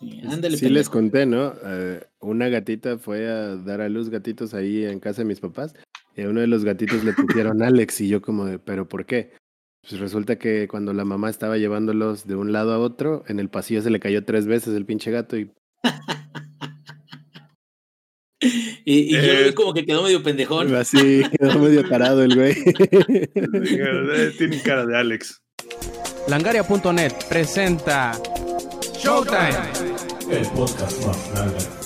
Sí, ándale, Sí les conté, ¿no? Eh, una gatita fue a dar a luz gatitos ahí en casa de mis papás y a uno de los gatitos le pusieron Alex y yo como de, ¿pero por qué? Pues resulta que cuando la mamá estaba llevándolos de un lado a otro, en el pasillo se le cayó tres veces el pinche gato y Y, y yo lo Eh, vi como que quedó medio pendejón. así quedó medio parado el güey. Eh, Tienen cara de Alex. Langaria.net presenta Showtime. El podcast más grande.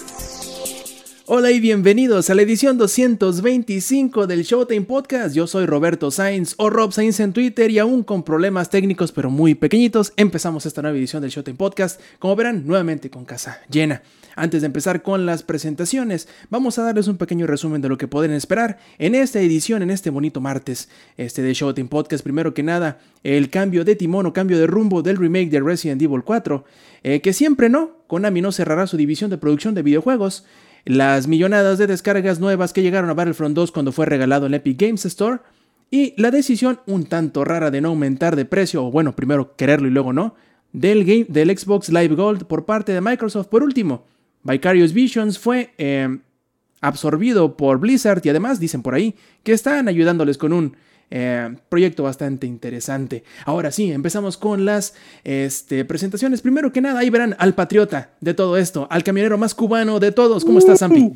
Hola y bienvenidos a la edición 225 del Showtime Podcast. Yo soy Roberto Sainz o Rob Sainz en Twitter y aún con problemas técnicos pero muy pequeñitos empezamos esta nueva edición del Showtime Podcast. Como verán, nuevamente con casa llena. Antes de empezar con las presentaciones, vamos a darles un pequeño resumen de lo que pueden esperar en esta edición, en este bonito martes este de Showtime Podcast. Primero que nada, el cambio de timón o cambio de rumbo del remake de Resident Evil 4, eh, que siempre no, Konami no cerrará su división de producción de videojuegos las millonadas de descargas nuevas que llegaron a Battlefront 2 cuando fue regalado en Epic Games Store, y la decisión un tanto rara de no aumentar de precio, o bueno, primero quererlo y luego no, del, game, del Xbox Live Gold por parte de Microsoft. Por último, Vicarious Visions fue eh, absorbido por Blizzard y además dicen por ahí que están ayudándoles con un eh, proyecto bastante interesante. Ahora sí, empezamos con las este, presentaciones. Primero que nada, ahí verán al patriota de todo esto, al camionero más cubano de todos. ¿Cómo estás, Zampi?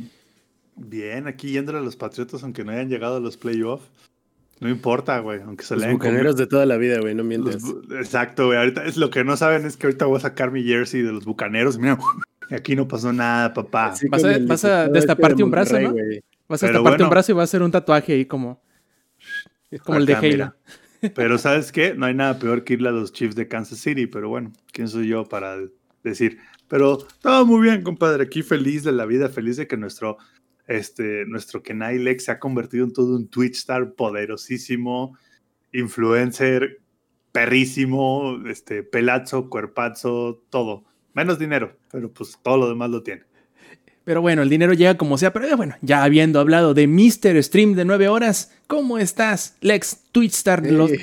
Bien, aquí yéndole a los Patriotas, aunque no hayan llegado a los playoffs. No importa, güey, aunque se Los bucaneros de toda la vida, güey, no los bu- Exacto, güey. Ahorita es lo que no saben es que ahorita voy a sacar mi jersey de los bucaneros. y Mira, aquí no pasó nada, papá. Así Vas a- vas a este destaparte de un brazo, ¿no? güey. Vas a Pero taparte un bueno. brazo y va a hacer un tatuaje ahí como, como el de Halo. mira. Pero ¿sabes qué? No hay nada peor que irle a los Chiefs de Kansas City, pero bueno, ¿quién soy yo para decir? Pero todo muy bien, compadre. Aquí feliz de la vida, feliz de que nuestro, este, nuestro Kenai Lex se ha convertido en todo un Twitch star poderosísimo, influencer, perrísimo, este, pelazo, cuerpazo, todo. Menos dinero, pero pues todo lo demás lo tiene. Pero bueno, el dinero llega como sea. Pero eh, bueno, ya habiendo hablado de Mr. Stream de 9 horas, ¿cómo estás, Lex Twitchstar? Los- Hey,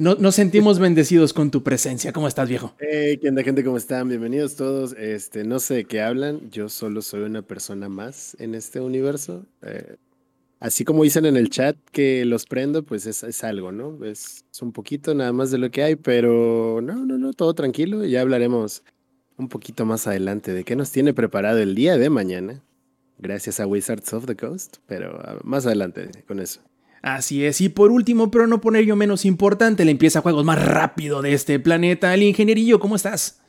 no- nos sentimos bendecidos con tu presencia. ¿Cómo estás, viejo? hey, ¿qué onda, gente? ¿Cómo están? Bienvenidos todos. Este, no sé de qué hablan. Yo solo soy una persona más en este universo. Eh, así como dicen en el chat que los prendo, pues es, es algo, ¿no? Es, es un poquito nada más de lo que hay, pero no, no, no, todo tranquilo. Ya hablaremos un poquito más adelante de qué nos tiene preparado el día de mañana. Gracias a Wizards of the Coast, pero ah, más adelante con eso. Así es, y por último, pero no por ello menos importante, le empieza juegos más rápido de este planeta, el ingenierillo, ¿cómo estás?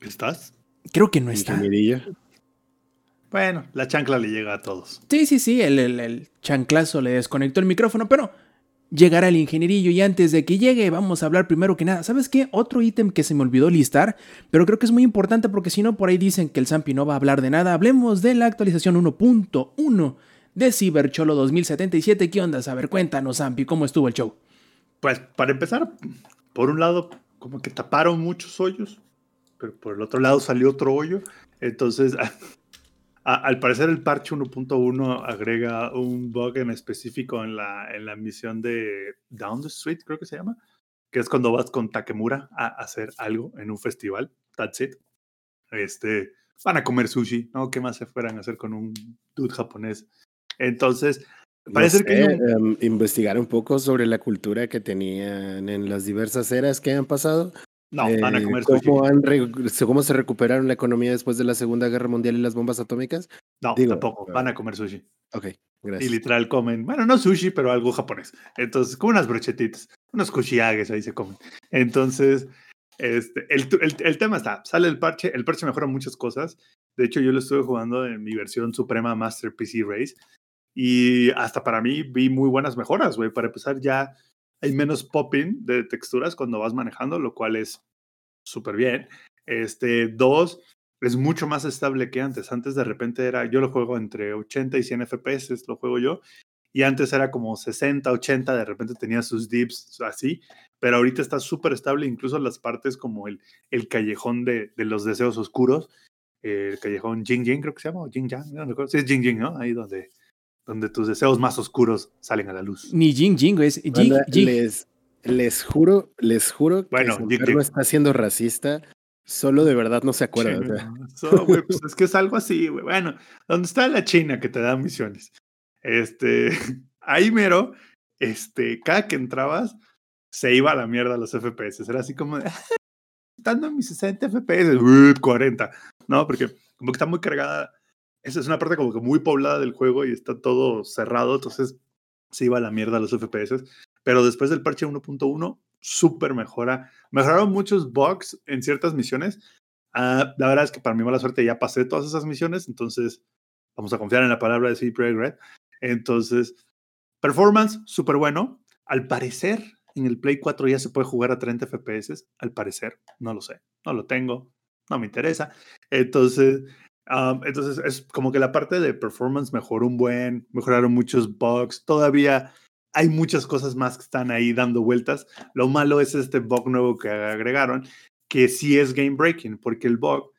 ¿Estás? Creo que no está. Ingenierillo. Bueno, la chancla le llega a todos. Sí, sí, sí, el, el- el chanclazo le desconectó el micrófono, pero llegará el ingenierillo y antes de que llegue vamos a hablar primero que nada. ¿Sabes qué? Otro ítem que se me olvidó listar, pero creo que es muy importante porque si no por ahí dicen que el Zampi no va a hablar de nada. Hablemos de la actualización 1.1 de Cybercholo 2077. ¿Qué onda? A ver, cuéntanos, Zampi, ¿cómo estuvo el show? Pues para empezar, por un lado, como que taparon muchos hoyos, pero por el otro lado salió otro hoyo. Entonces, a- al parecer el parche 1.1 agrega un bug en específico en la, en la misión de Down the Street, creo que se llama, que es cuando vas con Takemura a hacer algo en un festival. That's it. Este, van a comer sushi, ¿no? ¿Qué más se fueran a hacer con un dude japonés? Entonces, parece No que em, investigar un poco sobre la cultura que tenían en las diversas eras que han pasado. No, van a eh, comer cómo, han cómo se recuperaron la economía después de la Segunda Guerra Mundial y las bombas atómicas. No, digo, tampoco. pero- Van a comer sushi. Ok, Y gracias. literal comen, bueno, no sushi, pero algo japonés. Entonces, como unas brochetitas, unos kushiages ahí se comen. Entonces, este, el, el, el tema está, sale el parche, el parche mejora muchas cosas. De hecho, yo lo estuve jugando en mi versión suprema Master PC Race. Y hasta para mí vi muy buenas mejoras, güey. Para empezar, ya hay menos popping de texturas cuando vas manejando, lo cual es súper bien. Este, dos, es mucho más estable que antes. Antes de repente era, yo lo juego entre 80 y 100 FPS, lo juego yo. Y antes era como 60, 80, de repente tenía sus dips así. Pero ahorita está súper estable, incluso las partes como el, el callejón de, de los deseos oscuros. el callejón Jing Jing, creo que se llama, o Jing no recuerdo. Sí, es Jing Jing, ¿no? Ahí donde, donde tus deseos más oscuros salen a la luz. Ni Jing Jing, es Jing Jing. les, Les juro, les juro Bueno, que no está siendo racista, solo de verdad no se acuerda. o Chino, sea. so, güey, pues es que es algo así, güey. Bueno, donde está la China que te da misiones. Este, ahí mero, este, cada que entrabas, se iba a la mierda los FPS. Era así como de, estando en mis 60 FPS, uy, 40. No, porque como que está muy cargada. Esa es una parte como que muy poblada del juego y está todo cerrado, entonces se iba a la mierda los FPS. Pero después del parche 1.1, súper mejora. Mejoraron muchos bugs en ciertas misiones. Ah, la verdad es que para mi mala suerte ya pasé todas esas misiones, entonces vamos a confiar en la palabra de CD Projekt Red. Entonces, performance, súper bueno. Al parecer, en el Play 4 ya se puede jugar a 30 FPS. Al parecer, no lo sé, no lo tengo, no me interesa. Entonces, um, entonces es como que la parte de performance mejoró un buen, mejoraron muchos bugs. Todavía hay muchas cosas más que están ahí dando vueltas. Lo malo es este bug nuevo que agregaron, que sí es game breaking, porque el bug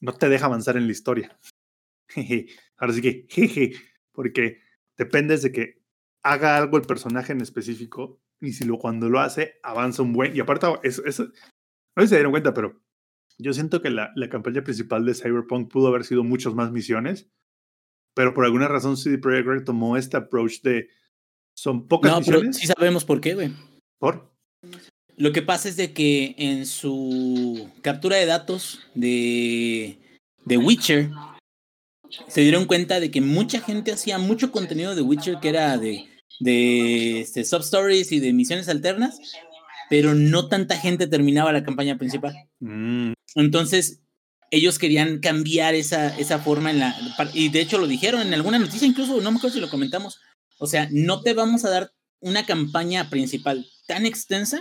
no te deja avanzar en la historia. Jeje. Ahora sí que, jeje, porque dependes de que haga algo el personaje en específico y si lo, cuando lo hace, avanza un buen. Y aparte, es, es- no se dieron cuenta, pero yo siento que la, la campaña principal de Cyberpunk pudo haber sido muchas más misiones, pero por alguna razón CD Projekt Red tomó este approach de son pocas No, pero misiones sí sabemos por qué, güey. por Lo que pasa es de que en su captura de datos de, de Witcher se dieron cuenta de que mucha gente hacía mucho contenido de Witcher que era de, de este, sub-stories y de misiones alternas, pero no tanta gente terminaba la campaña principal. Mm, Entonces, ellos querían cambiar esa, esa forma en la. Y de hecho lo dijeron en alguna noticia, incluso, no me acuerdo si lo comentamos. O sea, no te vamos a dar una campaña principal tan extensa,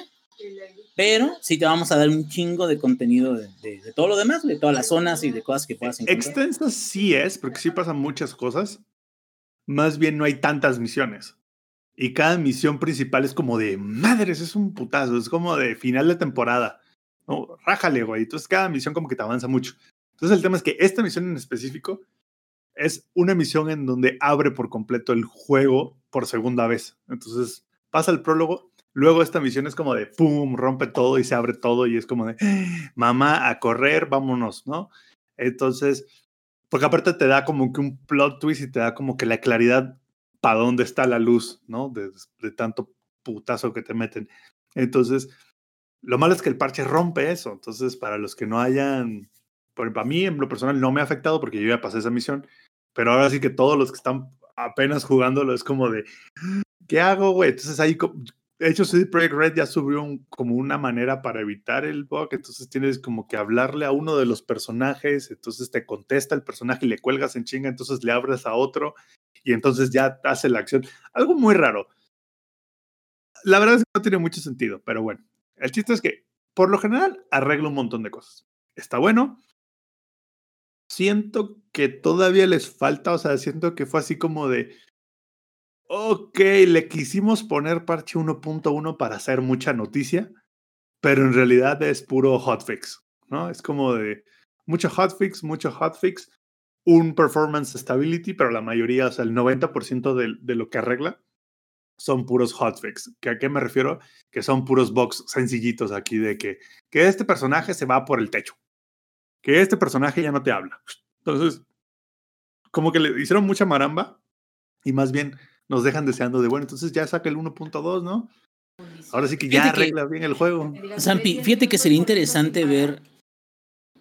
pero sí te vamos a dar un chingo de contenido de, de- de todo lo demás, de todas las zonas y de cosas que puedas encontrar. Extensa sí es, porque sí pasan muchas cosas. Más bien no hay tantas misiones. Y cada misión principal es como de madres, es un putazo, es como de final de temporada. No, rájale, güey. Entonces cada misión como que te avanza mucho. Entonces el tema es que esta misión en específico es una misión en donde abre por completo el juego por segunda vez. Entonces pasa el prólogo, luego esta misión es como de pum, rompe todo y se abre todo y es como de mamá a correr, vámonos, ¿no? Entonces, porque aparte te da como que un plot twist y te da como que la claridad para dónde está la luz, ¿no? De, tanto putazo que te meten. Entonces, lo malo es que el parche rompe eso. Entonces, para los que no hayan, por ejemplo, a mí en lo personal no me ha afectado porque yo ya pasé esa misión, pero ahora sí que todos los que están apenas jugándolo es como de, ¿qué hago, güey? Entonces ahí, de hecho, CD Projekt Red ya subió como una manera para evitar el bug, entonces tienes como que hablarle a uno de los personajes, entonces te contesta el personaje y le cuelgas en chinga, entonces le abres a otro y entonces ya hace la acción. Algo muy raro. La verdad es que no tiene mucho sentido, pero bueno, el chiste es que por lo general arregla un montón de cosas. Está bueno. Siento que todavía les falta, o sea, siento que fue así como de, ok, le quisimos poner parche 1.1 para hacer mucha noticia, pero en realidad es puro hotfix, ¿no? Es como de mucho hotfix, mucho hotfix, un performance stability, pero la mayoría, o sea, el 90% de, de lo que arregla son puros hotfix. ¿Que ¿A qué me refiero? Que son puros bugs sencillitos aquí de que, que este personaje se va por el techo, que este personaje ya no te habla. Entonces, como que le hicieron mucha maramba y más bien nos dejan deseando de, bueno, entonces ya saca el 1.2, ¿no? Ahora sí que ya Fíjate que- arregla bien el juego. Zampi, fíjate que sería interesante ver,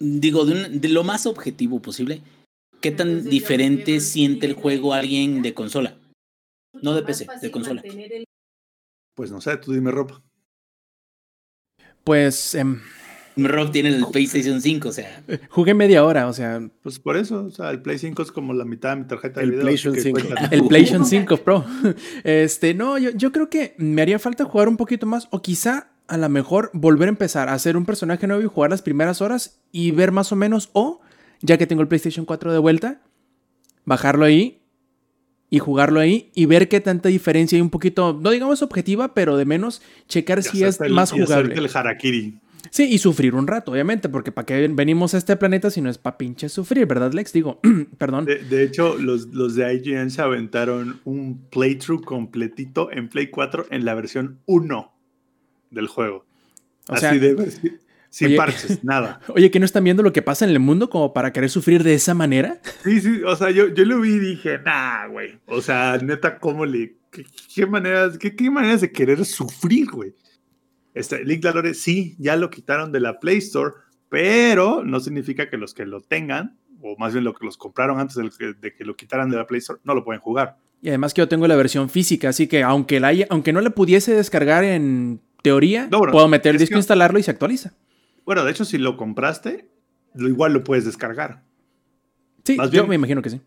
digo, de, un- de lo más objetivo posible, qué tan diferente siente el juego alguien de consola. No de PC, de consola. Pues no sé, tú dime ropa. Pues em, Rob tiene el PlayStation 5, o sea, jugué media hora, o sea, Pues por eso, o sea, el Play 5 es como la mitad de mi tarjeta de El video. PlayStation que 5. cuenta. el PlayStation 5 Pro. Este, no, yo, yo creo que me haría falta jugar un poquito más o quizá a lo mejor volver a empezar a hacer un personaje nuevo y jugar las primeras horas y ver más o menos o ya que tengo el PlayStation 4 de vuelta, bajarlo ahí y jugarlo ahí y ver qué tanta diferencia hay un poquito, no digamos objetiva, pero de menos checar Y si es el- más jugable. el harakiri. Sí, y sufrir un rato, obviamente, porque para qué venimos a este planeta si no es para pinche sufrir, ¿verdad, Lex? Digo, perdón. De, de hecho, los, los de IGN se aventaron un playthrough completito en Play 4 en la versión 1. del juego. O Así de sin oye- parches, nada. Oye, ¿que no están viendo lo que pasa en el mundo como para querer sufrir de esa manera? Sí, sí, o sea, yo, yo lo vi y dije, nah, güey. O sea, neta, ¿cómo le. ¿Qué, qué maneras, qué, qué maneras de querer sufrir, güey? Este, League Valores sí, ya lo quitaron de la Play Store, pero no significa que los que lo tengan, o más bien lo que los compraron antes de que, de que lo quitaran de la Play Store, no lo pueden jugar. Y además que yo tengo la versión física, así que aunque, la haya- aunque no la pudiese descargar en teoría, No, bueno, puedo meter el disco, que- instalarlo y se actualiza. Bueno, de hecho, si lo compraste, lo igual lo puedes descargar. Sí, Más yo bien- me imagino que sí.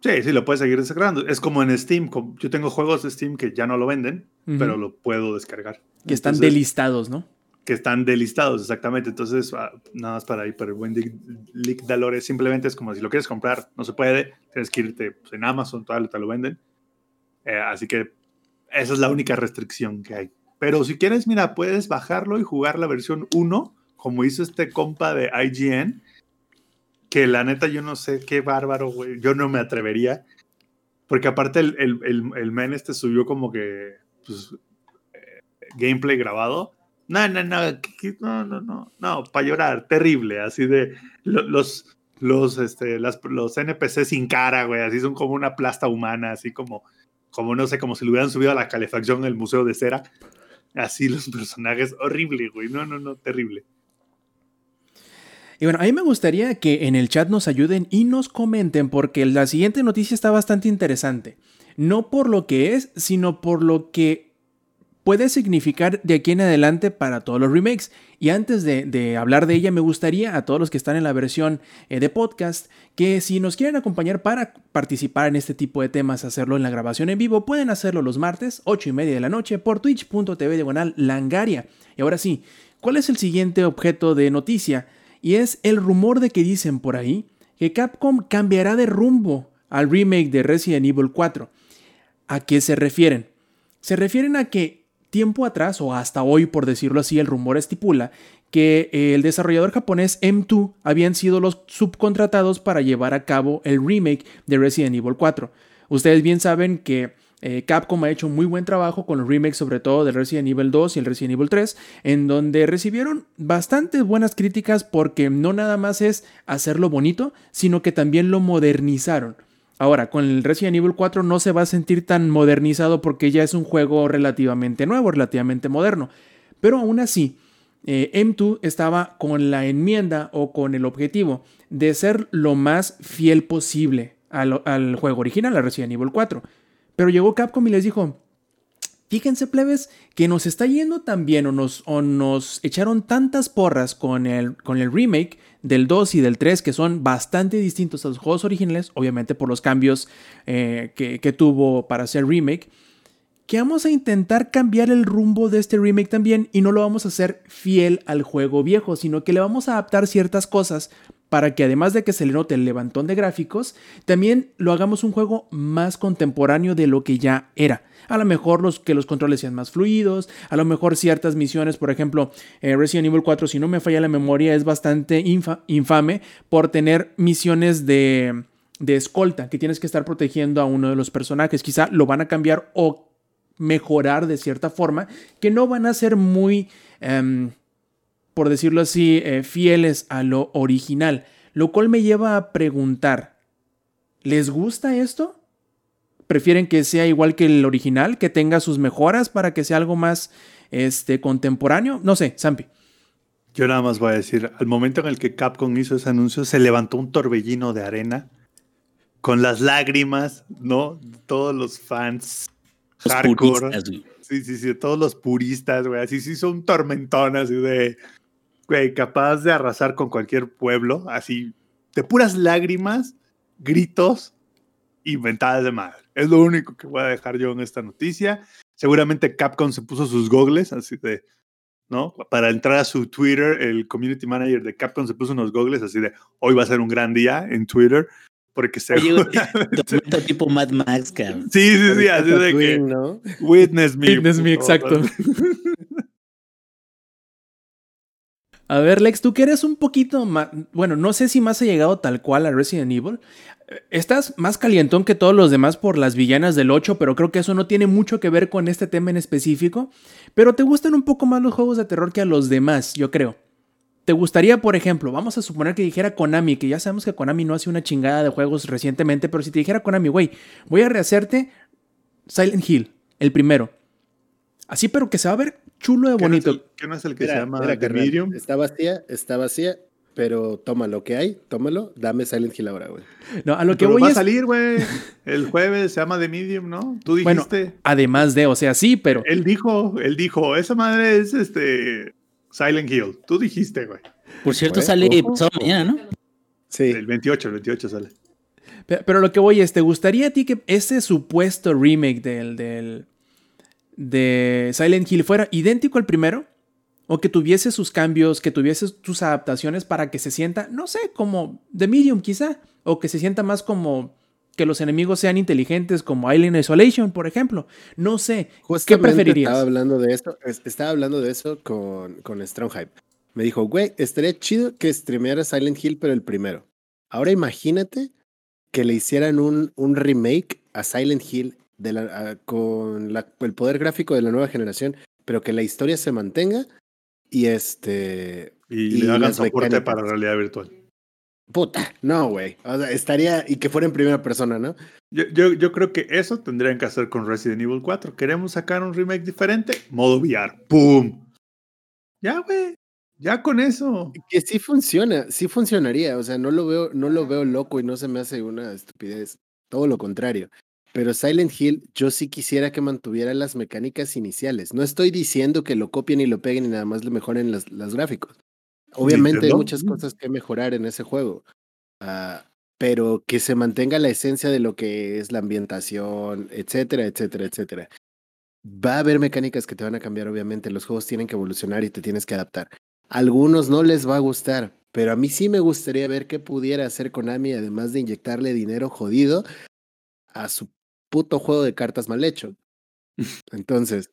Sí, sí, lo puedes seguir descargando. Es como en Steam. Yo tengo juegos de Steam que ya no lo venden, Ujú. pero lo puedo descargar. Que están Entonces, delistados, ¿no? que están delistados, exactamente. Entonces, ah, nada más para ahí, para el buen Lick Dalores, simplemente es como si lo quieres comprar, no se puede, tienes que irte pues, en Amazon, tal, te lo venden. Eh, así que esa es la única restricción que hay. Pero si quieres, mira, puedes bajarlo y jugar la versión 1, como hizo este compa de IGN, que la neta yo no sé qué bárbaro, güey, yo no me atrevería, porque aparte el, el, el, el men este subió como que pues, eh, gameplay grabado. No, no, no, no, no, no, no, para llorar, terrible, así de lo- los, los, este, las, los NPC sin cara, güey, así son como una plasta humana, así como, como no sé, como si lo hubieran subido a la calefacción en el Museo de Cera. Así los personajes, horrible, güey, no, no, no, terrible. Y bueno, a mí me gustaría que en el chat nos ayuden y nos comenten porque la siguiente noticia está bastante interesante. No por lo que es, sino por lo que puede significar de aquí en adelante para todos los remakes. Y antes de, hablar de ella, me gustaría a todos los que están en la versión eh, de podcast que si nos quieren acompañar para participar en este tipo de temas, hacerlo en la grabación en vivo, pueden hacerlo los martes, 8 y media de la noche, por twitch.tv diagonal langaria. Y ahora sí, ¿cuál es el siguiente objeto de noticia? Y es el rumor de que dicen por ahí que Capcom cambiará de rumbo al remake de Resident Evil 4. ¿A qué se refieren? Se refieren a que tiempo atrás, o hasta hoy por decirlo así, el rumor estipula que eh, el desarrollador japonés M2 habían sido los subcontratados para llevar a cabo el remake de Resident Evil 4. Ustedes bien saben que eh, Capcom ha hecho muy buen trabajo con los remakes, sobre todo del Resident Evil 2 y el Resident Evil 3, en donde recibieron bastantes buenas críticas porque no nada más es hacerlo bonito, sino que también lo modernizaron. Ahora, con el Resident Evil 4 no se va a sentir tan modernizado porque ya es un juego relativamente nuevo, relativamente moderno. Pero aún así, eh, M2 estaba con la enmienda o con el objetivo de ser lo más fiel posible al, al juego original, a Resident Evil 4. Pero llegó Capcom y les dijo, fíjense plebes, que nos está yendo tan bien o nos, o nos echaron tantas porras con el, con el remake del 2 y del 3 que son bastante distintos a los juegos originales, obviamente por los cambios eh, que, que tuvo para hacer remake, que vamos a intentar cambiar el rumbo de este remake también y no lo vamos a hacer fiel al juego viejo, sino que le vamos a adaptar ciertas cosas para que además de que se le note el levantón de gráficos, también lo hagamos un juego más contemporáneo de lo que ya era. A lo mejor los, que los controles sean más fluidos, a lo mejor ciertas misiones, por ejemplo, eh, Resident Evil 4, si no me falla la memoria, es bastante infa- infame por tener misiones de, de escolta, que tienes que estar protegiendo a uno de los personajes. Quizá lo van a cambiar o mejorar de cierta forma, que no van a ser muy, em, por decirlo así, eh, fieles a lo original. Lo cual me lleva a preguntar, ¿les gusta esto? ¿Prefieren que sea igual que el original, que tenga sus mejoras para que sea algo más este, contemporáneo? No sé, Zampi. Yo nada más voy a decir, al momento en el que Capcom hizo ese anuncio, se levantó un torbellino de arena con las lágrimas, ¿no? Todos los fans Los hardcore. puristas. Sí, sí, sí, todos los puristas, güey. Así sí son tormentón, así de, güey, capaz de arrasar con cualquier pueblo, así, de puras lágrimas, gritos, inventadas de madre. Es lo único que voy a dejar yo en esta noticia. Seguramente Capcom se puso sus gogles, así de, ¿no? Para entrar a su Twitter, el community manager de Capcom se puso unos gogles, así de, hoy va a ser un gran día en Twitter, porque seguramente... tormenta tipo Mad Max, cabrón. Sí, sí, sí, así de que... Witness me. Witness me, exacto. A ver, Lex, tú que eres un poquito más. Bueno, no sé si más ha llegado tal cual a Resident Evil. Eh, Estás más calientón que todos los demás por las villanas del 8, pero creo que eso no tiene mucho que ver con este tema en específico. Pero te gustan un poco más los juegos de terror que a los demás, yo creo. ¿Te gustaría, por ejemplo, vamos a suponer que dijera Konami, que ya sabemos que Konami no hace una chingada de juegos recientemente, pero si te dijera Konami, güey, voy a rehacerte Silent Hill, el primero. Así, pero que se va a ver chulo de ¿Qué no es bonito. el- ¿Qué no es el que Mira, se llama mira, The carnal, Medium? Está vacía, está vacía, pero toma lo que hay, tómalo, dame Silent Hill ahora, güey. No, a lo que Pero voy va a salir, güey. El jueves se llama The Medium, ¿no? Tú Bueno, dijiste. además de, o sea, sí, pero. Él dijo, él dijo, esa madre es este Silent Hill. Tú dijiste, güey. Por cierto, sale pasado mañana, ¿no? Sí, El 28, el 28 sale. Pe- Pero lo que voy es, ¿te gustaría a ti que ese supuesto remake del, del de Silent Hill fuera idéntico al primero? ¿O que tuviese sus cambios, que tuviese sus adaptaciones para que se sienta, no sé, como The Medium quizá? O que se sienta más como que los enemigos sean inteligentes como Alien Isolation, por ejemplo. No sé. ¿Qué preferirías? Estaba hablando de eso, es- estaba hablando de eso con, con Strong Hype. Me dijo, güey, estaría chido que streameara Silent Hill, pero el primero. Ahora imagínate que le hicieran un, un remake a Silent Hill de la, a- con la- el poder gráfico de la nueva generación, pero que la historia se mantenga y este. Y, Y le hagan soporte mecánicas. para realidad virtual. Puta, no, güey. O sea, estaría. Y que fuera en primera persona, ¿no? Yo, yo, yo creo que eso tendrían que hacer con Resident Evil 4. ¿Queremos sacar un remake diferente? Modo VR. ¡Pum! Ya, güey. Ya con eso. Que sí funciona, sí funcionaría. O sea, no lo veo, no lo veo loco y no se me hace una estupidez. Todo lo contrario. Pero Silent Hill, yo sí quisiera que mantuviera las mecánicas iniciales. No estoy diciendo que lo copien y lo peguen y nada más le mejoren las gráficos. Obviamente hay muchas cosas que mejorar en ese juego. Ah, pero que se mantenga la esencia de lo que es la ambientación, etcétera, etcétera, etcétera. Va a haber mecánicas que te van a cambiar, obviamente. Los juegos tienen que evolucionar y te tienes que adaptar. A algunos no les va a gustar, pero a mí sí me gustaría ver qué pudiera hacer Konami, además de inyectarle dinero jodido a su puto juego de cartas mal hecho. Entonces,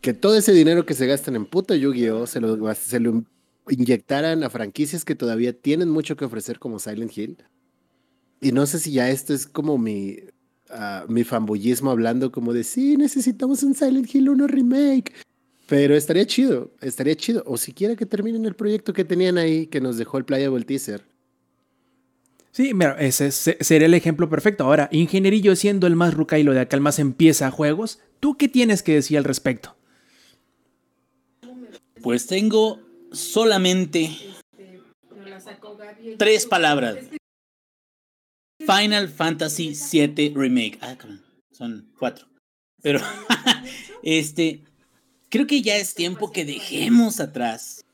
que todo ese dinero que se gastan en puto Yu-Gi-Oh! Se lo, gas- se lo inyectaran a franquicias que todavía tienen mucho que ofrecer como Silent Hill. Y no sé si ya esto es como mi, mi fanboyismo hablando como de, sí, necesitamos un Silent Hill 1 remake. Pero estaría chido, estaría chido. O siquiera que terminen el proyecto que tenían ahí, que nos dejó el Playable Teaser. Sí, mira, ese se- sería el ejemplo perfecto. Ahora, Ingenierillo siendo el más rucailo de acá, el más empieza juegos, ¿tú qué tienes que decir al respecto? Pues tengo solamente tres palabras. Final Fantasy VII Remake. Ah, son cuatro. Pero, este, creo que ya es tiempo que dejemos atrás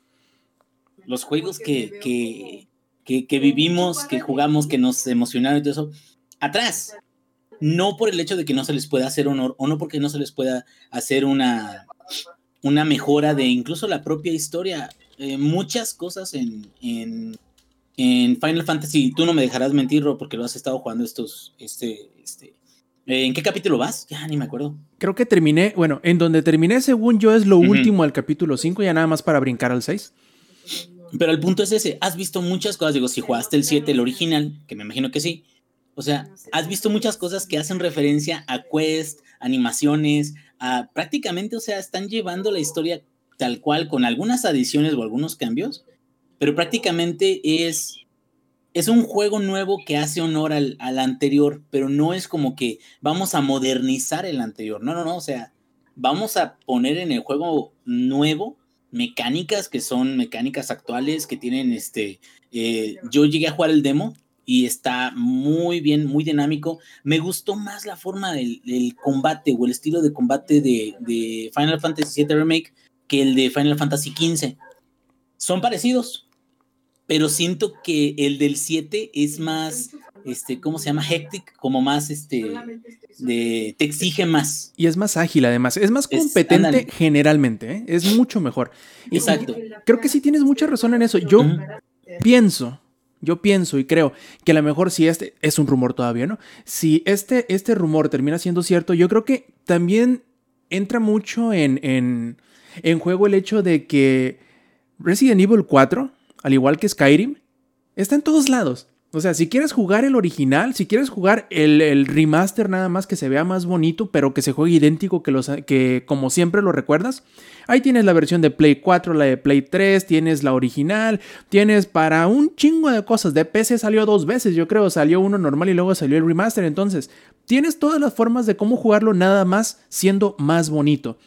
los juegos que, que, que, que vivimos, que jugamos, que nos emocionaron y todo eso. Atrás. No por el hecho de que no se les pueda hacer honor o no porque no se les pueda hacer una, una mejora de incluso la propia historia. Eh, muchas cosas en, en, en Final Fantasy, tú no me dejarás mentir, Ro, porque lo has estado jugando estos, este, este. eh, ¿En qué capítulo vas? Ya ni me acuerdo. Creo que terminé, bueno, en donde terminé según yo es lo último al capítulo 5, ya nada más para brincar al 6. Pero el punto es ese, has visto muchas cosas, digo, si jugaste el 7, el original, que me imagino que sí, o sea, has visto muchas cosas que hacen referencia a quest, animaciones, a prácticamente, o sea, están llevando la historia tal cual con algunas adiciones o algunos cambios, pero prácticamente es, es un juego nuevo que hace honor al, al anterior, pero no es como que vamos a modernizar el anterior, no, no, no, o sea, vamos a poner en el juego nuevo mecánicas que son mecánicas actuales que tienen este eh, yo llegué a jugar el demo y está muy bien muy dinámico. Me gustó más la forma del, del combate o el estilo de combate de, de Final Fantasy VII Remake que el de Final Fantasy XV son parecidos pero siento que el del 7 es más este cómo se llama hectic como más este de te exige más Y es más ágil además, es más competente generalmente, ¿eh? es mucho mejor. Y- Exacto. Creo que sí tienes mucha razón en eso. Yo pienso, yo pienso y creo que a lo mejor si este es un rumor todavía, ¿no? Si este, este rumor termina siendo cierto, yo creo que también entra mucho en, en, en juego el hecho de que Resident Evil 4, al igual que Skyrim, está en todos lados. O sea, si quieres jugar el original, si quieres jugar el, remaster nada más que se vea más bonito, pero que se juegue idéntico que, los, que como siempre lo recuerdas, ahí tienes la versión de Play 4, la de Play 3, tienes la original, tienes para un chingo de cosas. De PC salió dos veces, yo creo, salió uno normal y luego salió el remaster. Entonces, tienes todas las formas de cómo jugarlo nada más siendo más bonito.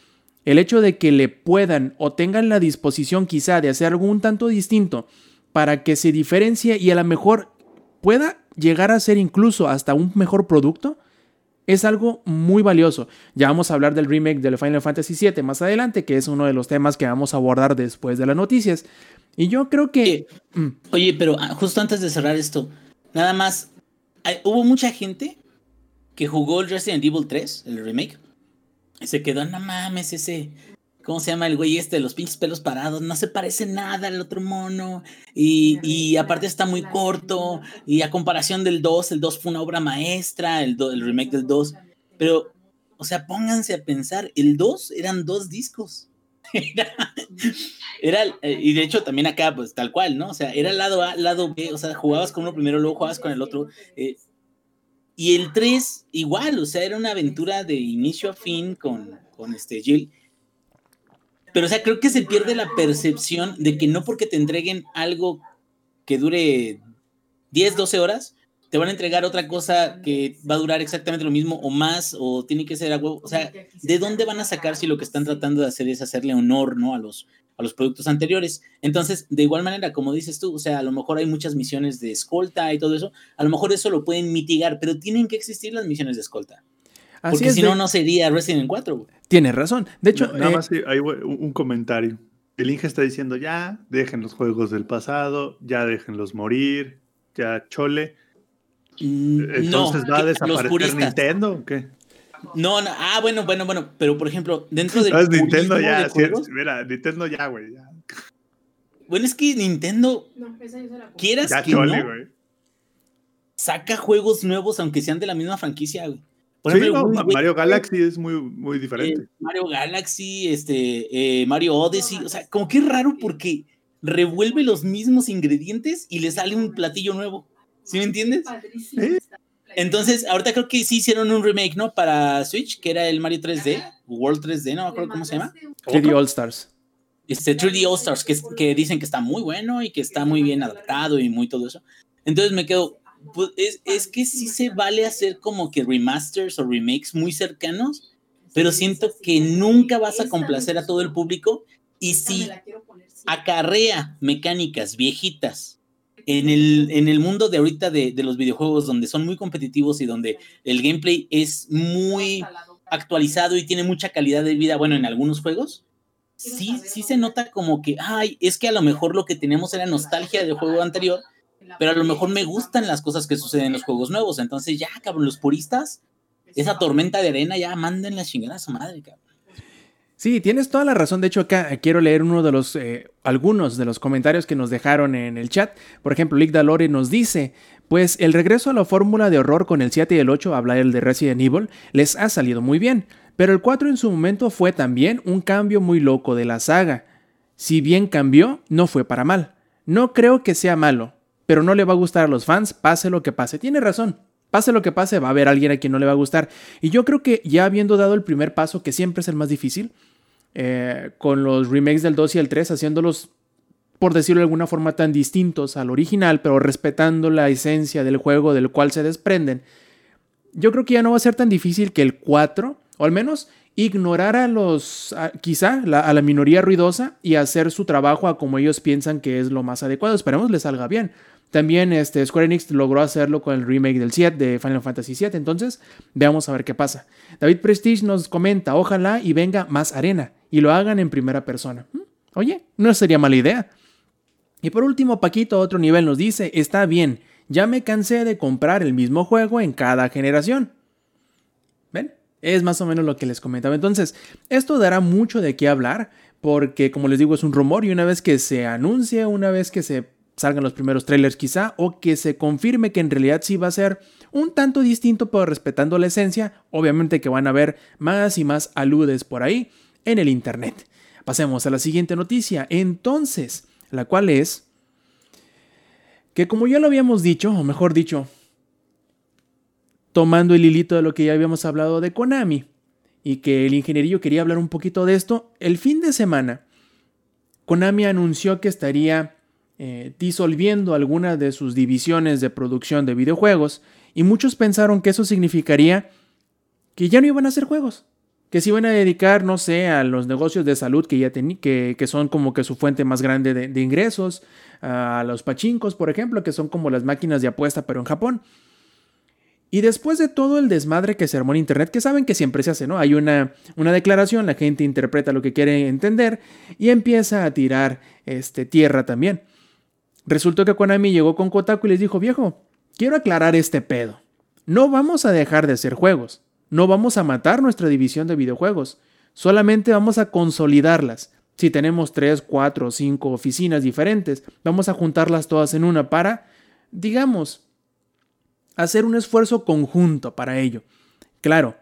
El hecho de que le puedan o tengan la disposición quizá de hacer algo un tanto distinto para que se diferencie y a lo mejor pueda llegar a ser incluso hasta un mejor producto, es algo muy valioso. Ya vamos a hablar del remake del Final Fantasy VII más adelante, que es uno de los temas que vamos a abordar después de las noticias. Y yo creo que... Oye, mm. pero ah, justo antes de cerrar esto, nada más, hubo mucha gente que jugó el Resident Evil 3, el remake, y se quedó, no mames, ese, ¿Cómo se llama el güey este? Los pinches pelos parados. No se parece nada al otro mono. Y, aparte está muy corto. Y a comparación del 2, el 2 fue una obra maestra, el, el remake del 2. Pero, o sea, pónganse a pensar, el 2 eran dos discos. Era, eh, y de hecho también acá, pues tal cual, ¿no? O sea, era lado A, lado B, o sea, jugabas con uno primero, luego jugabas con el otro. Eh, y el 3, igual, o sea, era una aventura de inicio a fin con, con este Jill. Pero, o sea, creo que se pierde la percepción de que no porque te entreguen algo que dure 10, 12 horas, te van a entregar otra cosa que va a durar exactamente lo mismo o más, o tiene que ser algo, o sea, ¿de dónde van a sacar si lo que están tratando de hacer es hacerle honor, ¿no? A los, a los productos anteriores. Entonces, de igual manera, como dices tú, o sea, a lo mejor hay muchas misiones de escolta y todo eso, a lo mejor eso lo pueden mitigar, pero tienen que existir las misiones de escolta. Porque si no, no sería Resident Evil 4. Tienes razón. De hecho, nada eh, más hay un comentario. El Inge está diciendo ya, dejen los juegos del pasado, ya déjenlos morir, ya chole. Mm, Entonces va a desaparecer Nintendo o qué? No, no, ah, bueno, bueno, bueno, pero por ejemplo, dentro de Nintendo ya, mira, Nintendo ya, güey. Bueno, es que Nintendo, no, esa yo la quieras ya que chole, no, saca juegos nuevos aunque sean de la misma franquicia, güey. Mario Galaxy es muy, muy diferente. Eh, Mario Galaxy, este, eh, Mario Odyssey, o sea, como que es raro porque revuelve los mismos ingredientes y le sale un platillo nuevo. ¿Sí me entiendes? Entonces, ahorita creo que sí hicieron un remake, ¿no? Para Switch, que era el Mario 3D, World 3D, no me acuerdo cómo se llama. 3D All Stars. Este 3D All Stars, que, que dicen que está muy bueno y que está muy bien adaptado y muy todo eso. Entonces me quedo, pues es, que sí se vale hacer como que remasters o remakes muy cercanos, pero siento que nunca vas a complacer a todo el público y si acarrea mecánicas viejitas en el, en el mundo de ahorita de, de, los videojuegos donde son muy competitivos y donde el gameplay es muy actualizado y tiene mucha calidad de vida, bueno, en algunos juegos, sí, sí se nota como que, ay, es que a lo mejor lo que tenemos era nostalgia del juego anterior pero a lo mejor me gustan las cosas que suceden en los juegos nuevos. Entonces, ya, cabrón, los puristas, esa tormenta de arena, ya manden la chingada a su madre, cabrón. Sí, tienes toda la razón. De hecho, acá quiero leer uno de los, eh, algunos de los comentarios que nos dejaron en el chat. Por ejemplo, Lick Dalore nos dice, pues el regreso a la fórmula de horror con el 7 y el 8, habla el de Resident Evil, les ha salido muy bien. Pero el 4 en su momento fue también un cambio muy loco de la saga. Si bien cambió, no fue para mal. No creo que sea malo, pero no le va a gustar a los fans, pase lo que pase. Tiene razón. Pase lo que pase, va a haber alguien a quien no le va a gustar. Y yo creo que ya habiendo dado el primer paso, que siempre es el más difícil, eh, con los remakes del 2 y el 3, haciéndolos, por decirlo de alguna forma, tan distintos al original, pero respetando la esencia del juego del cual se desprenden, yo creo que ya no va a ser tan difícil que el 4, o al menos ignorar a los, quizá a la minoría ruidosa y hacer su trabajo a como ellos piensan que es lo más adecuado. Esperemos les salga bien. También este, Square Enix logró hacerlo con el remake del 7 de Final Fantasy VII. Entonces, veamos a ver qué pasa. David Prestige nos comenta, ojalá y venga más arena y lo hagan en primera persona. ¿Mm? Oye, no sería mala idea. Y por último, Paquito, otro nivel, nos dice, está bien, ya me cansé de comprar el mismo juego en cada generación. Es más o menos lo que les comentaba. Entonces, esto dará mucho de qué hablar, porque como les digo, es un rumor y una vez que se anuncie, una vez que se salgan los primeros trailers quizá, o que se confirme que en realidad sí va a ser un tanto distinto, pero respetando la esencia, obviamente que van a haber más y más aludes por ahí en el Internet. Pasemos a la siguiente noticia. Entonces, la cual es que como ya lo habíamos dicho, o mejor dicho, tomando el hilito de lo que ya habíamos hablado de Konami, y que el ingenierillo quería hablar un poquito de esto, el fin de semana, Konami anunció que estaría eh, disolviendo algunas de sus divisiones de producción de videojuegos, y muchos pensaron que eso significaría que ya no iban a hacer juegos, que se iban a dedicar, no sé, a los negocios de salud que ya tenían, que, que, son como que su fuente más grande de, de, ingresos, a los pachincos, por ejemplo, que son como las máquinas de apuesta, pero en Japón. Y después de todo el desmadre que se armó en Internet, que saben que siempre se hace, ¿no? Hay una, una declaración, la gente interpreta lo que quiere entender y empieza a tirar este, tierra también. Resultó que Konami llegó con Kotaku y les dijo, viejo, quiero aclarar este pedo. No vamos a dejar de hacer juegos. No vamos a matar nuestra división de videojuegos. Solamente vamos a consolidarlas. Si tenemos 3, 4 o 5 oficinas diferentes, vamos a juntarlas todas en una para, digamos, hacer un esfuerzo conjunto para ello. Claro,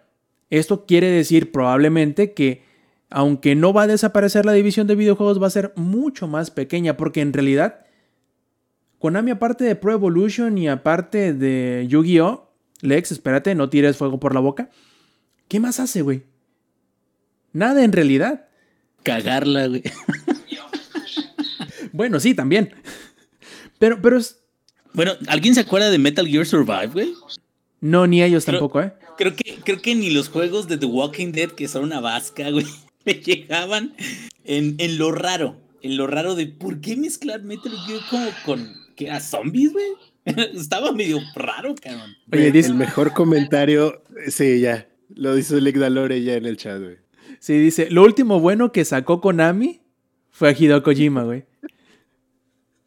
esto quiere decir probablemente que aunque no va a desaparecer la división de videojuegos, va a ser mucho más pequeña, porque en realidad Konami aparte de Pro Evolution y aparte de Yu-Gi-Oh! Lex, espérate, no tires fuego por la boca. ¿Qué más hace, güey? Nada en realidad. Cagarla, güey. bueno, sí, también. Pero, pero es. Bueno, ¿alguien se acuerda de Metal Gear Survive, güey? No, ni ellos creo, tampoco, ¿eh? Creo que, creo que ni los juegos de The Walking Dead, que son una vasca, güey, me llegaban en, en lo raro. En lo raro de por qué mezclar Metal Gear como con. ¿Qué a zombies, güey? Estaba medio raro, cabrón. Oye, dice, el mejor comentario, sí, ya. Lo dice Lick Dalore ya en el chat, güey. Sí, dice, lo último bueno que sacó Konami fue a Hideo Kojima, güey.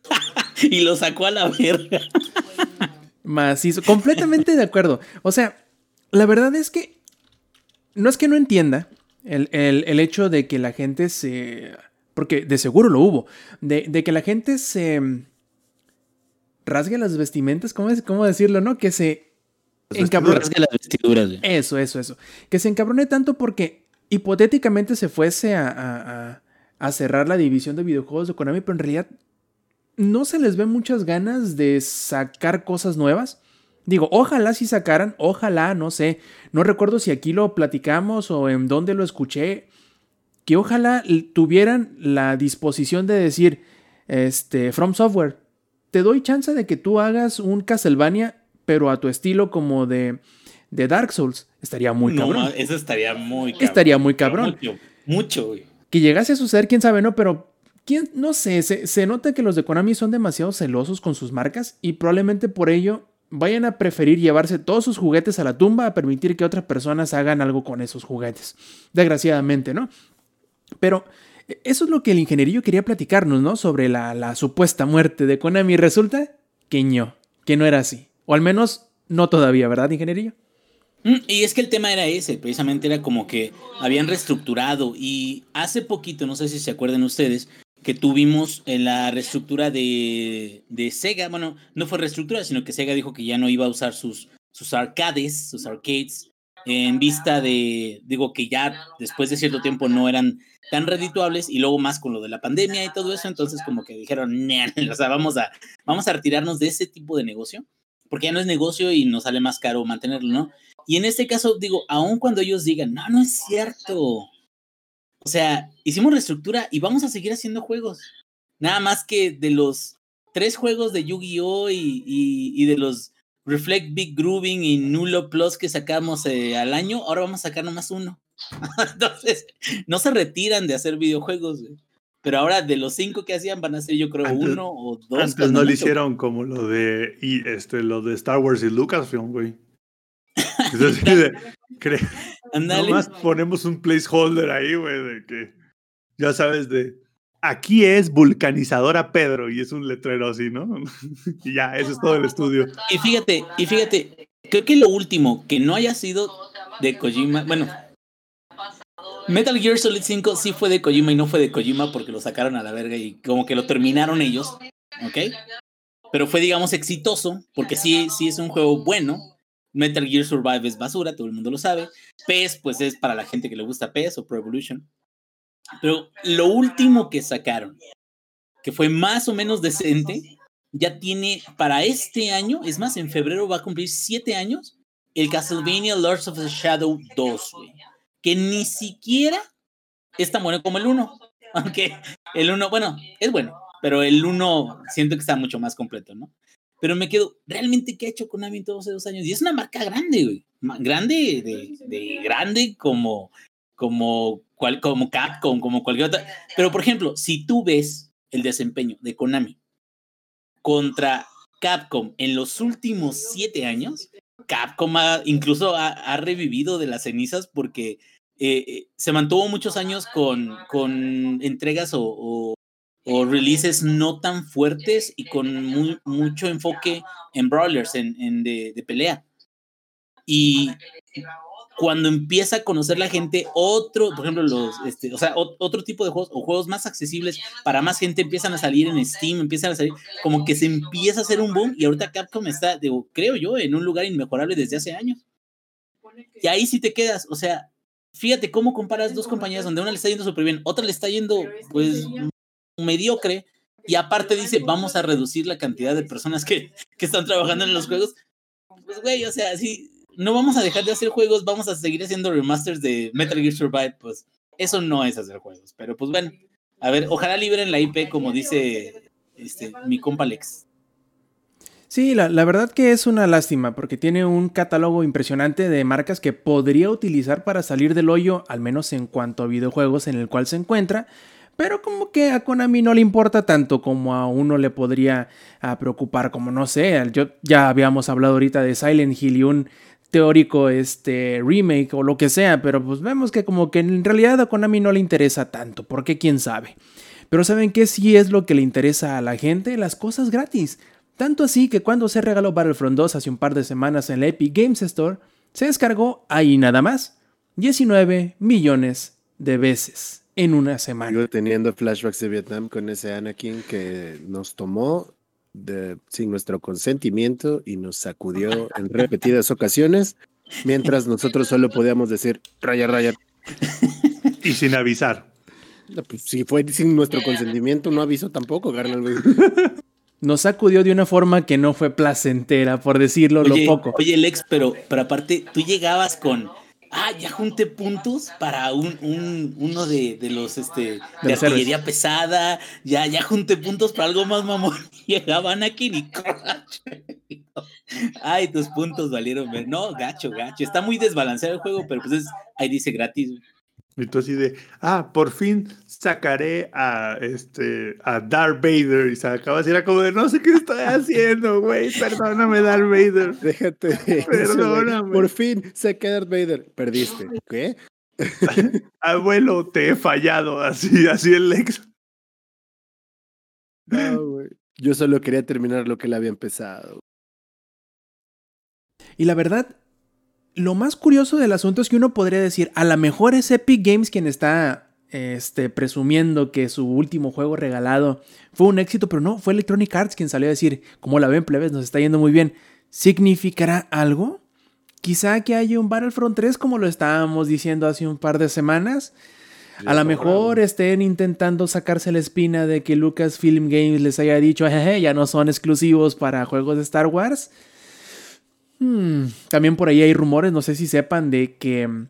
y lo sacó a la verga. Macizo, completamente de acuerdo. O sea, la verdad es que no es que no entienda el, el, el hecho de que la gente se... Porque de seguro lo hubo. De, de que la gente se rasgue las vestimentas, ¿cómo, es, cómo decirlo, no? Que se encabrone. Rasgue las vestiduras. Güey. Eso, eso, eso. Que se encabrone tanto porque hipotéticamente se fuese a, a, a, cerrar la división de videojuegos de Konami, pero en realidad no se les ve muchas ganas de sacar cosas nuevas. Digo, ojalá si sacaran, ojalá, no sé, no recuerdo si aquí lo platicamos o en dónde lo escuché, que ojalá tuvieran la disposición de decir, este, From Software, te doy chance de que tú hagas un Castlevania, pero a tu estilo como de, de Dark Souls. Estaría muy no, cabrón. Eso estaría muy cabrón. Estaría muy cabrón. Mucho, mucho, güey. Que llegase a suceder, quién sabe, ¿no? Pero, quién, no sé, se, nota que los de Konami son demasiado celosos con sus marcas y probablemente por ello vayan a preferir llevarse todos sus juguetes a la tumba a permitir que otras personas hagan algo con esos juguetes. Desgraciadamente, ¿no? Pero eso es lo que el ingenierillo quería platicarnos, ¿no? Sobre la, la supuesta muerte de Konami. Resulta que no, que no era así. O al menos no todavía, ¿verdad, ingenierillo? Mm, Y es que el tema era ese, precisamente era como que habían reestructurado y hace poquito, no sé si se acuerdan ustedes, que tuvimos en la reestructura de, de Sega, bueno, no fue reestructura, sino que Sega dijo que ya no iba a usar sus, sus arcades, sus arcades, en vista de, digo, que ya después de cierto tiempo no eran tan redituables y luego más con lo de la pandemia y todo eso, entonces como que dijeron, o sea, vamos a, vamos a retirarnos de ese tipo de negocio, porque ya no es negocio y nos sale más caro mantenerlo, ¿no? Y en este caso, digo, aun cuando ellos digan, no, no es cierto. O sea, hicimos reestructura y vamos a seguir haciendo juegos. Nada más que de los tres juegos de Yu-Gi-Oh! Y, y, y, de los Reflect Big Grooving y Nulo Plus que sacamos eh, al año, ahora vamos a sacar nomás uno. Entonces, no se retiran de hacer videojuegos, güey. Pero ahora de los cinco que hacían van a ser yo creo Antes- uno o dos. Antes no lo hicieron como lo de y este lo de Star Wars y Lucasfilm, güey. De, cre- nomás ponemos un placeholder ahí, güey, de que ya sabes de aquí es vulcanizadora Pedro y es un letrero así, ¿no? y ya, eso es todo el estudio. Y fíjate, y fíjate, creo que lo último que no haya sido de Kojima, bueno, Metal Gear Solid 5 sí fue de Kojima y no fue de Kojima porque lo sacaron a la verga y como que lo terminaron ellos, ¿ok? Pero fue, digamos, exitoso porque sí, sí es un juego bueno. Metal Gear Survive es basura, todo el mundo lo sabe. PES, pues es para la gente que le gusta PES o Pro Evolution. Pero lo último que sacaron, que fue más o menos decente, ya tiene para este año, es más, en febrero va a cumplir siete años, el Castlevania Lords of the Shadow 2, güey. Que ni siquiera es tan bueno como el 1. Aunque el 1, bueno, es bueno, pero el 1 siento que está mucho más completo, ¿no? Pero me quedo, ¿realmente qué ha hecho Konami en todos esos años? Y es una marca grande, güey. Grande, de, de grande como, como, cual, como Capcom, como cualquier otra. Pero, por ejemplo, si tú ves el desempeño de Konami contra Capcom en los últimos siete años, Capcom ha- incluso ha, ha revivido de las cenizas porque eh, eh, se mantuvo muchos años con, con entregas o, o- o releases no tan fuertes y con mu- mucho enfoque en brawlers, en, en de, de pelea. Y cuando empieza a conocer la gente otro, por ejemplo, los, este, o sea, ot- otro tipo de juegos o juegos más accesibles para más gente empiezan a salir en Steam, empiezan a salir, como que se empieza a hacer un boom y ahorita Capcom está, digo, creo yo, en un lugar inmejorable desde hace años. Y ahí sí te quedas, o sea, fíjate cómo comparas dos compañías donde una le está yendo súper bien, otra le está yendo, pues, mediocre, y aparte dice, vamos a reducir la cantidad de personas que, que están trabajando en los juegos. Pues, güey, o sea, sí, no vamos a dejar de hacer juegos, vamos a seguir haciendo remasters de Metal Gear Survive, pues, eso no es hacer juegos, pero pues bueno, a ver, ojalá liberen la IP como dice este, mi compa Lex. Sí, la, la verdad que es una lástima porque tiene un catálogo impresionante de marcas que podría utilizar para salir del hoyo, al menos en cuanto a videojuegos en el cual se encuentra, pero como que a Konami no le importa tanto como a uno le podría ah, preocupar, como no sé, yo ya habíamos hablado ahorita de Silent Hill y un teórico este remake o lo que sea, pero pues vemos que como que en realidad a Konami no le interesa tanto, porque quién sabe. Pero ¿saben qué sí es lo que le interesa a la gente? Las cosas gratis. Tanto así que cuando se regaló Battlefront 2 hace un par de semanas en la Epic Games Store, se descargó ahí nada más 19 millones de veces en una semana. Sigo teniendo flashbacks de Vietnam con ese Anakin que nos tomó de- sin nuestro consentimiento y nos sacudió en repetidas ocasiones, mientras nosotros solo podíamos decir raya, raya. Y sin avisar. No, pues, si fue sin nuestro consentimiento, no avisó tampoco, carnal. Nos sacudió de una forma que no fue placentera, por decirlo Oye, lo poco. oye, Lex, pero, pero aparte, tú llegabas con, ah, ya junté puntos para un, un- uno de, de los, este, de, héroes. artillería pesada, ya, ya junté puntos para algo más mamón. Llegaban aquí y Ay, tus puntos valieron. ver- No, gacho, gacho. Está muy desbalanceado el juego, pero pues es, ahí dice gratis. Y tú así de, ah, por fin sacaré a este a Darth Vader y sacabas y era como de no sé qué estoy haciendo, güey. Perdóname, Darth Vader. Déjate. de eso. Perdóname. Por fin sé que Darth Vader. Perdiste. ¿Qué? Abuelo, te he fallado. Así, así el ex. No, güey. Yo solo quería terminar lo que él había empezado. Y la verdad, lo más curioso del asunto es que uno podría decir, a lo mejor es Epic Games quien está este, presumiendo que su último juego regalado fue un éxito, pero no, fue Electronic Arts quien salió a decir, como la ven plebes, nos está yendo muy bien. ¿Significará algo? Quizá que haya un Battlefront 3 como lo estábamos diciendo hace un par de semanas. A lo mejor estén intentando sacarse la espina de que Lucasfilm Games les haya dicho, ya no son exclusivos para juegos de Star Wars. Hmm, También por ahí hay rumores, no sé si sepan, de que mm,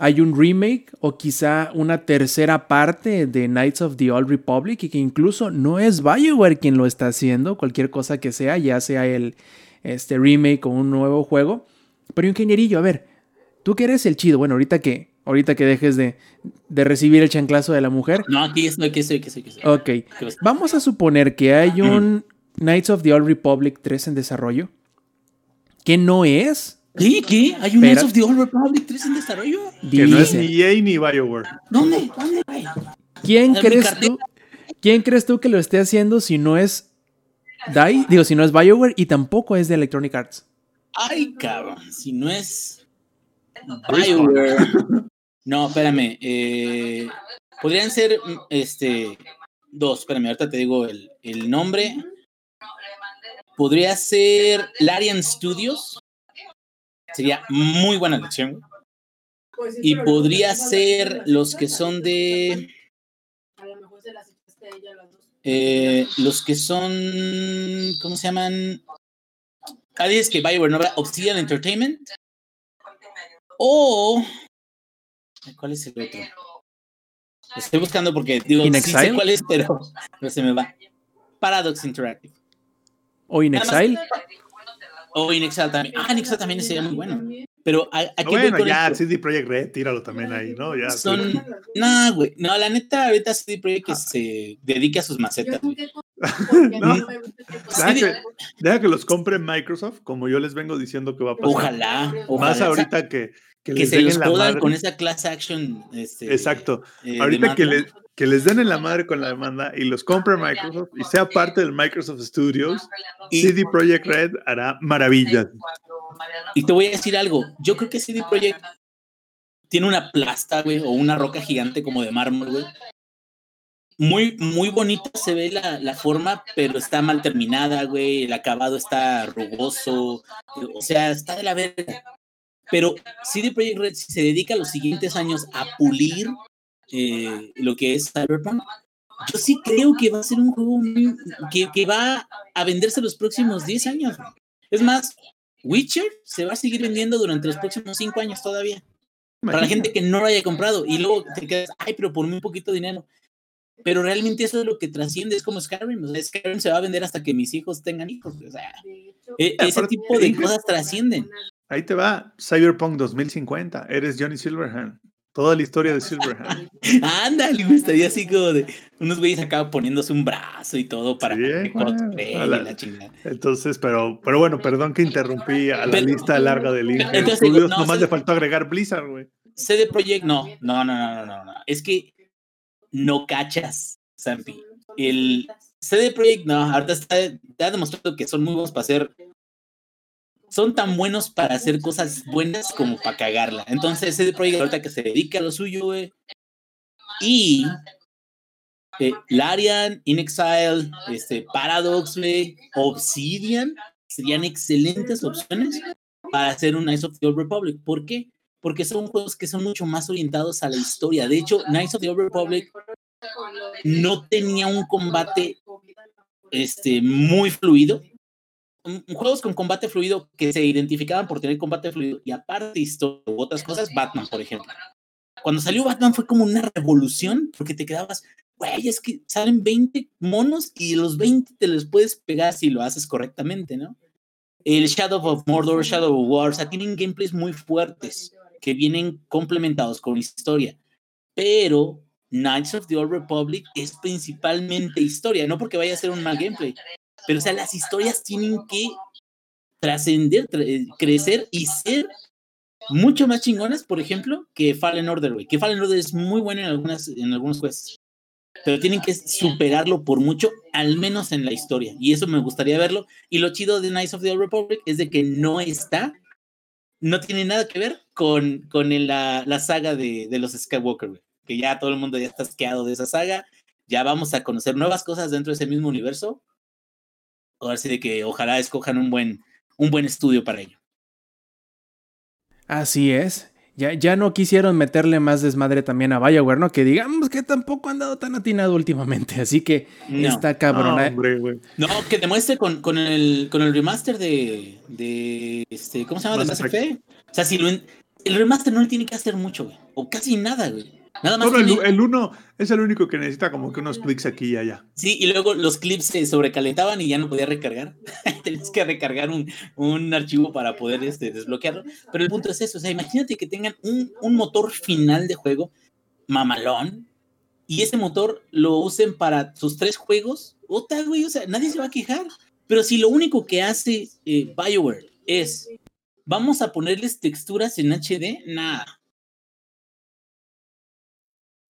hay un remake o quizá una tercera parte de Knights of the Old Republic y que incluso no es BioWare quien lo está haciendo, cualquier cosa que sea, ya sea el este remake o un nuevo juego. Pero ingenierillo, a ver, tú que eres el chido, bueno, ahorita que ahorita que dejes de, de recibir el chanclazo de la mujer, No, aquí estoy, aquí estoy, aquí estoy. Aquí estoy. ok, vamos a suponer que hay un Knights of the Old Republic 3 en desarrollo que no es ¿Qué? ¿Qué? ¿Hay un. Knights of the Old Republic 3 en desarrollo? Que no es ni EA ni Bioware. ¿Dónde? ¿Dónde, güey? ¿Quién crees tú? ¿Quién crees tú que lo esté haciendo si no es DICE? Digo, si no es BioWare y tampoco es de Electronic Arts. Ay, cabrón, si no es BioWare. No, espérame. eh, podrían ser mm, este dos. Espérame, ahorita te digo el, el nombre. Podría ser Larian Studios. Sería muy buena elección. Pues Y podría ser los que son de. A lo mejor se las echaste a ella las dos. eh, los que son. ¿Cómo se llaman? Ah, dices que Bioware no Obsidian Entertainment. O. ¿Cuál es el otro? Estoy buscando porque digo, sí sé cuál es, pero, pero se me va. Paradox Interactive. O In Nada más- Exile. O In Exile también. Ah, In Exile también sería muy bueno. Pero ¿a, a qué voy Bueno, ya, esto? CD Projekt Red, tíralo también ahí, ¿no? Ya, Son- sí. No, güey. No, la neta, ahorita CD Projekt que Ah. se dedique a sus macetas, No. no Deja que, deja que los compre Microsoft, como yo les vengo diciendo que va a pasar. Ojalá, Más ahorita que, que, se los jodan con esa class action. Este, Exacto. eh, Ahorita que, le- que les den en la madre con la demanda y los compre Microsoft y sea parte del Microsoft Studios, Y- CD Projekt Red hará maravillas. Y te voy a decir algo. Yo creo que CD Projekt tiene una plasta, güey, o una roca gigante como de mármol, güey. Muy, muy bonita se ve la, la forma, pero está mal terminada, güey. El acabado está rugoso. O sea, está de la verga. Pero CD Projekt Red, si se dedica los siguientes años a pulir eh, lo que es Cyberpunk, yo sí creo que va a ser un juego que, que va a venderse los próximos 10 años. Es más, Witcher se va a seguir vendiendo durante los próximos 5 años todavía. Para la gente que no lo haya comprado. Y luego te quedas, ay, pero por muy poquito dinero. Pero realmente eso es lo que trasciende, es como Skyrim. O sea, Skyrim se va a vender hasta que mis hijos tengan hijos. O sea, e- ese tipo de cosas trascienden. Ahí te va, Cyberpunk 2050. Eres Johnny Silverhand. Toda la historia de Silverhand. Ándale, me estaría así como de unos güeyes acá poniéndose un brazo y todo para Sí, que cosplay la- la chingada. Entonces, pero, pero bueno, perdón que interrumpí a la Pero- lista larga de Link Entonces, digo, Studios. no, Nomás le faltó agregar Blizzard, güey. CD Projekt, no, no, no, no, no, no, no. Es que no cachas, Zampi. El CD Projekt, no, ahorita está, está demostrado que son muy buenos para hacer. Son tan buenos para hacer cosas buenas como para cagarla. Entonces, CD Projekt ahorita que se dedica a lo suyo, güey. Y eh, Larian, In Exile, este, Paradox, güey, Obsidian serían excelentes opciones para hacer un Knights of the Old Republic. ¿Por qué? Porque son juegos que son mucho más orientados a la historia. De hecho, Knights of the Old Republic no tenía un combate este, muy fluido. Un- Juegos con combate fluido que se identificaban por tener combate fluido y aparte historia u otras cosas, Batman, por ejemplo. Cuando salió Batman fue como una revolución porque te quedabas, güey, es que salen 20 monos y los 20 te los puedes pegar si lo haces correctamente, ¿no? El Shadow of Mordor, Shadow of War, o tienen gameplays muy fuertes que vienen complementados con historia. Pero Knights of the Old Republic es principalmente historia, no porque vaya a ser un mal gameplay, pero o sea, las historias tienen que trascender, tra- eh, crecer y ser mucho más chingonas, por ejemplo, que Fallen Order, güey. Que Fallen Order es muy bueno en, algunas, en algunos juegos, pero tienen que superarlo por mucho, al menos en la historia. Y eso me gustaría verlo. Y lo chido de Knights of the Old Republic es de que no está, no tiene nada que ver con, con la, la saga de, de los Skywalker, güey. Que ya todo el mundo ya está asqueado de esa saga. Ya vamos a conocer nuevas cosas dentro de ese mismo universo. Ahora sí de que ojalá escojan un buen, un buen estudio para ello. Así es. Ya, ya no quisieron meterle más desmadre también a Bioware, ¿no? Que digamos que tampoco han dado tan atinado últimamente. Así que No. está cabrón. No, ¿eh? hombre. No, que demuestre con, con, el, con el remaster de, de este, ¿cómo se llama? De Mass Mass Effect. O sea, si lo, en- el remaster no le tiene que hacer mucho, güey. O casi nada, güey. Nada más Solo el, el uno es el único que necesita como que unos tweaks aquí y allá. Sí, y luego los clips se sobrecalentaban y ya no podía recargar. Tenías que recargar un, un archivo para poder este, desbloquearlo. Pero el punto es eso, o sea, imagínate que tengan un, un motor final de juego mamalón y ese motor lo usen para sus tres juegos. Otra, güey, o sea, nadie se va a quejar. Pero si lo único que hace eh, BioWare es, vamos a ponerles texturas en HD, nada.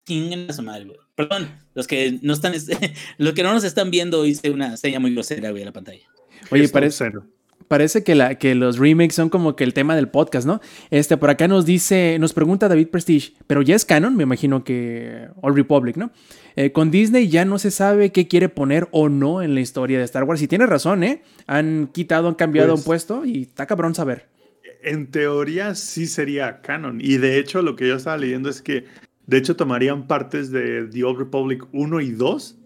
Chinguen a su madre, güey. Perdón, los que no están, los que no nos están viendo hice una seña muy grosera, güey, a la pantalla. Oye, parece, parece que, la, que los remakes son como que el tema del podcast, ¿no? Este, por acá nos dice, nos pregunta David Prestige, pero ya es canon, me imagino que All Republic, ¿no? Eh, con Disney ya no se sabe qué quiere poner o no en la historia de Star Wars. Y tiene razón, ¿eh? Han quitado, han cambiado Pues- un puesto y está cabrón saber. en teoría sí sería canon. Y de hecho, lo que yo estaba leyendo es que, de hecho, tomarían partes de The Old Republic 1 y 2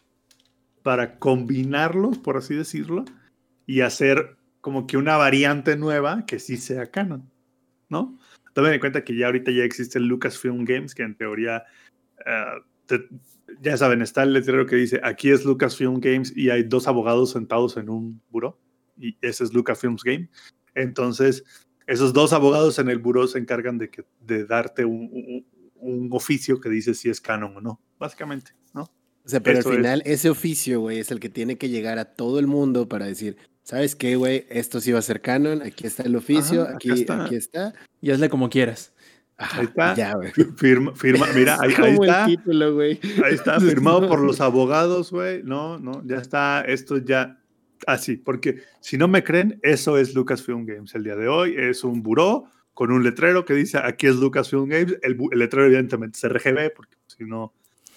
para combinarlos, por así decirlo, y hacer como que una variante nueva que sí sea canon, ¿no? Tomen en cuenta que ya ahorita ya existe el Lucasfilm Games, que en teoría, eh, ya saben, está el letrero que dice, aquí es Lucasfilm Games y hay dos abogados sentados en un buró, y ese es Lucasfilms Game. Entonces, esos dos abogados en el buró se encargan de, que, de darte un- un oficio que dice si es canon o no, básicamente, ¿no? O sea, pero Eso al es. final ese oficio, güey, es el que tiene que llegar a todo el mundo para decir, ¿sabes qué, güey? Esto sí va a ser canon, aquí está el oficio, Ajá, aquí, está. aquí está. Y hazle como quieras. Ajá, Ahí está. Ya, güey. Firma, firma, mira, ahí, ahí está. el título, güey. Ahí está, firmado por los abogados, güey. No, no, ya está, esto ya así, porque si no me creen, eso es Lucasfilm Games el día de hoy. Es un buró con un letrero que dice aquí es Lucasfilm Games. El, el letrero, evidentemente, es RGB, porque si no,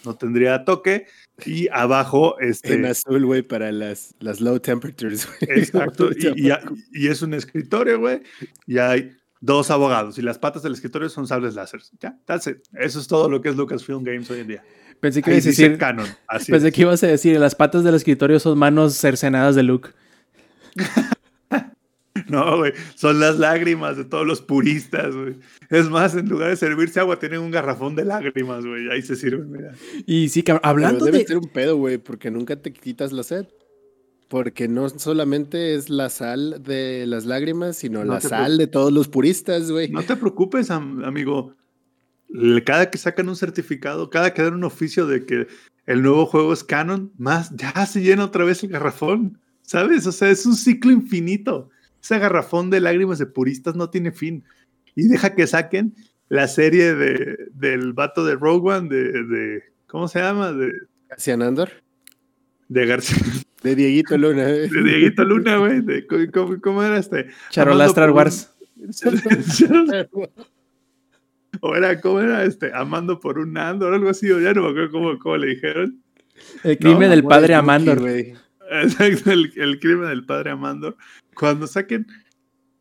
no tendría toque. Y abajo, este. En azul, güey, para las, las low temperatures, güey. Exacto, y, y y es un escritorio, güey, y hay dos abogados, y las patas del escritorio son sables láser. Ya, that's it. Eso es todo lo que es Lucasfilm Games hoy en día. Pensé que ibas a decir, canon. Así pensé es. que ibas a decir, las patas del escritorio son manos cercenadas de Luke. No, güey, son las lágrimas de todos los puristas, güey. Es más, en lugar de servirse agua, tienen un garrafón de lágrimas, güey. Ahí se sirven, mira. Y sí, cabrón, Pero hablando debe de... ser un pedo, güey, porque nunca te quitas la sed. Porque no solamente es la sal de las lágrimas, sino No la sal de todos los puristas, güey. No te preocupes, am- amigo. Cada que sacan un certificado, cada que dan un oficio de que el nuevo juego es canon, más ya se llena otra vez el garrafón. ¿Sabes? O sea, es un ciclo infinito. Ese garrafón de lágrimas de puristas no tiene fin. Y deja que saquen la serie de, del vato de Rogue One, de, de- ¿cómo se llama? De, Cassian Andor. de García, De Dieguito Luna, güey. de Dieguito Luna, güey. de- ¿cómo, cómo era este? Charola Amando Star por Wars. o era, ¿cómo era este? Amando por un Andor o algo así, o ya no me acuerdo cómo, cómo le dijeron. El crimen No, del padre Amandor. Güey. Exacto, el, el crimen del padre Amandor. Cuando saquen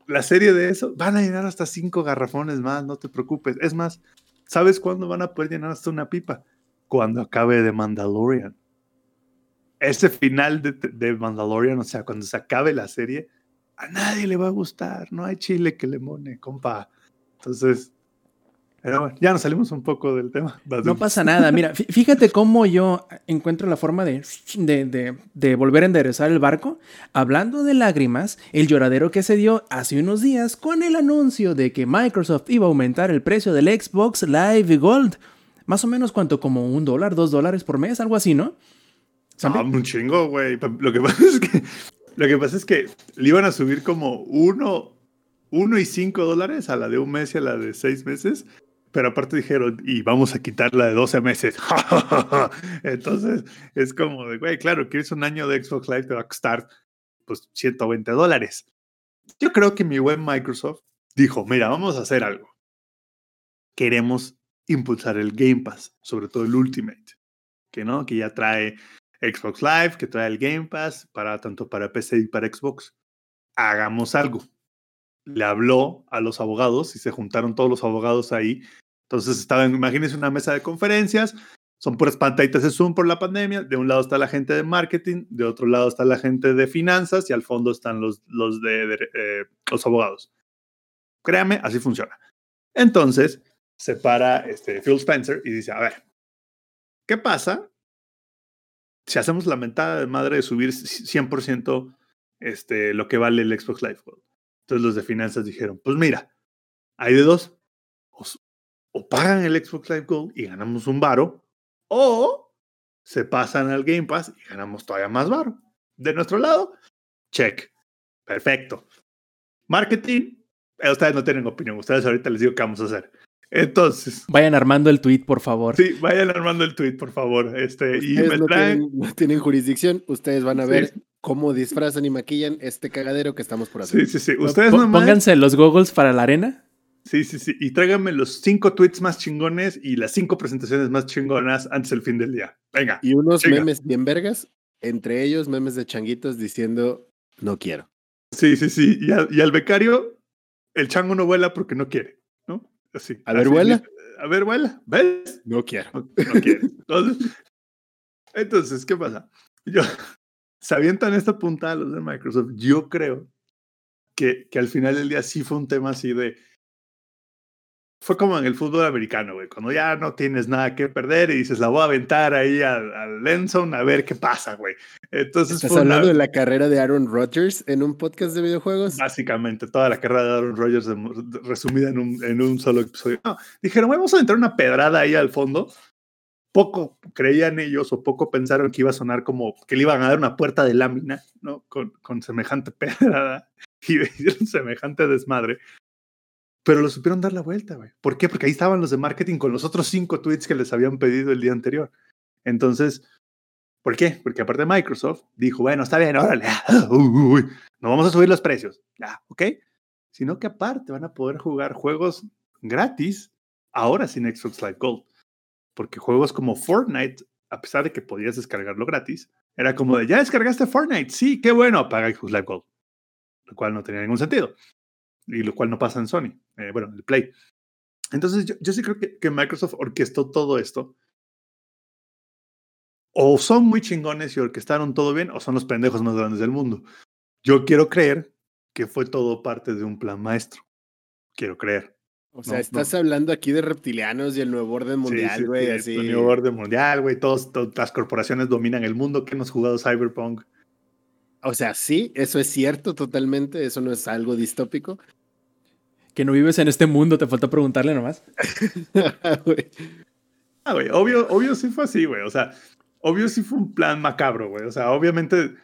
la serie de eso, van a llenar hasta cinco garrafones más, no te preocupes. Es más, ¿sabes cuándo van a poder llenar hasta una pipa? Cuando acabe de Mandalorian. Ese final de, de Mandalorian, o sea, cuando se acabe la serie, a nadie le va a gustar. No hay chile que le mone, compa. Entonces, pero bueno, ya nos salimos un poco del tema. Vas, No pasa nada. Mira, fí- fíjate cómo yo encuentro la forma de, de, de- de volver a enderezar el barco. Hablando de lágrimas, el lloradero que se dio hace unos días con el anuncio de que Microsoft iba a aumentar el precio del Xbox Live Gold. Más o menos cuánto, como un dólar, dos dólares por mes, algo así, ¿no? Ah, un chingo, güey. Lo que pasa es que lo que pasa es que le iban a subir como uno, uno y cinco dólares a la de un mes y a la de seis meses. Pero aparte dijeron, y vamos a quitar la de 12 meses. Entonces, es como de, güey, claro, quieres un año de Xbox Live, te va a costar pues 120 dólares. Yo creo que mi buen Microsoft dijo, mira, vamos a hacer algo. Queremos impulsar el Game Pass, sobre todo el Ultimate, que no, que ya trae Xbox Live, que trae el Game Pass para tanto para PC y para Xbox. Hagamos algo. Le habló a los abogados y se juntaron todos los abogados ahí. Entonces estaban, imagínense una mesa de conferencias, son puras pantallitas de Zoom por la pandemia. De un lado está la gente de marketing, de otro lado está la gente de finanzas y al fondo están los, los de, de, eh, los abogados. Créame, así funciona. Entonces se para este, Phil Spencer y dice, a ver, ¿qué pasa si hacemos la mentada de madre de subir 100% este, lo que vale el Xbox Live? Entonces los de finanzas dijeron, pues mira, hay de dos. O, pagan el Xbox Live Gold y ganamos un varo, o se pasan al Game Pass y ganamos todavía más varo. De nuestro lado, check. Perfecto. Marketing, eh, ustedes no tienen opinión. Ustedes ahorita les digo qué vamos a hacer. Entonces, Vayan armando el tweet, por favor. sí, vayan armando el tweet, por favor. Este, y Ustedes me no, traen. tienen, no tienen jurisdicción. Ustedes van a Sí. ver cómo disfrazan y maquillan este cagadero que estamos por hacer. Sí, sí, sí. Ustedes nomás. Pónganse los goggles para la arena. Sí, sí, sí. Y tráiganme los cinco tweets más chingones y las cinco presentaciones más chingonas antes del fin del día. Venga. Y unos memes bien vergas, entre ellos memes de changuitos diciendo no quiero. Sí, sí, sí. Y, al- y al becario, el chango no vuela porque no quiere, ¿no? Así. A ver, así vuela. A ver, vuela. ¿Ves? No quiero. No, no quiere. Entonces, entonces, ¿qué pasa? Yo, se avientan esta punta a los de Microsoft. Yo creo que, que al final del día sí fue un tema así de. Fue como en el fútbol americano, güey. Cuando ya no tienes nada que perder y dices, la voy a aventar ahí al, zone a ver qué pasa, güey. Entonces ¿Estás fue una- hablando de la carrera de Aaron Rodgers en un podcast de videojuegos? Básicamente, toda la carrera de Aaron Rodgers resumida en un, en un solo episodio. No, dijeron, "Güey, vamos a entrar una pedrada ahí al fondo. Poco creían ellos o poco pensaron que iba a sonar como que le iban a dar una puerta de lámina, ¿no? Con, con semejante pedrada y semejante desmadre. Pero lo supieron dar la vuelta, güey. ¿Por qué? Porque ahí estaban los de marketing con los otros cinco tweets que les habían pedido el día anterior. Entonces, ¿por qué? Porque aparte Microsoft dijo, bueno, está bien, órale, ah, no vamos a subir los precios, ya, ¿ok? Sino que aparte van a poder jugar juegos gratis ahora sin Xbox Live Gold. Porque juegos como Fortnite, a pesar de que podías descargarlo gratis, era como de, ya descargaste Fortnite, sí, qué bueno, apaga Xbox Live Gold. Lo cual no tenía ningún sentido. Y lo cual no pasa en Sony, eh, bueno, en el Play. Entonces yo, yo sí creo que, que Microsoft orquestó todo esto. O son muy chingones y orquestaron todo bien, o son los pendejos más grandes del mundo. Yo quiero creer que fue todo parte de un plan maestro. Quiero creer. O sea, No, estás hablando aquí de reptilianos y el nuevo orden mundial, Sí, sí, güey, sí, el nuevo orden mundial, güey. Todas las corporaciones dominan el mundo. que hemos jugado Cyberpunk? O sea, sí, eso es cierto totalmente, eso no es algo distópico. Que no vives en este mundo, te falta preguntarle nomás. Ah, güey, obvio, obvio sí fue así, güey. O sea, obvio sí fue un plan macabro, güey. O sea, obviamente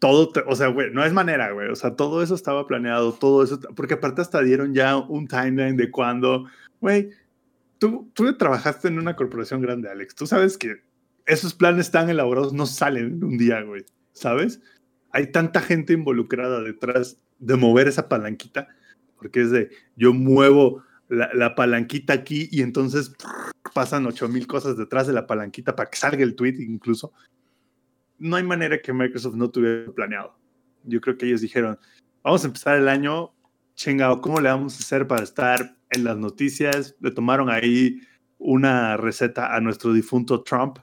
todo, te- o sea, güey, no es manera, güey. O sea, todo eso estaba planeado, todo eso, porque aparte hasta dieron ya un timeline de cuando, güey, tú, tú trabajaste en una corporación grande, Alex. Tú sabes que esos planes tan elaborados no salen en un día, güey. ¿Sabes? Hay tanta gente involucrada detrás de mover esa palanquita, porque es de, yo muevo la, la palanquita aquí y entonces pasan 8000 cosas detrás de la palanquita para que salga el tweet incluso. No hay manera que Microsoft no tuviera planeado. Yo creo que ellos dijeron, vamos a empezar el año, chingado, ¿cómo le vamos a hacer para estar en las noticias? Le tomaron ahí una receta a nuestro difunto Trump,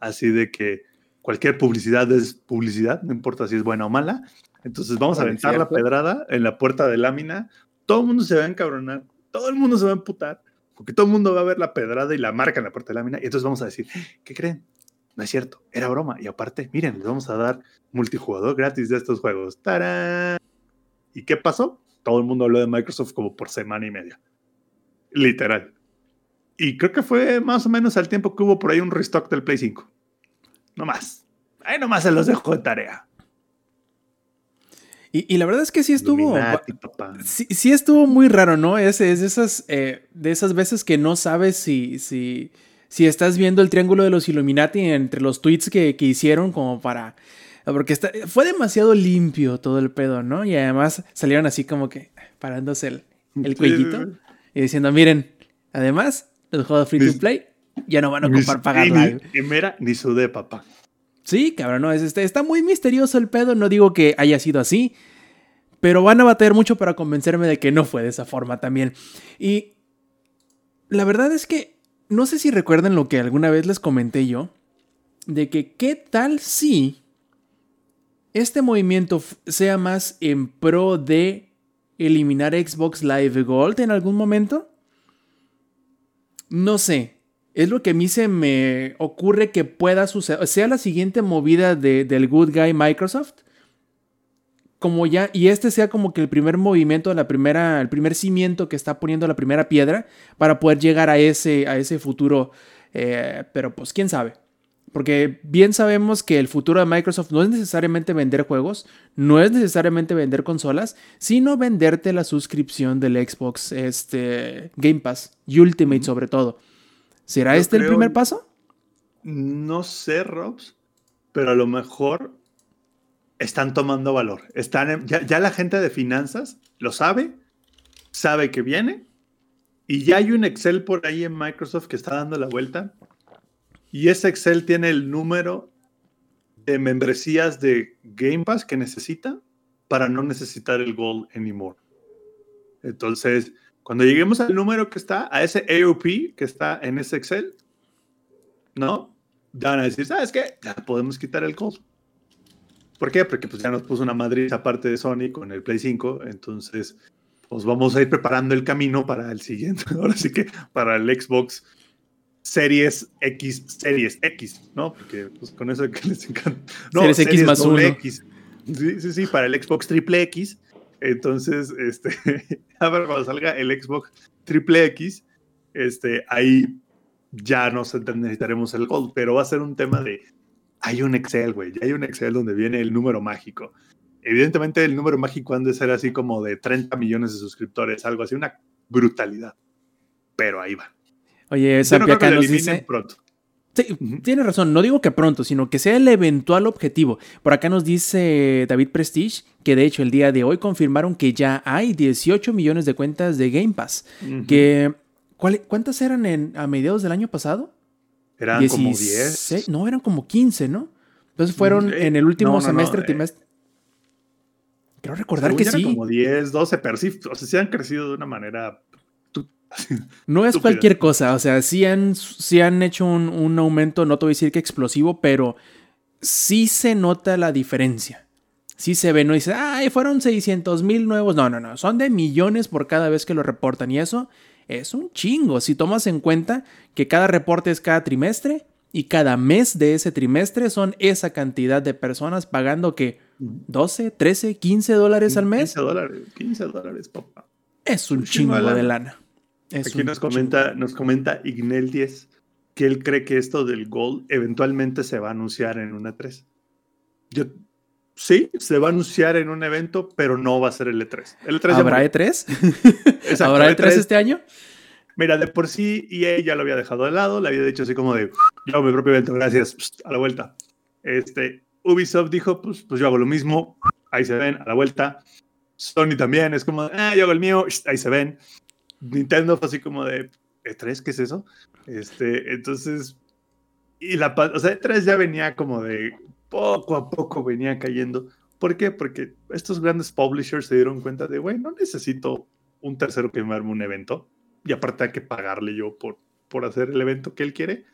así de que cualquier publicidad es publicidad, no importa si es buena o mala. Entonces vamos a Bueno, aventar la pedrada en la puerta de lámina, todo el mundo se va a encabronar, todo el mundo se va a emputar, porque todo el mundo va a ver la pedrada y la marca en la puerta de lámina, y entonces vamos a decir, ¿qué creen? No es cierto, era broma. Y aparte, miren, les vamos a dar multijugador gratis de estos juegos. ¡Tarán! ¿Y qué pasó? Todo el mundo habló de Microsoft como por semana y media. Literal. Y creo que fue más o menos al tiempo que hubo por ahí un restock del Play 5. No más. Ahí nomás se los dejo de tarea. Y, y la verdad es que sí estuvo. Papá. Sí, sí estuvo muy raro, ¿no? Es, es de, esas, eh, de esas veces que no sabes si, si, si estás viendo el triángulo de los Illuminati entre los tweets que, que hicieron como para... Porque está, fue demasiado limpio todo el pedo, ¿no? Y además salieron así como que parándose el, el cuellito y diciendo, miren, además los juegos free to play ya no van a Ni- ocupar pagar y live. ni- Y mira, ni sudé, papá. Sí, cabrón, no, es, este, está muy misterioso el pedo, no digo que haya sido así, pero van a batallar mucho para convencerme de que no fue de esa forma también. Y la verdad es que no sé si recuerdan lo que alguna vez les comenté yo, de que qué tal si este movimiento sea más en pro de eliminar Xbox Live Gold en algún momento. No sé. Es lo que a mí se me ocurre que pueda suceder. Sea la siguiente movida de- del Good Guy Microsoft. Como ya. Y este sea como que el primer movimiento, la primera, el primer cimiento que está poniendo la primera piedra. Para poder llegar a ese, a ese futuro. eh, pero pues quién sabe. Porque bien sabemos que el futuro de Microsoft no es necesariamente vender juegos, no es necesariamente vender consolas, sino venderte la suscripción del Xbox este, Game Pass y Ultimate sobre todo. ¿Será Yo este el primer paso? No sé, Robs, pero a lo mejor están tomando valor. Están en- ya, ya la gente de finanzas lo sabe, sabe que viene, y ya hay un Excel por ahí en Microsoft que está dando la vuelta. Y ese Excel tiene el número de membresías de Game Pass que necesita para no necesitar el Gold anymore. Entonces, cuando lleguemos al número que está, a ese AOP que está en ese Excel, ¿no? Van a decir, ¿sabes qué? Ya podemos quitar el Gold. ¿Por qué? Porque pues ya nos puso una Madrid aparte de Sony con el Play 5, entonces pues vamos a ir preparando el camino para el siguiente, ahora sí que para el Xbox Series X, Series X, ¿no? Porque pues con eso que les encanta. No, Series X más uno. X. Sí, sí, sí, para el Xbox Triple X. Entonces, este, a ver, cuando salga el Xbox Triple X, este, ahí ya no necesitaremos el Gold, pero va a ser un tema de, hay un Excel, güey, ya hay un Excel donde viene el número mágico. Evidentemente el número mágico han de ser así como de 30 millones de suscriptores, algo así, una brutalidad. Pero ahí va. Oye, Zampi no acá nos dice... pronto. Sí, tiene razón, no digo que pronto, sino que sea el eventual objetivo. Por acá nos dice David Prestige que de hecho el día de hoy confirmaron que ya hay 18 millones de cuentas de Game Pass. Que, ¿cuál- ¿Cuántas eran en, a mediados del año pasado? Eran como 16, 10. No, eran como 15, ¿no? Entonces fueron Mm, eh, en el último no, no, no, semestre, eh. trimestre. Creo recordar Según que sí. como 10, 12, pero sí, o sea, sí han crecido de una manera. No es cualquier cosa, o sea, sí han, sí han hecho un, un aumento, no te voy a decir que explosivo, pero sí se nota la diferencia. Sí se ve, no dice, ay, fueron 600 mil nuevos. No, no, no, son de millones por cada vez que lo reportan y eso es un chingo. Si tomas en cuenta que cada reporte es cada trimestre y cada mes de ese trimestre son esa cantidad de personas pagando que 12, 13, 15 dólares al mes, 15 dólares, 15 dólares, papá. es un un chingo chingo de de lana. lana. Es Aquí nos comenta, nos comenta Ignel 10 que él cree que esto del Gold eventualmente se va a anunciar en una 3. Yo, sí, se va a anunciar en un evento, pero no va a ser el E3. El E3 ya ¿Habrá murió. E3? Exacto, ¿Habrá el E3 este año? Mira, de por sí EA ya lo había dejado de lado, le había dicho así como de, yo hago mi propio evento, gracias, pst, a la vuelta. Este, Ubisoft dijo, pues, pues yo hago lo mismo, ahí se ven, a la vuelta. Sony también, es como, ah, yo hago el mío, ahí se ven. Nintendo fue así como de, ¿E3 qué es eso? Este, entonces, y la, o sea, E3 ya venía como de, poco a poco venía cayendo. ¿Por qué? Porque estos grandes publishers se dieron cuenta de, güey, no necesito un tercero que me arme un evento y aparte hay que pagarle yo por, por hacer el evento que él quiere.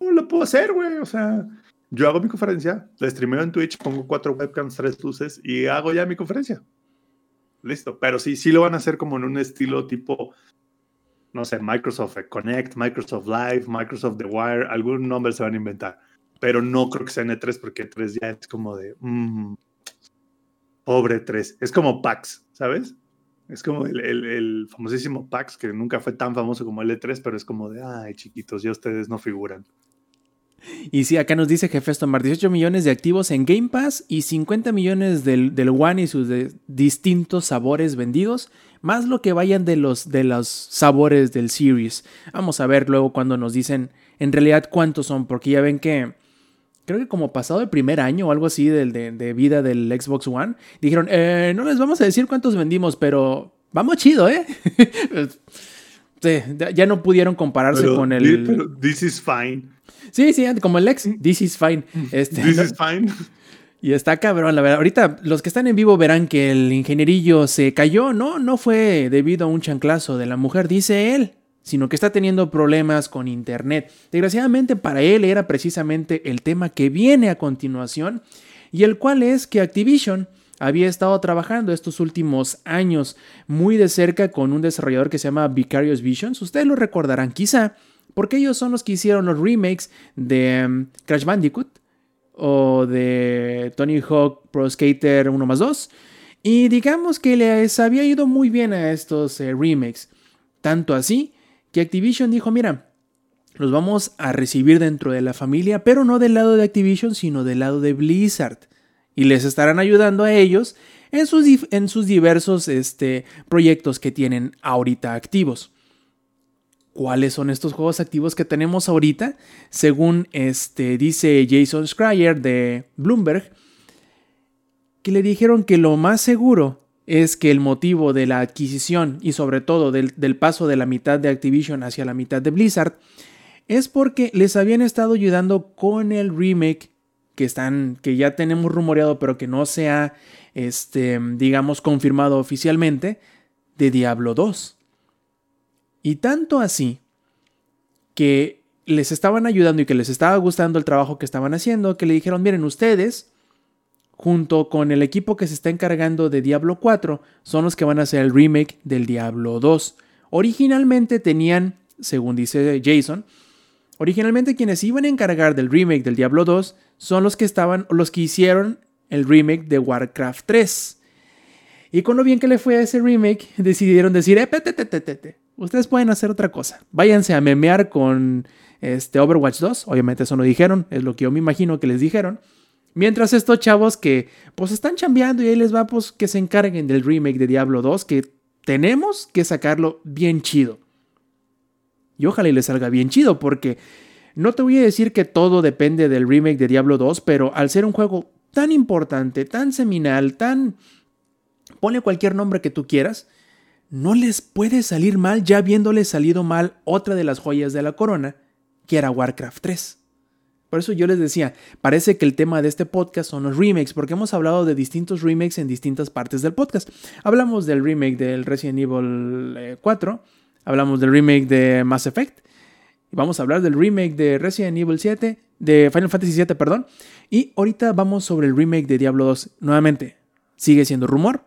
No lo puedo hacer, güey. O sea, yo hago mi conferencia, la streameo en Twitch, pongo cuatro webcams, tres luces y hago ya mi conferencia. Listo. Pero sí, sí lo van a hacer como en un estilo tipo, no sé, Microsoft Connect, Microsoft Live, Microsoft The Wire, algún nombre se van a inventar. Pero no creo que sea en E3 porque E3 ya es como de, mm, pobre 3. Es como PAX, ¿sabes? Es como el, el- el famosísimo PAX, que nunca fue tan famoso como el E3, pero es como de, ay, chiquitos, ya ustedes no figuran. Y sí, acá nos dice Jefes Tomar 18 millones de activos en Game Pass y 50 millones del, del One y sus distintos sabores vendidos, más lo que vayan de los, de los sabores del Series. Vamos a ver luego cuando nos dicen en realidad cuántos son, porque ya ven que creo que como pasado el primer año o algo así de, de vida del Xbox One, dijeron, "Eh, no les vamos a decir cuántos vendimos, pero vamos chido, ¿eh? Sí, ya- no pudieron compararse Pero, con el... pero this is fine. Sí, sí, como el ex. This is fine. Este, This no- is fine. y está cabrón, la verdad. Ahorita los que están en vivo verán que el ingenierillo se cayó. No, no fue debido a un chanclazo de la mujer, dice él, sino que está teniendo problemas con internet. Desgraciadamente para él era precisamente el tema que viene a continuación y el cual es que Activision había estado trabajando estos últimos años muy de cerca con un desarrollador que se llama Vicarious Visions. Ustedes lo recordarán quizá, porque ellos son los que hicieron los remakes de um, Crash Bandicoot o de Tony Hawk Pro Skater 1 más 2. Y digamos que les había ido muy bien a estos eh, remakes. Tanto así que Activision dijo, mira, los vamos a recibir dentro de la familia, pero no del lado de Activision, sino del lado de Blizzard. Y les estarán ayudando a ellos en sus, en sus diversos este, proyectos que tienen ahorita activos. ¿Cuáles son estos juegos activos que tenemos ahorita? Según este, dice Jason Schreier de Bloomberg, que le dijeron que lo más seguro es que el motivo de la adquisición y sobre todo del, del paso de la mitad de Activision hacia la mitad de Blizzard es porque les habían estado ayudando con el remake que están que ya tenemos rumoreado pero que no se ha este digamos confirmado oficialmente de Diablo 2. Y tanto así que les estaban ayudando y que les estaba gustando el trabajo que estaban haciendo, que le dijeron, miren, ustedes, junto con el equipo que se está encargando de Diablo 4, son los que van a hacer el remake del Diablo 2. Originalmente tenían, según dice Jason, originalmente quienes iban a encargar del remake del Diablo 2 son los que estaban, los que hicieron el remake de Warcraft 3. Y con lo bien que le fue a ese remake, decidieron decir, eh, ustedes pueden hacer otra cosa. Váyanse a memear con este Overwatch 2. Obviamente eso no dijeron, es lo que yo me imagino que les dijeron. Mientras estos chavos que pues están chambeando y ahí les va pues que se encarguen del remake de Diablo 2 que tenemos que sacarlo bien chido. Y ojalá y les salga bien chido porque no te voy a decir que todo depende del remake de Diablo 2, pero al ser un juego tan importante, tan seminal, tan... Ponle cualquier nombre que tú quieras, no les puede salir mal ya habiéndole salido mal otra de las joyas de la corona, que era Warcraft 3. Por eso yo les decía, parece que el tema de este podcast son los remakes, porque hemos hablado de distintos remakes en distintas partes del podcast. Hablamos del remake del Resident Evil 4, eh, hablamos del remake de Mass Effect, vamos a hablar del remake de Resident Evil 7, de Final Fantasy 7, perdón, y ahorita vamos sobre el remake de Diablo 2. Nuevamente, sigue siendo rumor,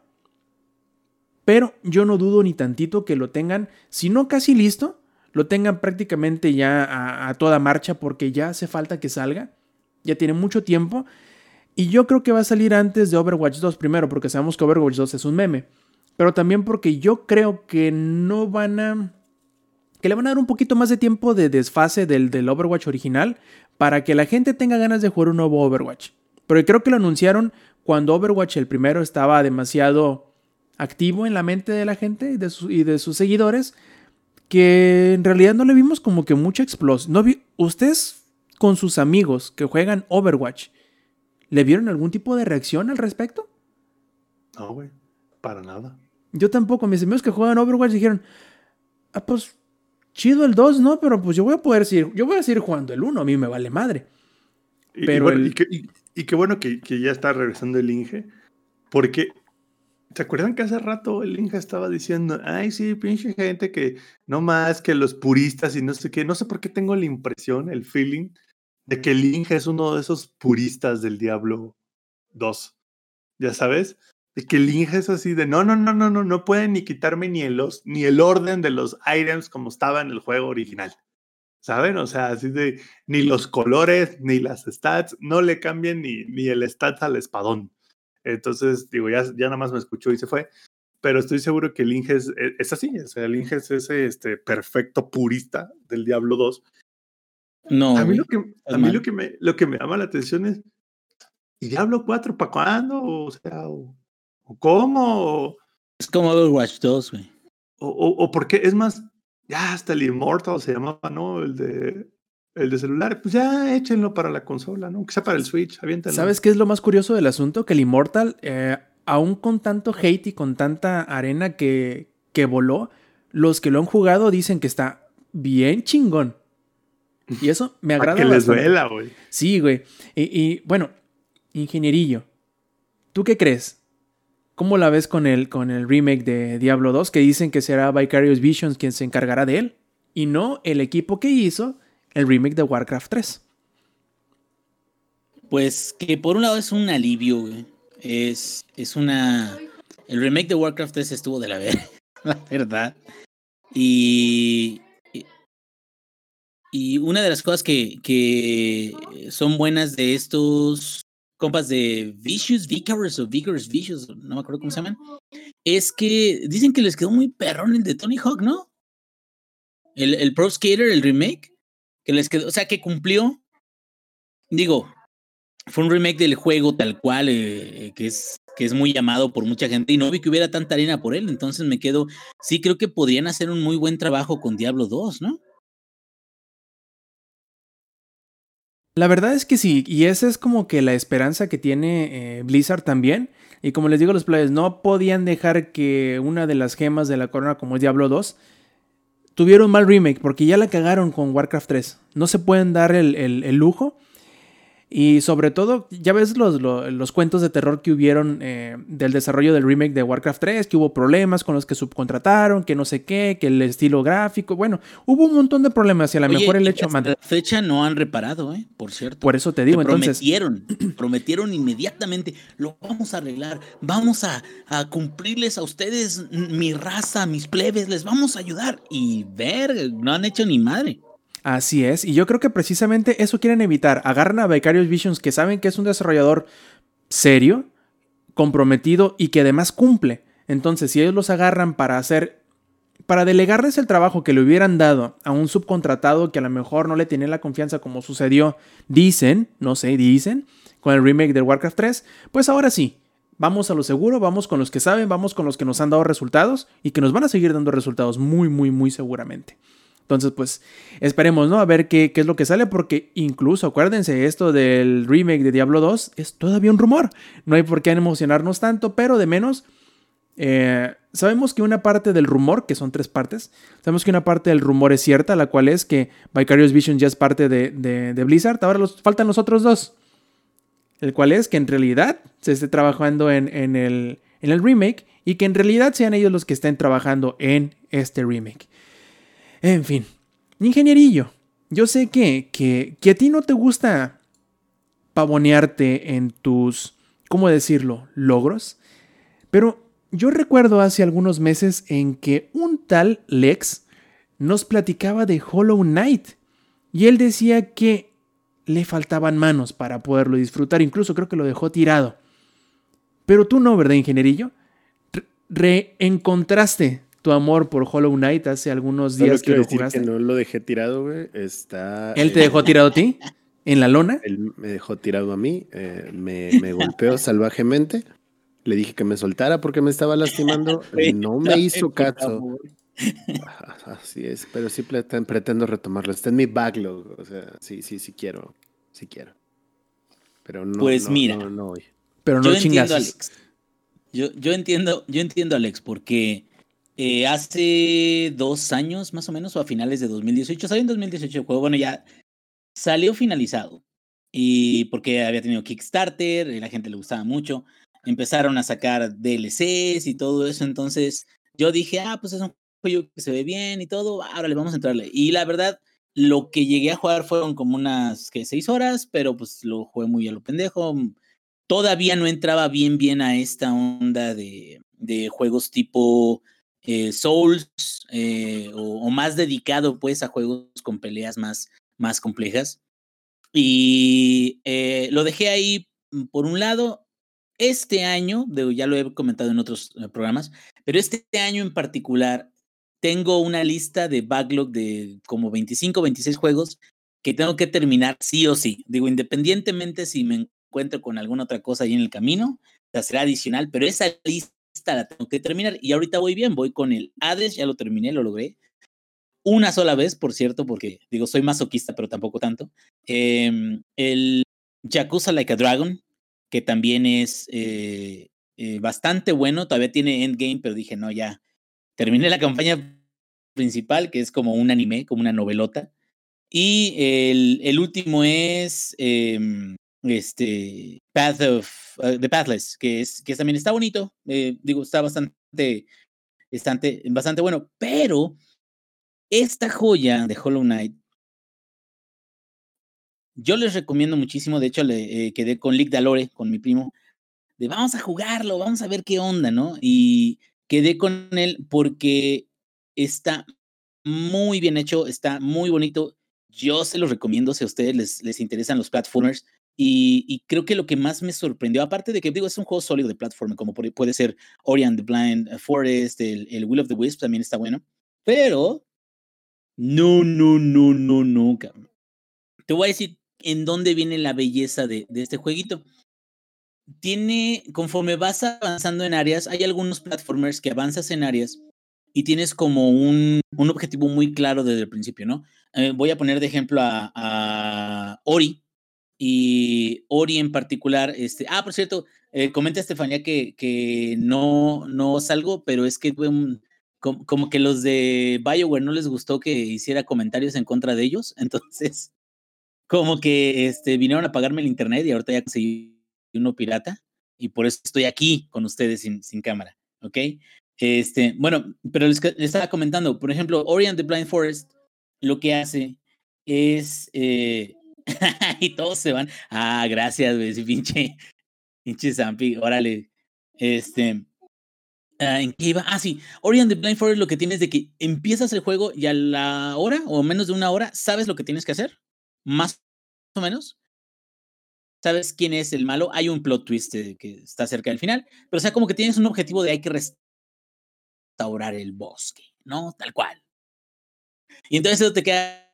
pero yo no dudo ni tantito que lo tengan, si no casi listo, lo tengan prácticamente ya a, a, toda marcha porque ya hace falta que salga. Ya tiene mucho tiempo. Y yo creo que va a salir antes de Overwatch 2 primero, porque sabemos que Overwatch 2 es un meme. Pero también porque yo creo que no van a... Que le van a dar un poquito más de tiempo de desfase del, del Overwatch original para que la gente tenga ganas de jugar un nuevo Overwatch. Pero creo que lo anunciaron cuando Overwatch el primero estaba demasiado activo en la mente de la gente y de, su, y de sus seguidores que en realidad no le vimos como que mucha explosión. No vi ustedes con sus amigos que juegan Overwatch, ¿le vieron algún tipo de reacción al respecto? No, güey, para nada. Yo tampoco, mis amigos que juegan Overwatch dijeron, ah, pues chido el 2, ¿no? Pero pues yo voy a poder seguir, yo voy a seguir jugando el 1, a mí me vale madre. Y, Pero y, bueno, el- y, que- y- y qué bueno que, que ya está regresando el Inge, porque ¿se acuerdan que hace rato el Inge estaba diciendo, ay, sí, pinche gente que no más que los puristas y no sé qué? No sé por qué tengo la impresión, el feeling, de que el Inge es uno de esos puristas del Diablo 2. ¿Ya sabes? De que el Inge es así de, no, no, no, no, no, no pueden ni quitarme ni el, os- ni el orden de los items como estaba en el juego original. ¿Saben? O sea, así de, ni los colores, ni las stats, no le cambien ni, ni el stats al espadón. Entonces, digo, ya, ya nada más me escuchó y se fue. Pero estoy seguro que el Inge es, e- es así. O sea, el Inge es ese este, perfecto purista del Diablo 2. No, a mí, lo que, a mí lo, que me, lo que me llama la atención es, ¿y Diablo 4 para cuándo? O sea, o, o cómo? Es como Overwatch 2, güey. o, o- o por qué? Es más, ya hasta el Immortal se llamaba, ¿no? El de, el de celular. Pues ya échenlo para la consola, ¿no? Que sea para el Switch, aviéntenlo. ¿Sabes qué es lo más curioso del asunto? Que el Immortal, eh, aún con tanto hate y con tanta arena que, que voló, los que lo han jugado dicen que está bien chingón. Y eso me agrada que les duela, güey. Sí, güey. Y, y, bueno, ingenierillo, ¿tú qué crees? ¿Cómo la ves con el, con el remake de Diablo 2? Que dicen que será Vicarious Visions quien se encargará de él. Y no el equipo que hizo el remake de Warcraft 3. Pues que por un lado es un alivio. Es, es una. El remake de Warcraft 3 estuvo de la verga, la verdad. Y- Y una de las cosas que, que son buenas de estos compas de Vicious, Vicarous o Vigorous Vicious, no me acuerdo cómo se llaman, es que dicen que les quedó muy perrón el de Tony Hawk, ¿no? El, el Pro Skater, el remake, que les quedó, o sea, que cumplió. Digo, fue un remake del juego tal cual, eh, que, es, que es muy llamado por mucha gente y no vi que hubiera tanta arena por él, entonces me quedo, sí creo que podrían hacer un muy buen trabajo con Diablo 2, ¿no? La verdad es que sí, y esa es como que la esperanza que tiene eh, Blizzard también. Y como les digo los players, no podían dejar que una de las gemas de la corona, como es Diablo 2, tuviera un mal remake, porque ya la cagaron con Warcraft 3. No se pueden dar el- el lujo. Y sobre todo, ya ves los, lo- los cuentos de terror que hubieron eh, del desarrollo del remake de Warcraft 3, que hubo problemas con los que subcontrataron, que no sé qué, que el estilo gráfico, bueno, hubo un montón de problemas y a lo Oye, mejor el hecho... hasta la fecha no han reparado, ¿eh? Por cierto. Por eso te digo, entonces... prometieron, prometieron inmediatamente, lo vamos a arreglar, vamos a, a cumplirles a ustedes, mi raza, mis plebes, les vamos a ayudar. Y ver, no han hecho ni madre. Así es, y yo creo que precisamente eso quieren evitar. Agarran a Vicarious Visions que saben que es un desarrollador serio, comprometido y que además cumple. Entonces, si ellos los agarran para hacer, para delegarles el trabajo que le hubieran dado a un subcontratado que a lo mejor no le tenía la confianza como sucedió, dicen, no sé, dicen, con el remake del Warcraft 3, pues ahora sí. Vamos a lo seguro, vamos con los que saben, vamos con los que nos han dado resultados y que nos van a seguir dando resultados muy, muy, muy seguramente. Entonces, pues esperemos, ¿no? A ver qué, es lo que sale, porque incluso, acuérdense, esto del remake de Diablo 2 es todavía un rumor. No hay por qué emocionarnos tanto, pero de menos, eh, sabemos que una parte del rumor, que son tres partes, sabemos que una parte del rumor es cierta, la cual es que Vicarious Vision ya es parte de, Blizzard. Ahora los, faltan los otros dos. El cual es que en realidad se esté trabajando en el, en el remake y que en realidad sean ellos los que estén trabajando en este remake. En fin, ingenierillo, yo sé que, que, que a ti no te gusta pavonearte en tus, ¿cómo decirlo?, logros, pero yo recuerdo hace algunos meses en que un tal Lex nos platicaba de Hollow Knight y él decía que le faltaban manos para poderlo disfrutar, incluso creo que lo dejó tirado. Pero tú no, ¿verdad, ingenierillo? Re- reencontraste tu amor por Hollow Knight hace algunos Solo días que quiero lo decir jugaste. que no lo dejé tirado, güey. Está. ¿Él te eh, dejó tirado a ti? ¿En la lona? Él me dejó tirado a mí, eh, me, me golpeó salvajemente. Le dije que me soltara porque me estaba lastimando. No me hizo caso. Así es, pero sí preten- pretendo retomarlo. Está en mi backlog. O sea, sí, sí, sí quiero. Sí quiero. Pero no. Pues no, mira. No, no. Pero no yo entiendo. Alex. Yo, yo entiendo, yo entiendo a Alex, porque eh, hace dos años, más o menos, o a finales de 2018, salió en 2018 el juego, bueno, ya salió finalizado. Y porque había tenido Kickstarter, y la gente le gustaba mucho. Empezaron a sacar DLCs y todo eso. Entonces, yo dije, ah, pues es un juego que se ve bien y todo. Ahora le vamos a entrarle. Y la verdad, lo que llegué a jugar fueron como unas que seis horas, pero pues lo jugué muy a lo pendejo todavía no entraba bien bien a esta onda de, de juegos tipo eh, Souls eh, o, más dedicado pues a juegos con peleas más, más complejas. Y eh, lo dejé ahí mm, por un lado. Este año, ya lo he comentado en otros programas, pero este año en particular tengo una lista de backlog de como 25, 26 juegos que tengo que terminar sí o sí. Digo, independientemente si me encuentro con alguna otra cosa ahí en el camino, será adicional, pero esa lista la tengo que terminar y ahorita voy bien, voy con el Hades, ya lo terminé, lo logré. Una sola vez, por cierto, porque digo, soy masoquista, pero tampoco tanto. Em, el Yakuza Like a Dragon, que también es eh, eh, bastante bueno, todavía tiene endgame, pero dije, no, ya terminé la campaña principal, que es como un anime, como una novelota. Y el, el último es em, este Path of The Pathless, que es que también está bonito. eh, digo, está bastante, bastante, bastante bueno. Pero esta joya de Hollow Knight, yo les recomiendo muchísimo. De hecho, le eh, quedé con Lick Dalore, con mi primo, de vamos a jugarlo, vamos a ver qué onda, ¿no? Y quedé con él porque está muy bien hecho, está muy bonito. Yo se los recomiendo si a ustedes les, les interesan los platformers. Y, y creo que lo que más me sorprendió, aparte de que digo, es un juego sólido de platform, como puede ser Ori and the Blind eh, Forest, el, el Will of the Wisp también está bueno. Pero, no, no, no, no, no, cabrón. Te voy a decir en dónde viene la belleza de, de este jueguito. Tiene, conforme vas avanzando en áreas, hay algunos platformers que avanzas en áreas y tienes como un, un objetivo muy claro desde el principio, ¿no? Eh, voy a poner de ejemplo a, a Ori. Y Ori en particular, este, ah, por cierto, eh, comenta Estefanía que, que no, no salgo, pero es que como, como que los de Bioware no les gustó que hiciera comentarios en contra de ellos, entonces como que este, vinieron a pagarme el internet y ahorita ya conseguí uno pirata y por eso estoy aquí con ustedes sin, sin cámara, ¿ok? Este, bueno, pero les, les, estaba comentando, por ejemplo, Orient the Blind Forest lo que hace es, eh, y todos se van, ah, gracias, güey, pinche, pinche Zampi, órale, este, Uh, ¿En qué iba? Ah, sí. Orient the Blind Forest lo que tienes de que empiezas el juego y a la hora o menos de una hora sabes lo que tienes que hacer. Más o menos. Sabes quién es el malo. Hay un plot twist de que está cerca del final. Pero o sea, como que tienes un objetivo de hay que restaurar el bosque, ¿no? Tal cual. Y entonces eso te quedas,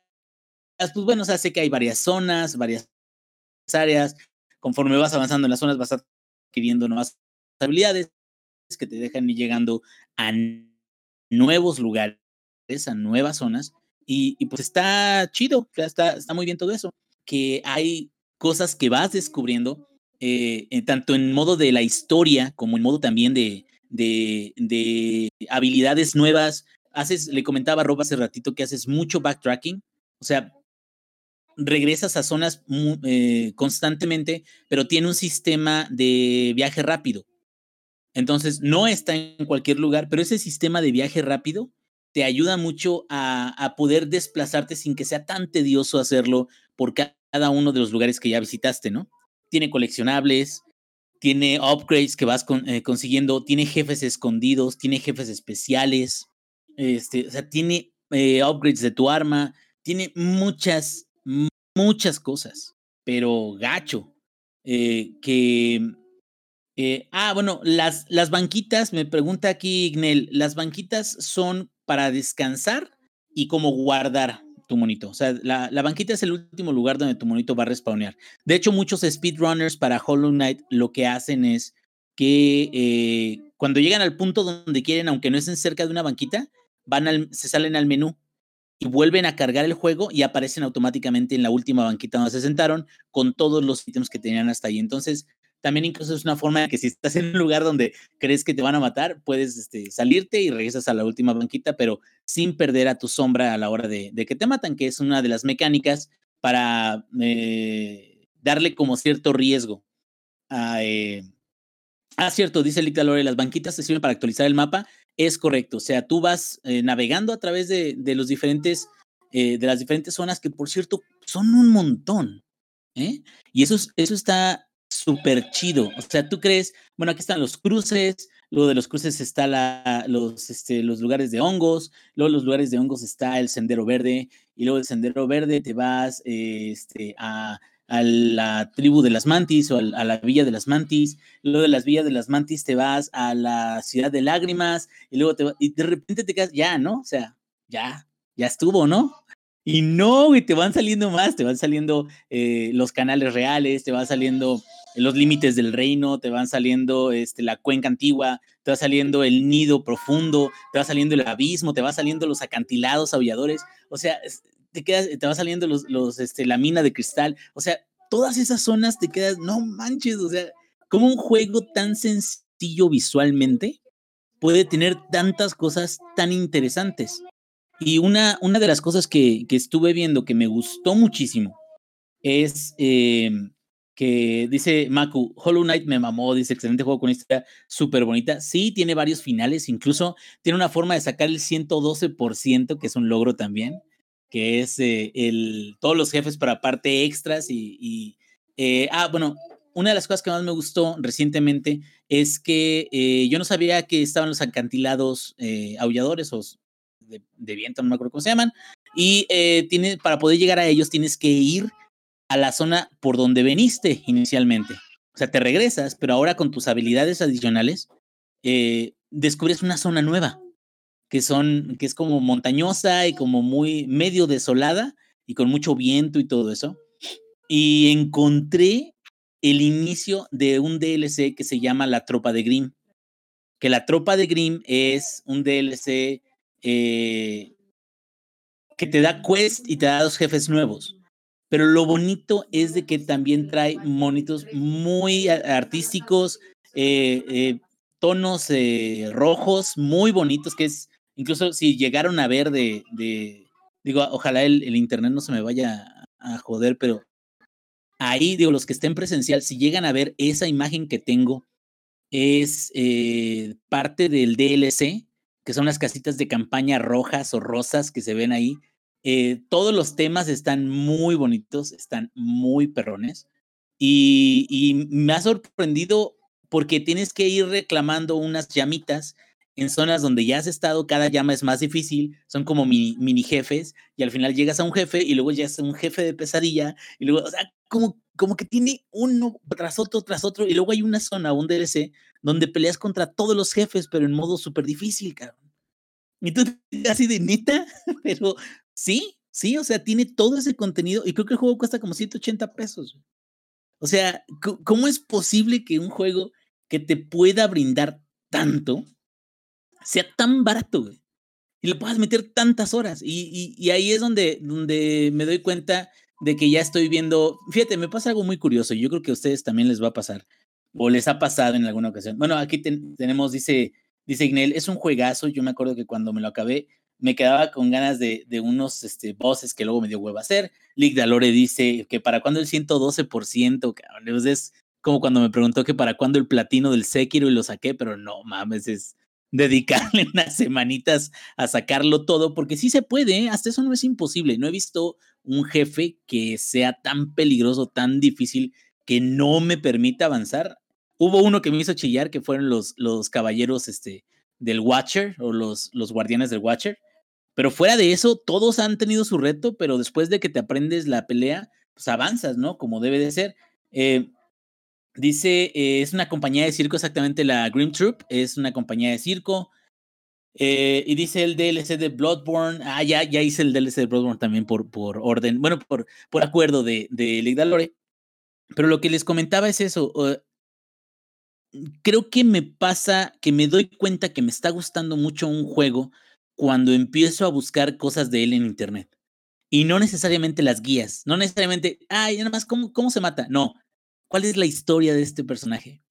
pues bueno, o sea, sé que hay varias zonas, varias áreas. Conforme vas avanzando en las zonas vas adquiriendo nuevas habilidades que te dejan ir llegando a nuevos lugares, a nuevas zonas, y, pues está chido, está, está muy bien todo eso, que hay cosas que vas descubriendo, eh, tanto en modo de la historia como en modo también de, de, de habilidades nuevas. Haces, le comentaba a Rob hace ratito que haces mucho backtracking, o sea, regresas a zonas eh, constantemente, pero tiene un sistema de viaje rápido. Entonces, no está en cualquier lugar, pero ese sistema de viaje rápido te ayuda mucho a, poder desplazarte sin que sea tan tedioso hacerlo por cada uno de los lugares que ya visitaste, ¿no? Tiene coleccionables, tiene upgrades que vas eh, consiguiendo, tiene jefes escondidos, tiene jefes especiales, este, o sea, tiene eh, upgrades de tu arma, tiene muchas, muchas cosas, pero gacho, eh, que eh, ah, bueno, las, las banquitas, me pregunta aquí Ignel, las banquitas son para descansar y como guardar tu monito. O sea, la, la, banquita es el último lugar donde tu monito va a respawnear. De hecho, muchos speedrunners para Hollow Knight lo que hacen es que eh, cuando llegan al punto donde quieren, aunque no estén cerca de una banquita, van al, se salen al menú y vuelven a cargar el juego y aparecen automáticamente en la última banquita donde se sentaron con todos los ítems que tenían hasta ahí. Entonces, también incluso es una forma de que si estás en un lugar donde crees que te van a matar, puedes este, salirte y regresas a la última banquita, pero sin perder a tu sombra a la hora de, que te matan, que es una de las mecánicas para eh, darle como cierto riesgo. A, eh, ah, cierto, dice el Lore, las banquitas se sirven para actualizar el mapa. Es correcto, o sea, tú vas eh, navegando a través de, de los diferentes, de las diferentes zonas que, por cierto, son un montón. Y eso, eso está súper chido. O sea, tú crees, bueno, aquí están los cruces, luego de los cruces está la, los, este, los lugares de hongos, luego los lugares de hongos está el sendero verde, y luego del sendero verde te vas eh, este, a, a, la tribu de las mantis o a, la villa de las mantis, luego de las villas de las mantis te vas a la ciudad de lágrimas, y luego te y de repente te quedas, ya, ¿no? O sea, ya, ya estuvo, ¿no? Y no, güey, te van saliendo más, te van saliendo eh, los canales reales, te van saliendo los límites del reino, te van saliendo este, la cuenca antigua, te va saliendo el nido profundo, te va saliendo el abismo, te va saliendo los acantilados aulladores, o sea, te, quedas, te va saliendo los, los, este, la mina de cristal, o sea, todas esas zonas te quedas, no manches, o sea, como un juego tan sencillo visualmente puede tener tantas cosas tan interesantes. Y una, una de las cosas que, que, estuve viendo que me gustó muchísimo es eh, que dice Maku, Hollow Knight me mamó, dice excelente juego con historia súper bonita. Sí, tiene varios finales, incluso tiene una forma de sacar el 112%, que es un logro también, que es eh, el, todos los jefes para parte extras y... eh, ah, bueno, una de las cosas que más me gustó recientemente es que eh, yo no sabía que estaban los acantilados aulladores o de, viento, no me acuerdo cómo se llaman, y tiene, para poder llegar a ellos tienes que ir a la zona por donde veniste inicialmente. O sea, te regresas, pero ahora con tus habilidades adicionales, descubres una zona nueva, que, son, que es como montañosa y como muy medio desolada y con mucho viento y todo eso. Y encontré el inicio de un DLC que se llama La Tropa de Grimm. Que la Tropa de Grimm es un DLC eh, que te da quest y te da dos jefes nuevos. Pero lo bonito es de que también trae monitos muy artísticos, eh, eh, tonos rojos muy bonitos, que es, incluso si llegaron a ver de, digo, ojalá el, internet no se me vaya a joder, pero ahí, digo, los que estén presencial, si llegan a ver esa imagen que tengo, es eh, parte del DLC, que son las casitas de campaña rojas o rosas que se ven ahí. Eh, todos los temas están muy bonitos, están muy perrones. Y me ha sorprendido porque tienes que ir reclamando unas llamitas en zonas donde ya has estado, cada llama es más difícil, son como mini, jefes, y al final llegas a un jefe y luego llegas a un jefe de pesadilla, y luego, o sea, como, como que tiene uno tras otro, tras otro, y luego hay una zona, un DLC, donde peleas contra todos los jefes, pero en modo súper difícil, cabrón. Y tú así de neta, pero sí, sí, o sea, tiene todo ese contenido, y creo que el juego cuesta como 180 pesos. O sea, ¿cómo es posible que un juego que te pueda brindar tanto, sea tan barato, güey. Y le puedas meter tantas horas. Y, y, ahí es donde, donde me doy cuenta de que ya estoy viendo. Fíjate, me pasa algo muy curioso. Yo creo que a ustedes también les va a pasar. O les ha pasado en alguna ocasión. Bueno, aquí tenemos, dice, dice Ignel, es un juegazo. Yo me acuerdo que cuando me lo acabé, me quedaba con ganas de, de unos este, bosses que luego me dio huevo a hacer. Lick Dalore dice que para cuando el 112%, cabrón, es como cuando me preguntó que para cuándo el platino del Sekiro y lo saqué, pero no mames, es, dedicarle unas semanitas a sacarlo todo, porque sí se puede, ¿eh? hasta eso no es imposible. No he visto un jefe que sea tan peligroso, tan difícil, que no me permita avanzar. Hubo uno que me hizo chillar, que fueron los, los caballeros este, del Watcher o los, los guardianes del Watcher. Pero fuera de eso, todos han tenido su reto, pero después de que te aprendes la pelea, pues avanzas, ¿no? Como debe de ser. Eh, Dice, eh, es una compañía de circo, exactamente la Grim Troop, es una compañía de circo. Eh, y dice el DLC de Bloodborne. Ah, ya, ya hice el DLC de Bloodborne también por, por orden, bueno, por, por acuerdo de, de Ligdalore. Pero lo que les comentaba es eso. creo que me pasa que me doy cuenta que me está gustando mucho un juego cuando empiezo a buscar cosas de él en internet. Y no necesariamente las guías, no necesariamente, ay, nada más, ¿cómo, cómo se mata? No, ¿Cuál es la historia de este personaje?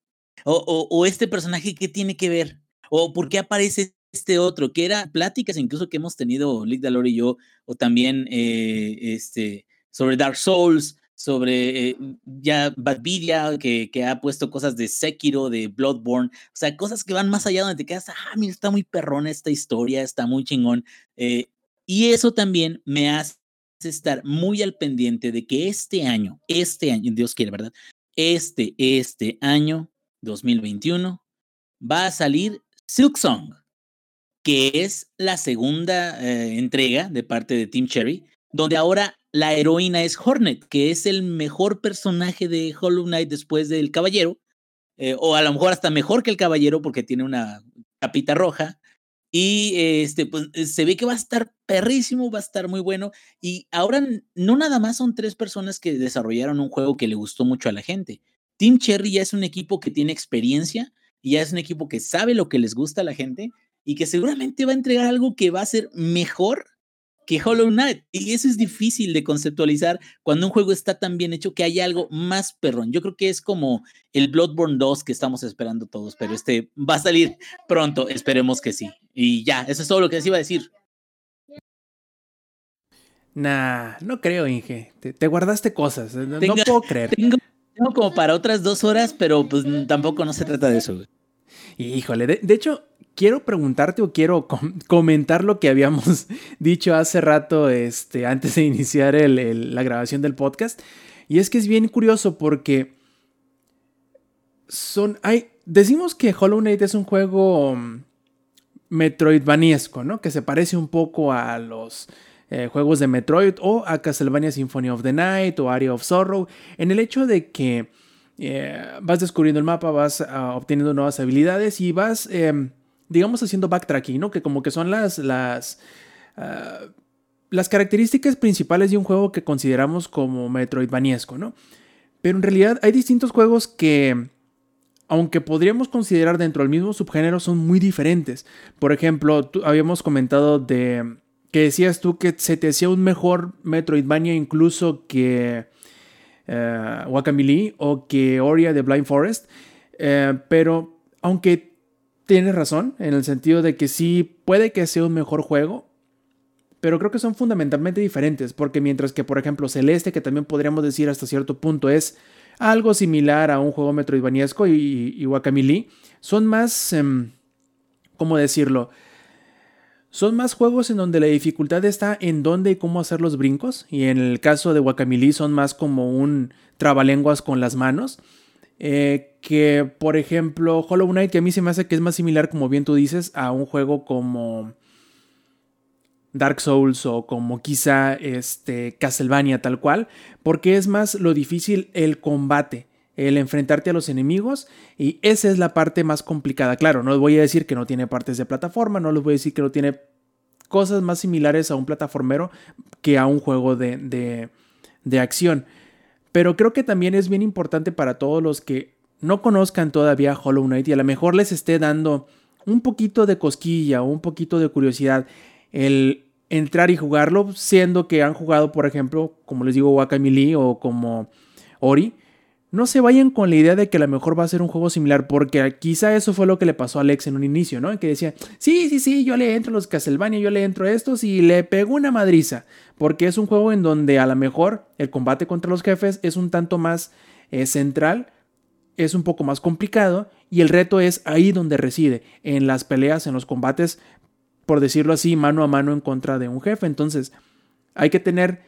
O, este personaje, ¿qué tiene que ver? ¿O por qué aparece este otro? Que era pláticas incluso que hemos tenido Lick Dalor y yo, o también eh, este, sobre Dark Souls, sobre eh, ya Badvidia, que, que ha puesto cosas de Sekiro, de Bloodborne, o sea, cosas que van más allá donde te quedas, ah, mira, está muy perrona esta historia, está muy chingón. Eh, y eso también me hace estar muy al pendiente de que este año, este año, Dios quiere, ¿verdad? Este, este año 2021 va a salir Silksong, que es la segunda eh, entrega de parte de Team Cherry, donde ahora la heroína es Hornet, que es el mejor personaje de Hollow Knight después del Caballero, eh, o a lo mejor hasta mejor que el Caballero porque tiene una capita roja. Y este, pues eh, se ve que va a estar perrísimo, va a estar muy bueno. Y ahora no nada más son tres personas que desarrollaron un juego que le gustó mucho a la gente. Team Cherry ya es un equipo que tiene experiencia y ya es un equipo que sabe lo que les gusta a la gente y que seguramente va a entregar algo que va a ser mejor que Hollow Knight. Y eso es difícil de conceptualizar cuando un juego está tan bien hecho que hay algo más perrón. Yo creo que es como el Bloodborne 2 que estamos esperando todos, pero este va a salir pronto, esperemos que sí. Y ya, eso es todo lo que les iba a decir. Nah, no creo, Inge. Te, guardaste cosas. No, puedo creer. Tengo, como para otras dos horas, pero pues tampoco no se trata de eso. Híjole, de hecho, quiero preguntarte o quiero comentar lo que habíamos dicho hace rato, este, antes de iniciar la grabación del podcast. Y es que es bien curioso porque son. Hay, decimos que Hollow Knight es un juego mm, Metroidvaniesco, ¿no? Que se parece un poco a los eh, juegos de Metroid o a Castlevania Symphony of the Night o Area of Sorrow. En el hecho de que eh, vas descubriendo el mapa, vas ah, obteniendo nuevas habilidades y vas. Em, digamos, haciendo backtracking, ¿no? Que como que son las, las, ah, las características principales de un juego que consideramos como Metroidvaniesco, ¿no? Pero en realidad hay distintos juegos que, aunque podríamos considerar dentro del mismo subgénero, son muy diferentes. Por ejemplo, habíamos comentado de que decías tú que se te hacía un mejor Metroidvania incluso que uh, o que Oria de Blind Forest. Eh, pero aunque tienes razón, en el sentido de que sí puede que sea un mejor juego, pero creo que son fundamentalmente diferentes, porque mientras que, por ejemplo, Celeste, que también podríamos decir hasta cierto punto es algo similar a un juego metroidvaniesco y, y Guacamole, son más, em, ¿cómo decirlo? Son más juegos en donde la dificultad está en dónde y cómo hacer los brincos, y en el caso de Guacamole son más como un trabalenguas con las manos. Eh, que por ejemplo Hollow Knight que a mí se me hace que es más similar como bien tú dices a un juego como Dark Souls o como quizá este Castlevania tal cual, porque es más lo difícil el combate, el enfrentarte a los enemigos y esa es la parte más complicada. Claro, no les voy a decir que no tiene partes de plataforma, no les voy a decir que no tiene cosas más similares a un plataformero que a un juego de, de, acción. Pero creo que también es bien importante para todos los que no conozcan todavía Hollow Knight y a lo mejor les esté dando un poquito de cosquilla o un poquito de curiosidad el entrar y jugarlo, siendo que han jugado, por ejemplo, como les digo, Wakamili o como Ori, no se vayan con la idea de que a lo mejor va a ser un juego similar, porque quizá eso fue lo que le pasó a Alex en un inicio, ¿no? Que decía, sí, sí, sí, yo le entro a los Castlevania, yo le entro a estos y le pego una madriza, porque es un juego en donde a lo mejor el combate contra los jefes es un tanto más eh, central, es un poco más complicado y el reto es ahí donde reside, en las peleas, en los combates por decirlo así, mano a mano en contra de un jefe. Entonces, hay que tener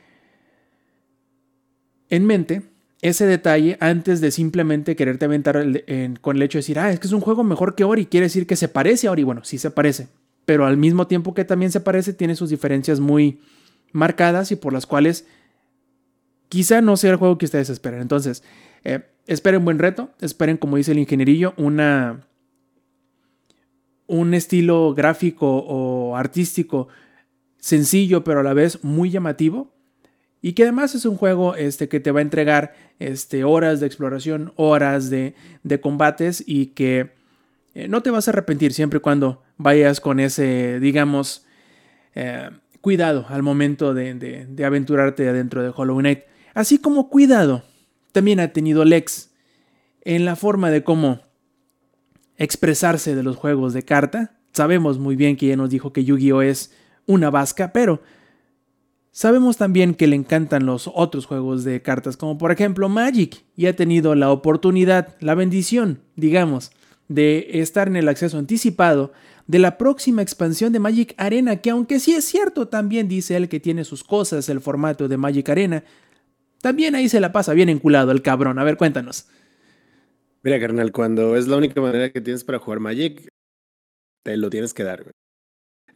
en mente ese detalle antes de simplemente quererte aventar con el hecho de decir, ah, es que es un juego mejor que Ori, quiere decir que se parece a Ori. Bueno, sí se parece, pero al mismo tiempo que también se parece, tiene sus diferencias muy marcadas y por las cuales quizá no sea el juego que ustedes esperan. Entonces, eh, esperen buen reto, esperen, como dice el ingenierillo, una un estilo gráfico o artístico sencillo pero a la vez muy llamativo y que además es un juego este, que te va a entregar este, horas de exploración, horas de, de combates y que eh, no te vas a arrepentir siempre y cuando vayas con ese, digamos, eh, cuidado al momento de, de, de aventurarte adentro de Hollow Knight. Así como cuidado también ha tenido Lex en la forma de cómo expresarse de los juegos de carta. Sabemos muy bien que ya nos dijo que Yu-Gi-Oh es una vasca, pero sabemos también que le encantan los otros juegos de cartas, como por ejemplo Magic, y ha tenido la oportunidad, la bendición, digamos, de estar en el acceso anticipado de la próxima expansión de Magic Arena, que aunque sí es cierto, también dice él que tiene sus cosas el formato de Magic Arena, también ahí se la pasa bien enculado el cabrón. A ver, cuéntanos. Mira, carnal, cuando es la única manera que tienes para jugar Magic, te lo tienes que dar.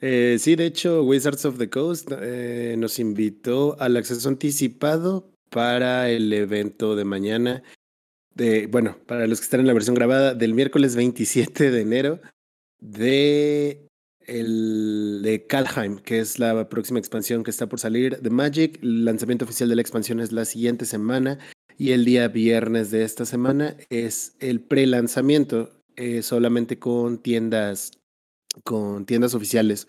Eh, sí, de hecho, Wizards of the Coast eh, nos invitó al acceso anticipado para el evento de mañana. De, bueno, para los que están en la versión grabada, del miércoles 27 de enero de el de Kalheim, que es la próxima expansión que está por salir de Magic. El lanzamiento oficial de la expansión es la siguiente semana y el día viernes de esta semana es el pre-lanzamiento, eh, solamente con tiendas, con tiendas oficiales.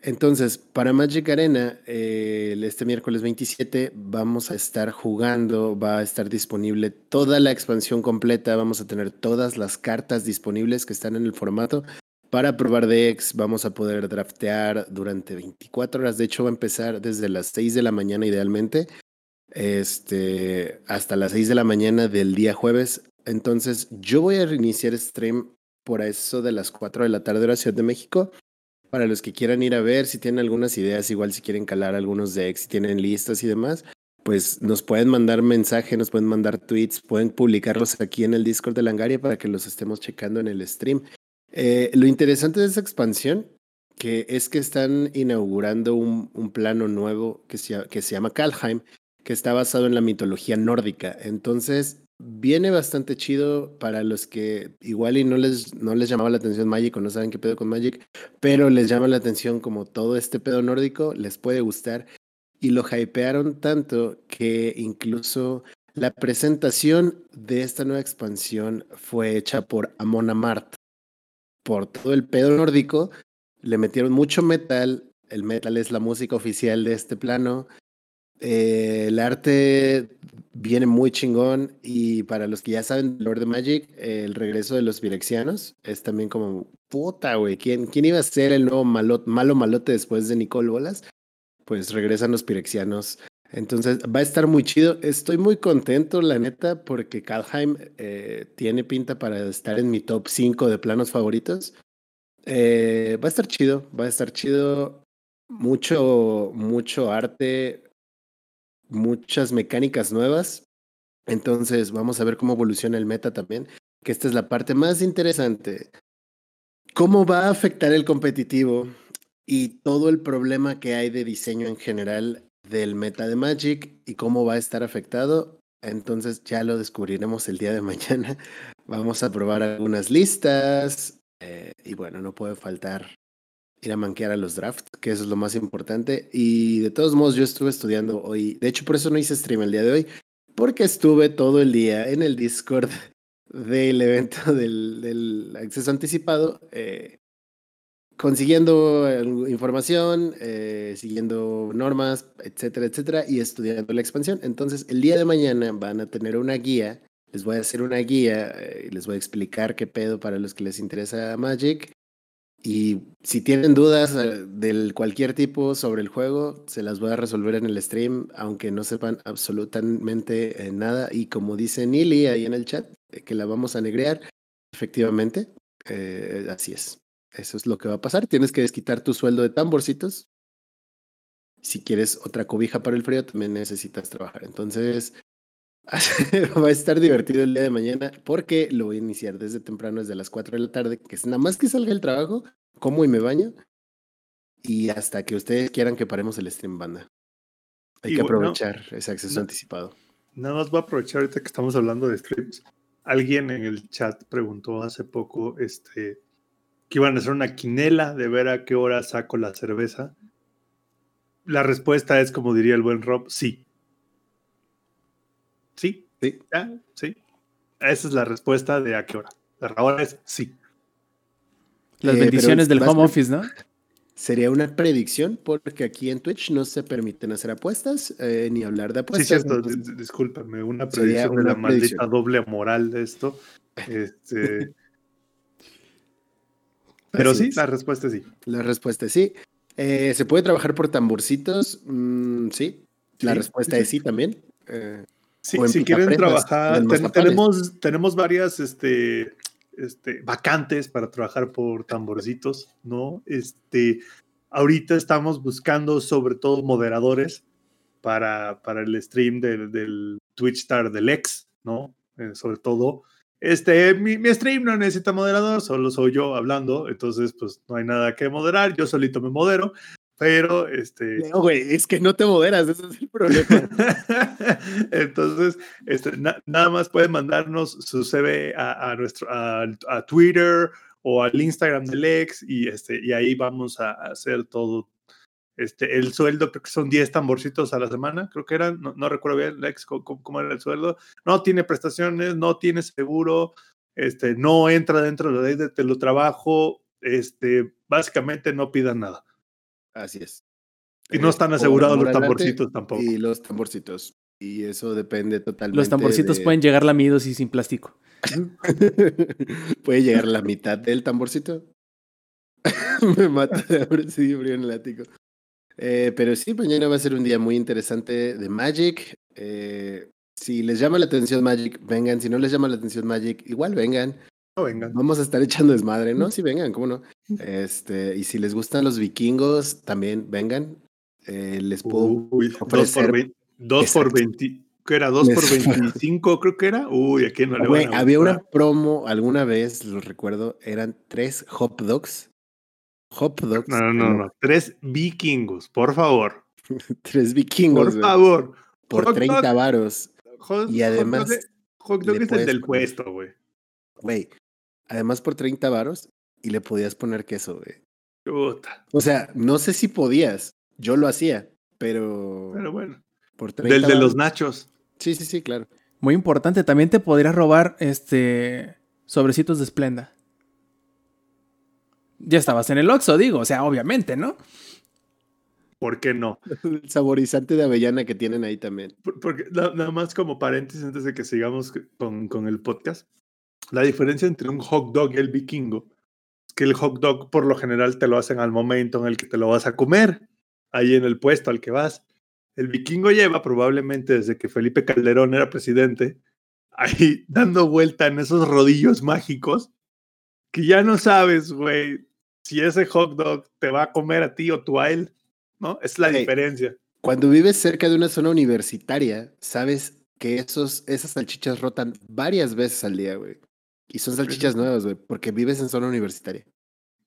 Entonces, para Magic Arena, eh, este miércoles 27 vamos a estar jugando, va a estar disponible toda la expansión completa, vamos a tener todas las cartas disponibles que están en el formato. Para probar decks vamos a poder draftear durante 24 horas, de hecho va a empezar desde las 6 de la mañana idealmente este, hasta las 6 de la mañana del día jueves. Entonces, yo voy a reiniciar stream por eso de las 4 de la tarde de la Ciudad de México. Para los que quieran ir a ver, si tienen algunas ideas, igual si quieren calar algunos decks, si tienen listas y demás, pues nos pueden mandar mensaje, nos pueden mandar tweets, pueden publicarlos aquí en el Discord de Langaria para que los estemos checando en el stream. Eh, lo interesante de esta expansión que es que están inaugurando un, un plano nuevo que se, que se llama Kalheim, que está basado en la mitología nórdica. Entonces, viene bastante chido para los que igual y no les, no les llamaba la atención Magic o no saben qué pedo con Magic, pero les llama la atención como todo este pedo nórdico, les puede gustar. Y lo hypearon tanto que incluso la presentación de esta nueva expansión fue hecha por Amon Amart. Por todo el pedo nórdico, le metieron mucho metal. El metal es la música oficial de este plano. Eh, el arte viene muy chingón y para los que ya saben Lord of Magic, el regreso de los Virexianos es también como puta, güey. ¿Quién, ¿Quién iba a ser el nuevo malo, malo malote después de Nicole Bolas? pues regresan los pirexianos. Entonces va a estar muy chido. Estoy muy contento, la neta, porque Kalheim eh, tiene pinta para estar en mi top 5 de planos favoritos. Eh, va a estar chido, va a estar chido. Mucho, mucho arte, muchas mecánicas nuevas. Entonces vamos a ver cómo evoluciona el meta también, que esta es la parte más interesante. ¿Cómo va a afectar el competitivo y todo el problema que hay de diseño en general del meta de Magic y cómo va a estar afectado? Entonces ya lo descubriremos el día de mañana. Vamos a probar algunas listas eh, y bueno, no puede faltar ir a manquear a los drafts, que eso es lo más importante. Y de todos modos, yo estuve estudiando hoy. De hecho, por eso no hice stream el día de hoy, porque estuve todo el día en el Discord del evento del, acceso anticipado, eh, consiguiendo eh, información, eh, siguiendo normas, etcétera, etcétera, y estudiando la expansión. Entonces, el día de mañana van a tener una guía. Les voy a hacer una guía eh, les voy a explicar qué pedo para los que les interesa Magic. Y si tienen dudas eh, de cualquier tipo sobre el juego, se las voy a resolver en el stream, aunque no sepan absolutamente eh, nada. Y como dice Nili ahí en el chat, eh, que la vamos a negrear, efectivamente, así es. Eso es lo que va a pasar. Tienes que desquitar tu sueldo de tamborcitos. Si quieres otra cobija para el frío, también necesitas trabajar. Entonces, va a estar divertido el día de mañana porque lo voy a iniciar desde temprano, desde las 4 de la tarde, que es nada más que salga el trabajo, como y me baño. Y hasta que ustedes quieran que paremos el stream banda. Hay Y que bueno, aprovechar ese acceso no- anticipado. Nada más voy a aprovechar ahorita que estamos hablando de streams. Alguien en el chat preguntó hace poco este, que iban a hacer una quinela de ver a qué hora saco la cerveza. La respuesta es, como diría el buen Rob, sí. Sí, Sí. ya, sí. Esa es la respuesta de a qué hora. La hora es sí. Las Eh, bendiciones del home office, ¿no? Sería una predicción porque aquí en Twitch no se permiten hacer apuestas eh, ni hablar de Sí, apuestas. cierto, entonces- dis- discúlpame, una predicción de la maldita doble moral de esto. Este, pero Así sí, es. la respuesta es sí. La respuesta es sí. Eh, ¿Se puede trabajar por tamborcitos? Mm, sí. La Sí, respuesta sí, es sí también. Eh, Sí, si quieren trabajar, ten- tenemos, tenemos varias este, este, vacantes para trabajar por tamborcitos, ¿no? Este, ahorita estamos buscando sobre todo moderadores para, para el stream del, del Twitch Star del ex, ¿no? Eh, sobre todo, este, mi, mi stream no necesita moderador, solo soy yo hablando, entonces pues no hay nada que moderar, yo solito me modero, pero este... Leo, güey, es que no te moderas, ese es el problema. Entonces, este, na- nada más pueden mandarnos su CV a, a nuestro a, a Twitter o al Instagram del ex y este y ahí vamos a hacer todo. Este, el sueldo creo que son 10 tamborcitos a la semana, creo que eran, no, no recuerdo bien, Lex, cómo, cómo- era el sueldo. No tiene prestaciones, no tiene seguro, este, no entra dentro de la ley de teletrabajo, este, básicamente no pidan nada. Así es. Y no Eh, están asegurados los tamborcitos tampoco. Y los tamborcitos. Y eso depende totalmente. Los tamborcitos de- pueden llegar lamidos y sin plástico. Puede llegar la mitad del tamborcito. Me mata de hambre, sí, frío en el ático. Eh, pero sí, mañana va a ser un día muy interesante de Magic. Eh, si les llama la atención Magic, vengan. Si no les llama la atención Magic, igual vengan. No vengan. Vamos a estar echando desmadre, ¿no? Sí, vengan, ¿cómo no? Este, y si les gustan los vikingos, también vengan. Eh, les puedo Uy, dos ofrecer- por, vein- dos por Exacto. 20. ¿Qué era? ¿Dos por Les- 25? Creo que era. Uy, aquí no le Güey, van a había una promo alguna vez, lo recuerdo, eran tres hot dogs. Hot dogs. No, no, no, no. Tres vikingos, por favor. Tres vikingos, Por favor. por hot 30 dog. varos. Hot- Y además Hot dog, de- hot dog le es el del puesto, güey. Güey, además por 30 varos y le podías poner queso, güey. Puta. O sea, no sé si podías, yo lo hacía, pero, Pero bueno. por 30 Del de los nachos. Sí, sí, sí, claro. Muy importante, también te podrías robar este sobrecitos de esplenda. Ya estabas en el Oxxo, digo, o sea, obviamente, ¿no? ¿Por qué no? El saborizante de avellana que tienen ahí también. Por- Porque na- nada más como paréntesis antes de que sigamos con, con el podcast. La diferencia entre un hot dog y el vikingo es que el hot dog por lo general te lo hacen al momento en el que te lo vas a comer. ahí en el puesto al que vas. El vikingo lleva probablemente desde que Felipe Calderón era presidente, ahí dando vuelta en esos rodillos mágicos, que ya no sabes, güey, si ese hot dog te va a comer a ti o tú a él, ¿no? Es la diferencia. Cuando vives cerca de una zona universitaria, sabes que esos, esas salchichas rotan varias veces al día, güey. Y son salchichas nuevas, güey, porque vives en zona universitaria.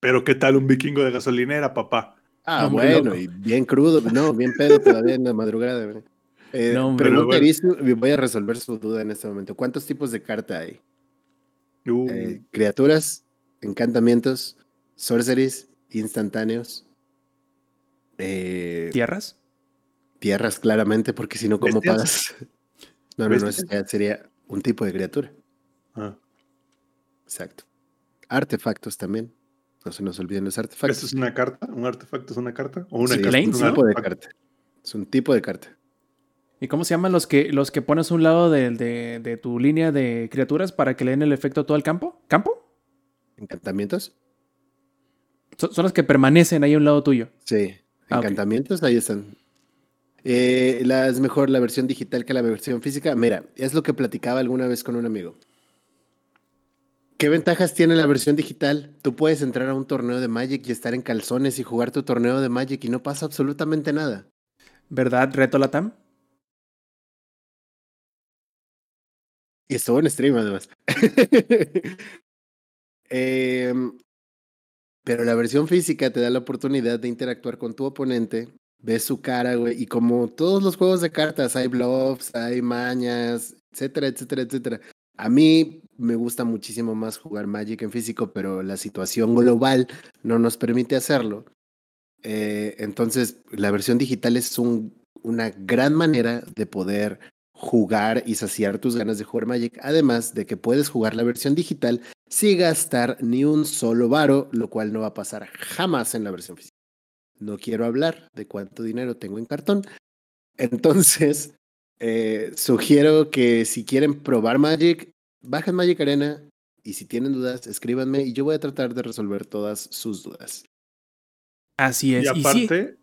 Pero ¿qué tal un vikingo de gasolinera, papá? Ah, bueno, y bien crudo, no, bien pedo todavía en la madrugada, güey. Eh, No, Pero bueno. Voy a resolver su duda en este momento. ¿Cuántos tipos de carta hay? Uh, Eh, criaturas, encantamientos, sorceries, instantáneos, eh, ¿Tierras? tierras claramente, porque si no, ¿cómo ¿Bestias? pagas? No, no, no, sería un tipo de criatura. ah, Exacto. Artefactos también. No se nos olviden los artefactos. ¿Esto es una carta? ¿Un artefacto es una carta? ¿O una Sí, carta es es un tipo de carta. Es un tipo de carta. ¿Y cómo se llaman los que, los que pones a un lado de, de- de tu línea de criaturas para que le den el efecto a todo el campo? ¿Campo? ¿Encantamientos? Son, son los que permanecen ahí a un lado tuyo. Sí. Ah. Encantamientos, ahí están. Eh, la, es mejor la versión digital que la versión física. Mira, es lo que platicaba alguna vez con un amigo. ¿Qué ventajas tiene la versión digital? Tú puedes entrar a un torneo de Magic y estar en calzones y jugar tu torneo de Magic y no pasa absolutamente nada. ¿Verdad, Reto Latam? Y estuvo en stream además. Em, pero la versión física te da la oportunidad de interactuar con tu oponente, ves su cara, güey, y como todos los juegos de cartas, hay bluffs, hay mañas, etcétera, etcétera, etcétera. A mí me gusta muchísimo más jugar Magic en físico, pero la situación global no nos permite hacerlo. Eh, entonces, la versión digital es un- una gran manera de poder jugar y saciar tus ganas de jugar Magic, además de que puedes jugar la versión digital sin gastar ni un solo varo, lo cual no va a pasar jamás en la versión física. No quiero hablar de cuánto dinero tengo en cartón. Entonces, eh, sugiero que si quieren probar Magic, bajen Magic Arena y si tienen dudas, escríbanme y yo voy a tratar de resolver todas sus dudas. Así es. Y Y sí- aparte,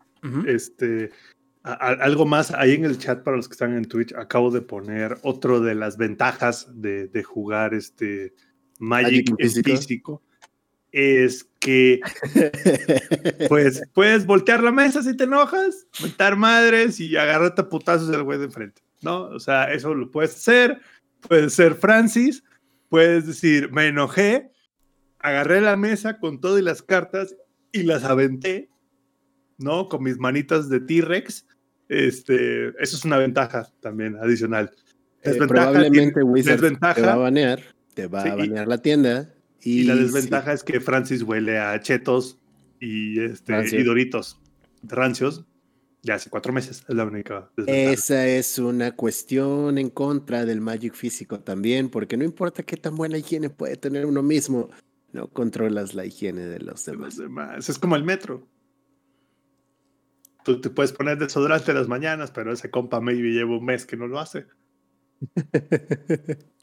este, a- a- algo más ahí en el chat para los que están en Twitch, acabo de poner otro de las ventajas de, de jugar este Magic, Magic en en físico. físico. Es que pues puedes voltear la mesa si te enojas, mentar madres y agarrarte a putazos del güey de enfrente, ¿no? O sea, eso lo puedes hacer, puedes ser Francis, puedes decir, me enojé, agarré la mesa con todo y las cartas y las aventé, ¿no? Con mis manitas de T-Rex. Este, eso es una ventaja también adicional. Eh, Desventaja probablemente Wizard desventaja- te va a banear, te va Sí, a banear la tienda. Y, Y la sí, desventaja es que Francis huele a chetos y, este, y doritos rancios ya hace cuatro meses. Es la única. Esa es una cuestión en contra del Magic físico también, porque no importa qué tan buena higiene puede tener uno mismo, no controlas la higiene de los de los demás. demás. Es como el metro. Tú te puedes poner desodorante las mañanas, pero ese compa maybe lleva un mes que no lo hace.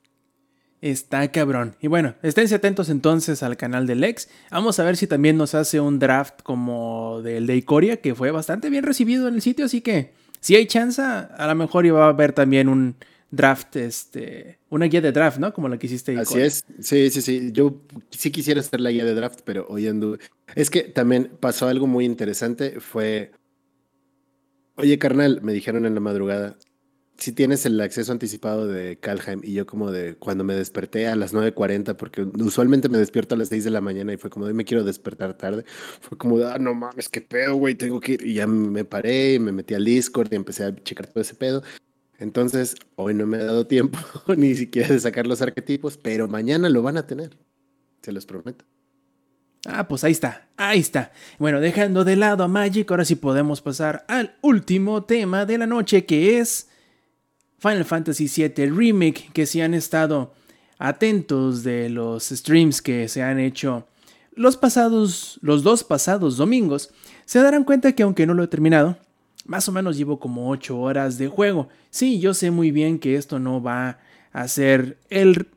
Está cabrón. Y bueno, esténse atentos entonces al canal del Lex. Vamos a ver si también nos hace un draft como del de Icoria, que fue bastante bien recibido en el sitio. Así que si hay chance, a lo mejor iba a haber también un draft, este, una guía de draft, ¿no? Como la que hiciste. Así es, sí, sí, sí. Yo sí quisiera hacer la guía de draft, pero hoy ando. Es que también pasó algo muy interesante. Fue. Oye, carnal, me dijeron en la madrugada. Si tienes el acceso anticipado de Calheim y yo como de cuando me desperté a las 9.40, porque usualmente me despierto a las 6 de la mañana y fue como de me quiero despertar tarde, fue como de, ah, no mames, qué pedo, güey, tengo que ir. Y ya me paré, me metí al Discord y empecé a checar todo ese pedo. Entonces, hoy no me ha dado tiempo ni siquiera de sacar los arquetipos, pero mañana lo van a tener. Se los prometo. Ah, pues ahí está, ahí está. Bueno, dejando de lado a Magic, ahora sí podemos pasar al último tema de la noche, que es Final Fantasy VII Remake, que si han estado atentos de los streams que se han hecho los pasados, los dos pasados domingos, se darán cuenta que aunque no lo he terminado, más o menos llevo como 8 horas de juego. Sí, yo sé muy bien que esto no va a ser el,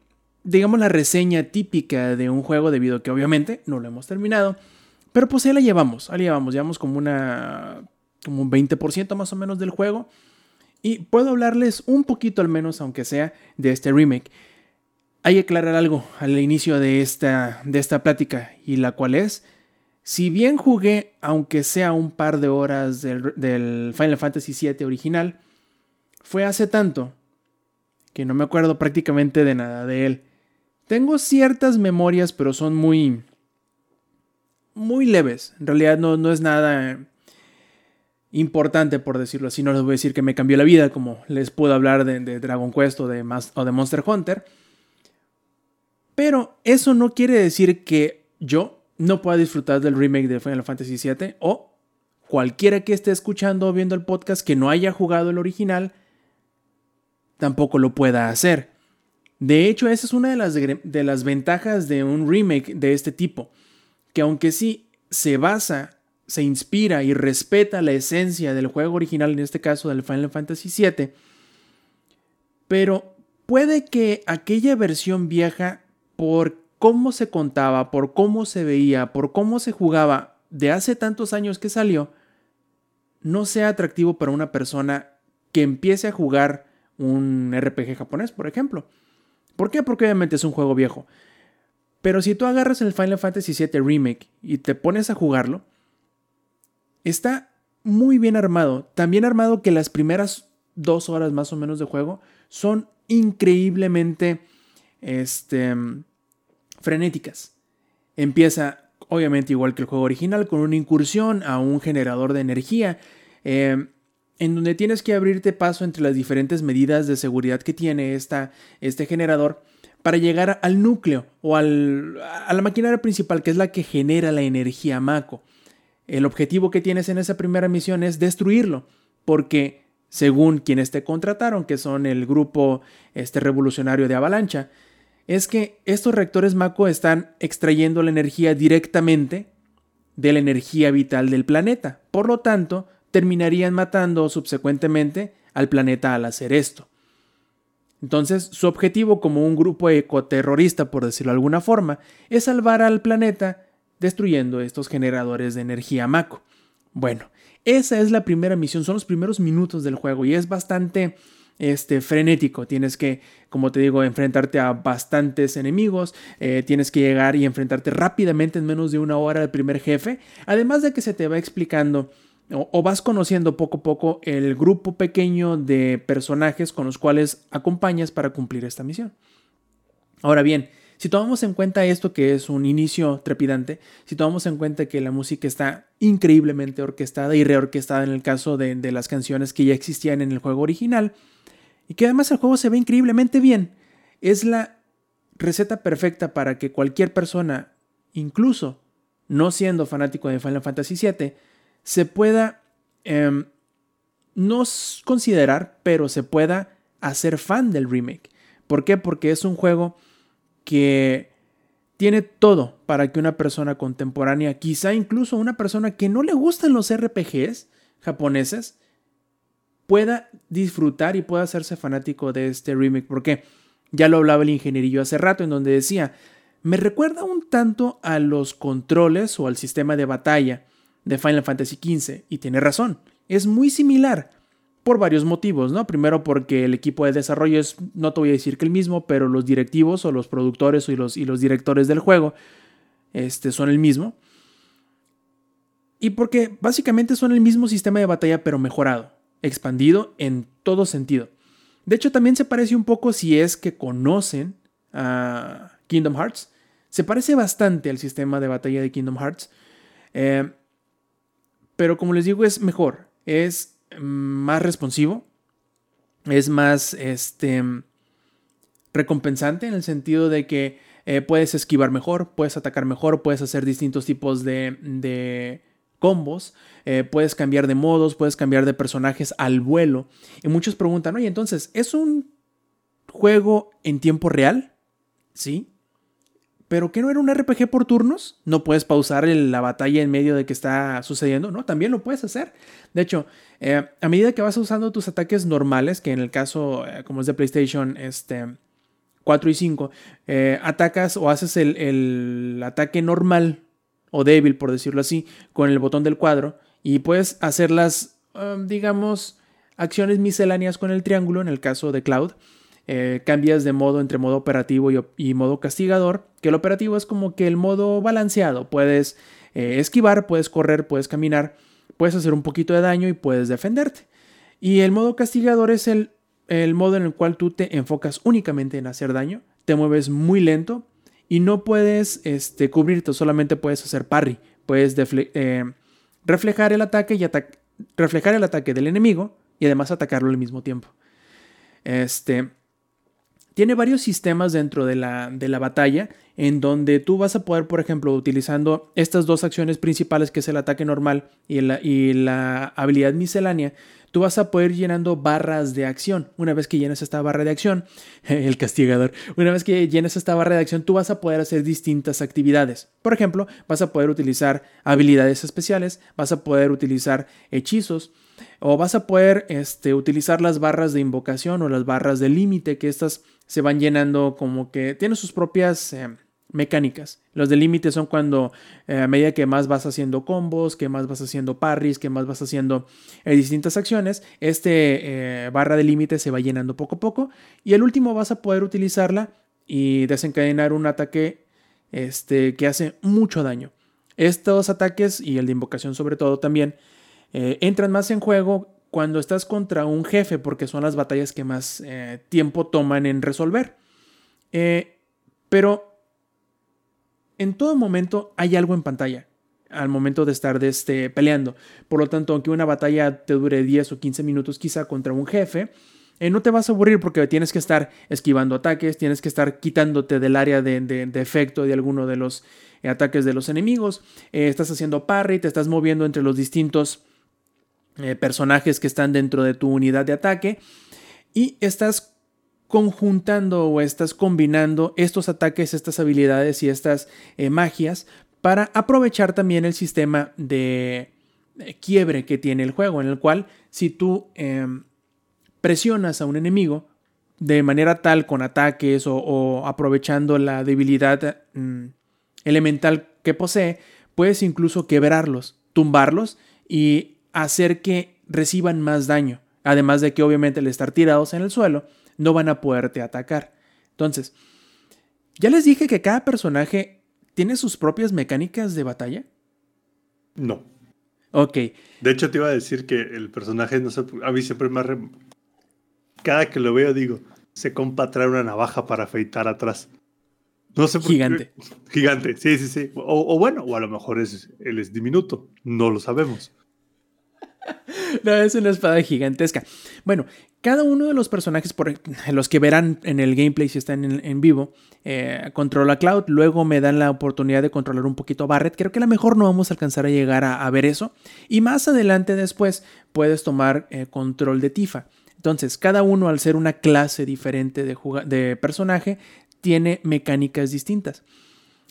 digamos, la reseña típica de un juego debido a que obviamente no lo hemos terminado. Pero pues ahí la llevamos, ahí la llevamos, llevamos como una como un 20% más o menos del juego. Y puedo hablarles un poquito al menos, aunque sea, de este remake. Hay que aclarar algo al inicio de esta, de esta plática, y la cual es, si bien jugué, aunque sea un par de horas del, del Final Fantasy VII original, fue hace tanto que no me acuerdo prácticamente de nada de él. Tengo ciertas memorias, pero son muy... muy leves. En realidad no, no es nada importante, por decirlo así. No les voy a decir que me cambió la vida, como les puedo hablar de, Dragon Quest o de, Monster Hunter. Pero eso no quiere decir que yo no pueda disfrutar del remake de Final Fantasy VII o cualquiera que esté escuchando o viendo el podcast que no haya jugado el original tampoco lo pueda hacer. De hecho, esa es una de las, de las ventajas de un remake de este tipo, que aunque sí se basa, se inspira y respeta la esencia del juego original, en este caso del Final Fantasy VII, pero puede que aquella versión vieja, por cómo se contaba, por cómo se veía, por cómo se jugaba de hace tantos años que salió, no sea atractivo para una persona que empiece a jugar un RPG japonés, por ejemplo. ¿Por qué? Porque obviamente es un juego viejo. Pero si tú agarras el Final Fantasy VII Remake y te pones a jugarlo, está muy bien armado. Tan bien armado que las primeras dos horas más o menos de juego son increíblemente este, frenéticas. Empieza, obviamente, igual que el juego original, con una incursión a un generador de energía. eh, en donde tienes que abrirte paso entre las diferentes medidas de seguridad que tiene esta, este generador para llegar al núcleo o al, a la maquinaria principal, que es la que genera la energía Mako. El objetivo que tienes en esa primera misión es destruirlo, porque según quienes te contrataron, que son el grupo este, revolucionario de Avalancha, es que estos reactores Mako están extrayendo la energía directamente de la energía vital del planeta. Por lo tanto, terminarían matando subsecuentemente al planeta al hacer esto. Entonces, su objetivo como un grupo ecoterrorista, por decirlo de alguna forma, es salvar al planeta destruyendo estos generadores de energía Mako. Bueno, esa es la primera misión, son los primeros minutos del juego y es bastante este, frenético. Tienes que, como te digo, enfrentarte a bastantes enemigos, eh, tienes que llegar y enfrentarte rápidamente en menos de una hora al primer jefe, además de que se te va explicando o, o vas conociendo poco a poco el grupo pequeño de personajes con los cuales acompañas para cumplir esta misión. Ahora bien, si tomamos en cuenta esto que es un inicio trepidante, si tomamos en cuenta que la música está increíblemente orquestada y reorquestada en el caso de, las canciones que ya existían en el juego original, y que además el juego se ve increíblemente bien, es la receta perfecta para que cualquier persona, incluso no siendo fanático de Final Fantasy VII, se pueda eh, no considerar, pero se pueda hacer fan del remake. ¿Por qué? Porque es un juego que tiene todo para que una persona contemporánea, quizá incluso una persona que no le gustan los RPGs japoneses, pueda disfrutar y pueda hacerse fanático de este remake. Porque ya lo hablaba el ingenierillo hace rato, en donde decía, me recuerda un tanto a los controles o al sistema de batalla de Final Fantasy XV. Y tiene razón, es muy similar por varios motivos, ¿no? Primero porque el equipo de desarrollo es, no te voy a decir que el mismo, pero los directivos o los productores y los, y los directores del juego este, son el mismo. Y porque básicamente son el mismo sistema de batalla, pero mejorado, expandido en todo sentido. De hecho, también se parece un poco si es que conocen a Kingdom Hearts. Se parece bastante al sistema de batalla de Kingdom Hearts. Eh, pero como les digo, es mejor. Es más responsivo. Es más este, recompensante en el sentido de que eh, puedes esquivar mejor, puedes atacar mejor, puedes hacer distintos tipos de, de combos, eh, puedes cambiar de modos, puedes cambiar de personajes al vuelo. Y muchos preguntan, oye, entonces, ¿es un juego en tiempo real? Sí. ¿Pero qué no era un RPG por turnos? ¿No puedes pausar la batalla en medio de que está sucediendo? No, también lo puedes hacer. De hecho, eh, a medida que vas usando tus ataques normales, que en el caso, eh, como es de PlayStation, este, 4 y 5, eh, atacas o haces el, ataque normal o débil, por decirlo así, con el botón del cuadro y puedes hacerlas um, digamos, acciones misceláneas con el triángulo en el caso de Cloud. Eh, cambias de modo entre modo operativo y, modo castigador, que el operativo es como que el modo balanceado. Puedes eh, esquivar, puedes correr, puedes caminar, puedes hacer un poquito de daño y puedes defenderte. Y el modo castigador es el, el modo en el cual tú te enfocas únicamente en hacer daño, te mueves muy lento y no puedes este, cubrirte, solamente puedes hacer parry, puedes eh, reflejar el ataque y reflejar el ataque del enemigo y además atacarlo al mismo tiempo. Este, tiene varios sistemas dentro de la, de la, batalla en donde tú vas a poder, por ejemplo, utilizando estas dos acciones principales, que es el ataque normal y la, y la habilidad miscelánea, tú vas a poder ir llenando barras de acción. Una vez que llenas esta barra de acción, el castigador, una vez que llenas esta barra de acción, tú vas a poder hacer distintas actividades. Por ejemplo, vas a poder utilizar habilidades especiales, vas a poder utilizar hechizos, o vas a poder este, utilizar las barras de invocación o las barras de límite, que estas se van llenando como que tienen sus propias eh, mecánicas. Los de límite son cuando eh, a medida que más vas haciendo combos, que más vas haciendo parries, que más vas haciendo eh, distintas acciones, este barra de límite se va llenando poco a poco. Y el último vas a poder utilizarla y desencadenar un ataque este, que hace mucho daño. Estos ataques y el de invocación sobre todo también eh, entran más en juego cuando estás contra un jefe, porque son las batallas que más eh, tiempo toman en resolver. Eh, pero en todo momento hay algo en pantalla al momento de estar de este, peleando. Por lo tanto, aunque una batalla te dure 10 o 15 minutos quizá contra un jefe, no te vas a aburrir porque tienes que estar esquivando ataques, tienes que estar quitándote del área de, de efecto de alguno de los ataques de los enemigos, estás haciendo parry, te estás moviendo entre los distintos eh, personajes que están dentro de tu unidad de ataque y estás conjuntando o estás combinando estos ataques, estas habilidades y estas eh, magias para aprovechar también el sistema de eh, quiebre que tiene el juego, en el cual si tú em, presionas a un enemigo de manera tal con ataques o, aprovechando la debilidad mm, elemental que posee, puedes incluso quebrarlos, tumbarlos y hacer que reciban más daño. Además de que obviamente al estar tirados en el suelo, no van a poderte atacar. Entonces, ¿ya les dije que cada personaje tiene sus propias mecánicas de batalla? No. Ok. De hecho, te iba a decir que el personaje, no sé, a mí siempre me... Re... Cada que lo veo digo, se compa traer una navaja para afeitar atrás. No sé por Gigante. Qué. Gigante, sí, sí, sí. O, o, bueno, o a lo mejor es, él es diminuto. No lo sabemos. no, es una espada gigantesca. Bueno, cada uno de los personajes, por los que verán en el gameplay si están en, vivo, eh, controla Cloud. Luego me dan la oportunidad de controlar un poquito a Barret. Creo que a lo mejor no vamos a alcanzar a llegar a, ver eso. Y más adelante después puedes tomar eh, control de Tifa. Entonces, cada uno al ser una clase diferente de, personaje, tiene mecánicas distintas.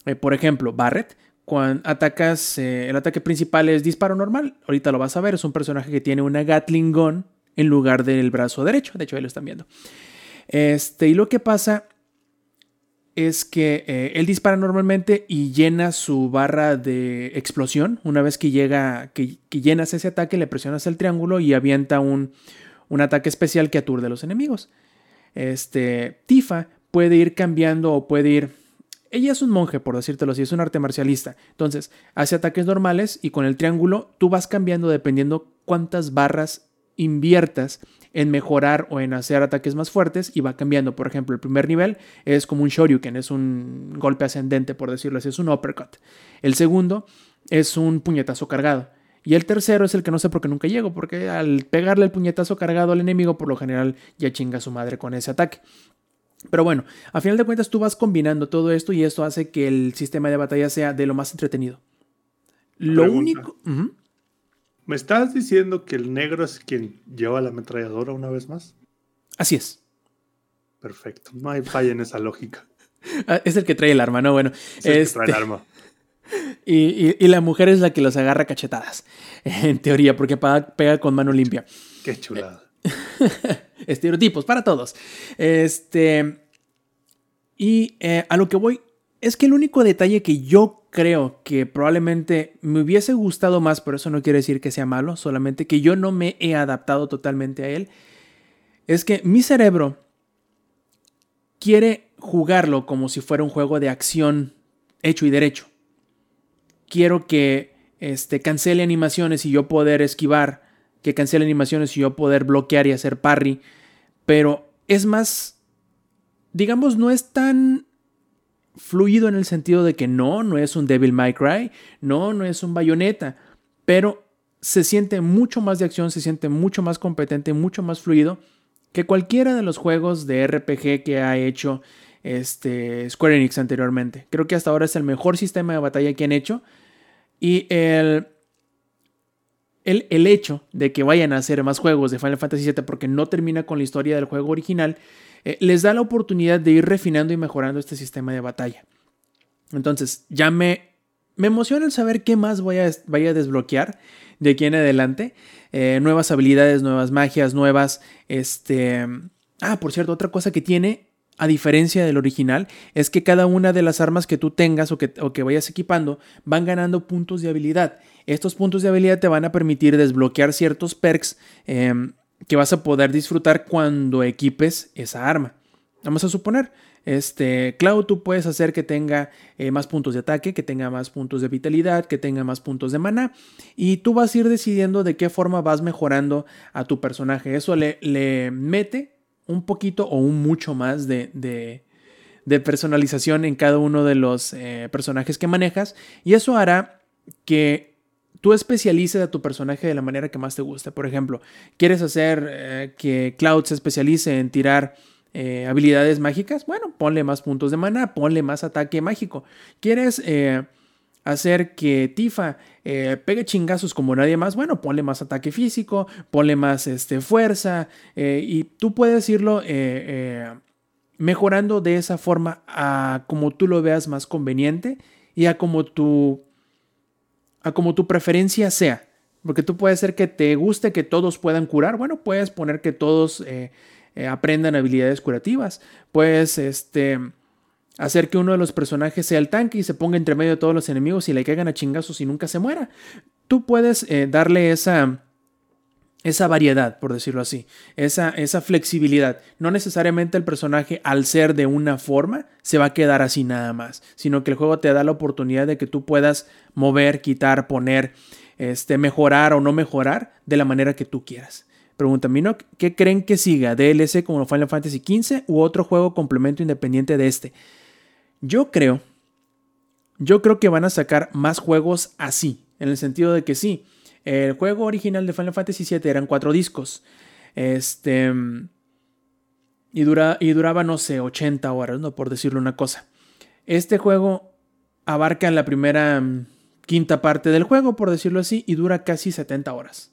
Eh, por ejemplo, Barret cuando atacas, eh, el ataque principal es disparo normal. Ahorita lo vas a ver, es un personaje que tiene una Gatling Gun en lugar del brazo derecho. De hecho, ahí lo están viendo. Este, y lo que pasa es que eh, él dispara normalmente y llena su barra de explosión. Una vez que llega, que, llenas ese ataque, le presionas el triángulo y avienta un, un ataque especial que aturde a los enemigos. Este, Tifa puede ir cambiando o puede ir ella es un monje, por decírtelo así, es un arte marcialista. Entonces, hace ataques normales y con el triángulo tú vas cambiando dependiendo cuántas barras inviertas en mejorar o en hacer ataques más fuertes y va cambiando. Por ejemplo, el primer nivel es como un shoryuken, es un golpe ascendente, por decirlo así, es un uppercut. El segundo es un puñetazo cargado. Y el tercero es el que no sé por qué nunca llego, porque al pegarle el puñetazo cargado al enemigo, por lo general ya chinga su madre con ese ataque. Pero bueno, a final de cuentas tú vas combinando todo esto y esto hace que el sistema de batalla sea de lo más entretenido. Lo único... ¿Me estás diciendo que el negro es quien lleva la ametralladora una vez más? Así es. Perfecto. No hay falla en esa lógica. Ah, es el que trae el arma, ¿no? Bueno. Es el que trae el este, arma. Y, y, la mujer es la que los agarra cachetadas, en teoría, porque pega con mano limpia. Qué chulada. Estereotipos para todos. Este. Y eh, a lo que voy es que el único detalle que yo creo que probablemente me hubiese gustado más, pero eso no quiere decir que sea malo, solamente que yo no me he adaptado totalmente a él, es que mi cerebro quiere jugarlo como si fuera un juego de acción hecho y derecho. Quiero que este, cancele animaciones y yo poder esquivar, que cancele animaciones y yo poder bloquear y hacer parry, pero es más, digamos, no es tan fluido en el sentido de que no, no es un Devil May Cry, no, no es un bayoneta, pero se siente mucho más de acción, se siente mucho más competente, mucho más fluido que cualquiera de los juegos de RPG que ha hecho este, Square Enix anteriormente. Creo que hasta ahora es el mejor sistema de batalla que han hecho. Y el, el, el, hecho de que vayan a hacer más juegos de Final Fantasy VII porque no termina con la historia del juego original, eh, les da la oportunidad de ir refinando y mejorando este sistema de batalla. Entonces, ya me, me emociona el saber qué más voy a, vaya a desbloquear de aquí en adelante. Eh, nuevas habilidades, nuevas magias, nuevas... Este... Ah, por cierto, otra cosa que tiene, a diferencia del original, es que cada una de las armas que tú tengas o que, o que vayas equipando van ganando puntos de habilidad. Estos puntos de habilidad te van a permitir desbloquear ciertos perks eh, que vas a poder disfrutar cuando equipes esa arma. Vamos a suponer, este, Cloud, tú puedes hacer que tenga eh, más puntos de ataque, que tenga más puntos de vitalidad, que tenga más puntos de mana. Y tú vas a ir decidiendo de qué forma vas mejorando a tu personaje. Eso le, le mete un poquito o un mucho más de, de, de personalización en cada uno de los eh, personajes que manejas. Y eso hará que tú especialices a tu personaje de la manera que más te guste. Por ejemplo, quieres hacer eh, que Cloud se especialice en tirar eh, habilidades mágicas, bueno, ponle más puntos de mana, ponle más ataque mágico. ¿Quieres hacer que Tifa eh, pegue chingazos como nadie más? Bueno, ponle más ataque físico, ponle más este, fuerza y tú puedes irlo mejorando de esa forma a como tú lo veas más conveniente y a como tu, a como tu preferencia sea. Porque tú puedes hacer que te guste que todos puedan curar. Bueno, puedes poner que todos eh, aprendan habilidades curativas. Puedes este, hacer que uno de los personajes sea el tanque y se ponga entre medio de todos los enemigos y le caigan a chingazos y nunca se muera. Tú puedes eh, darle esa, esa variedad, por decirlo así, esa, esa flexibilidad. No necesariamente el personaje, al ser de una forma, se va a quedar así nada más, sino que el juego te da la oportunidad de que tú puedas mover, quitar, poner, este, mejorar o no mejorar de la manera que tú quieras. Pregunta Minoc, ¿qué creen que siga? ¿DLC como Final Fantasy XV u otro juego complemento independiente de este? Yo creo, yo creo que van a sacar más juegos así, en el sentido de que sí, el juego original de Final Fantasy VII eran cuatro discos, este, y, dura, y duraba, no sé, 80 horas, ¿no? Por decirlo una cosa. Este juego abarca la primera mm, quinta parte del juego, por decirlo así, y dura casi 70 horas.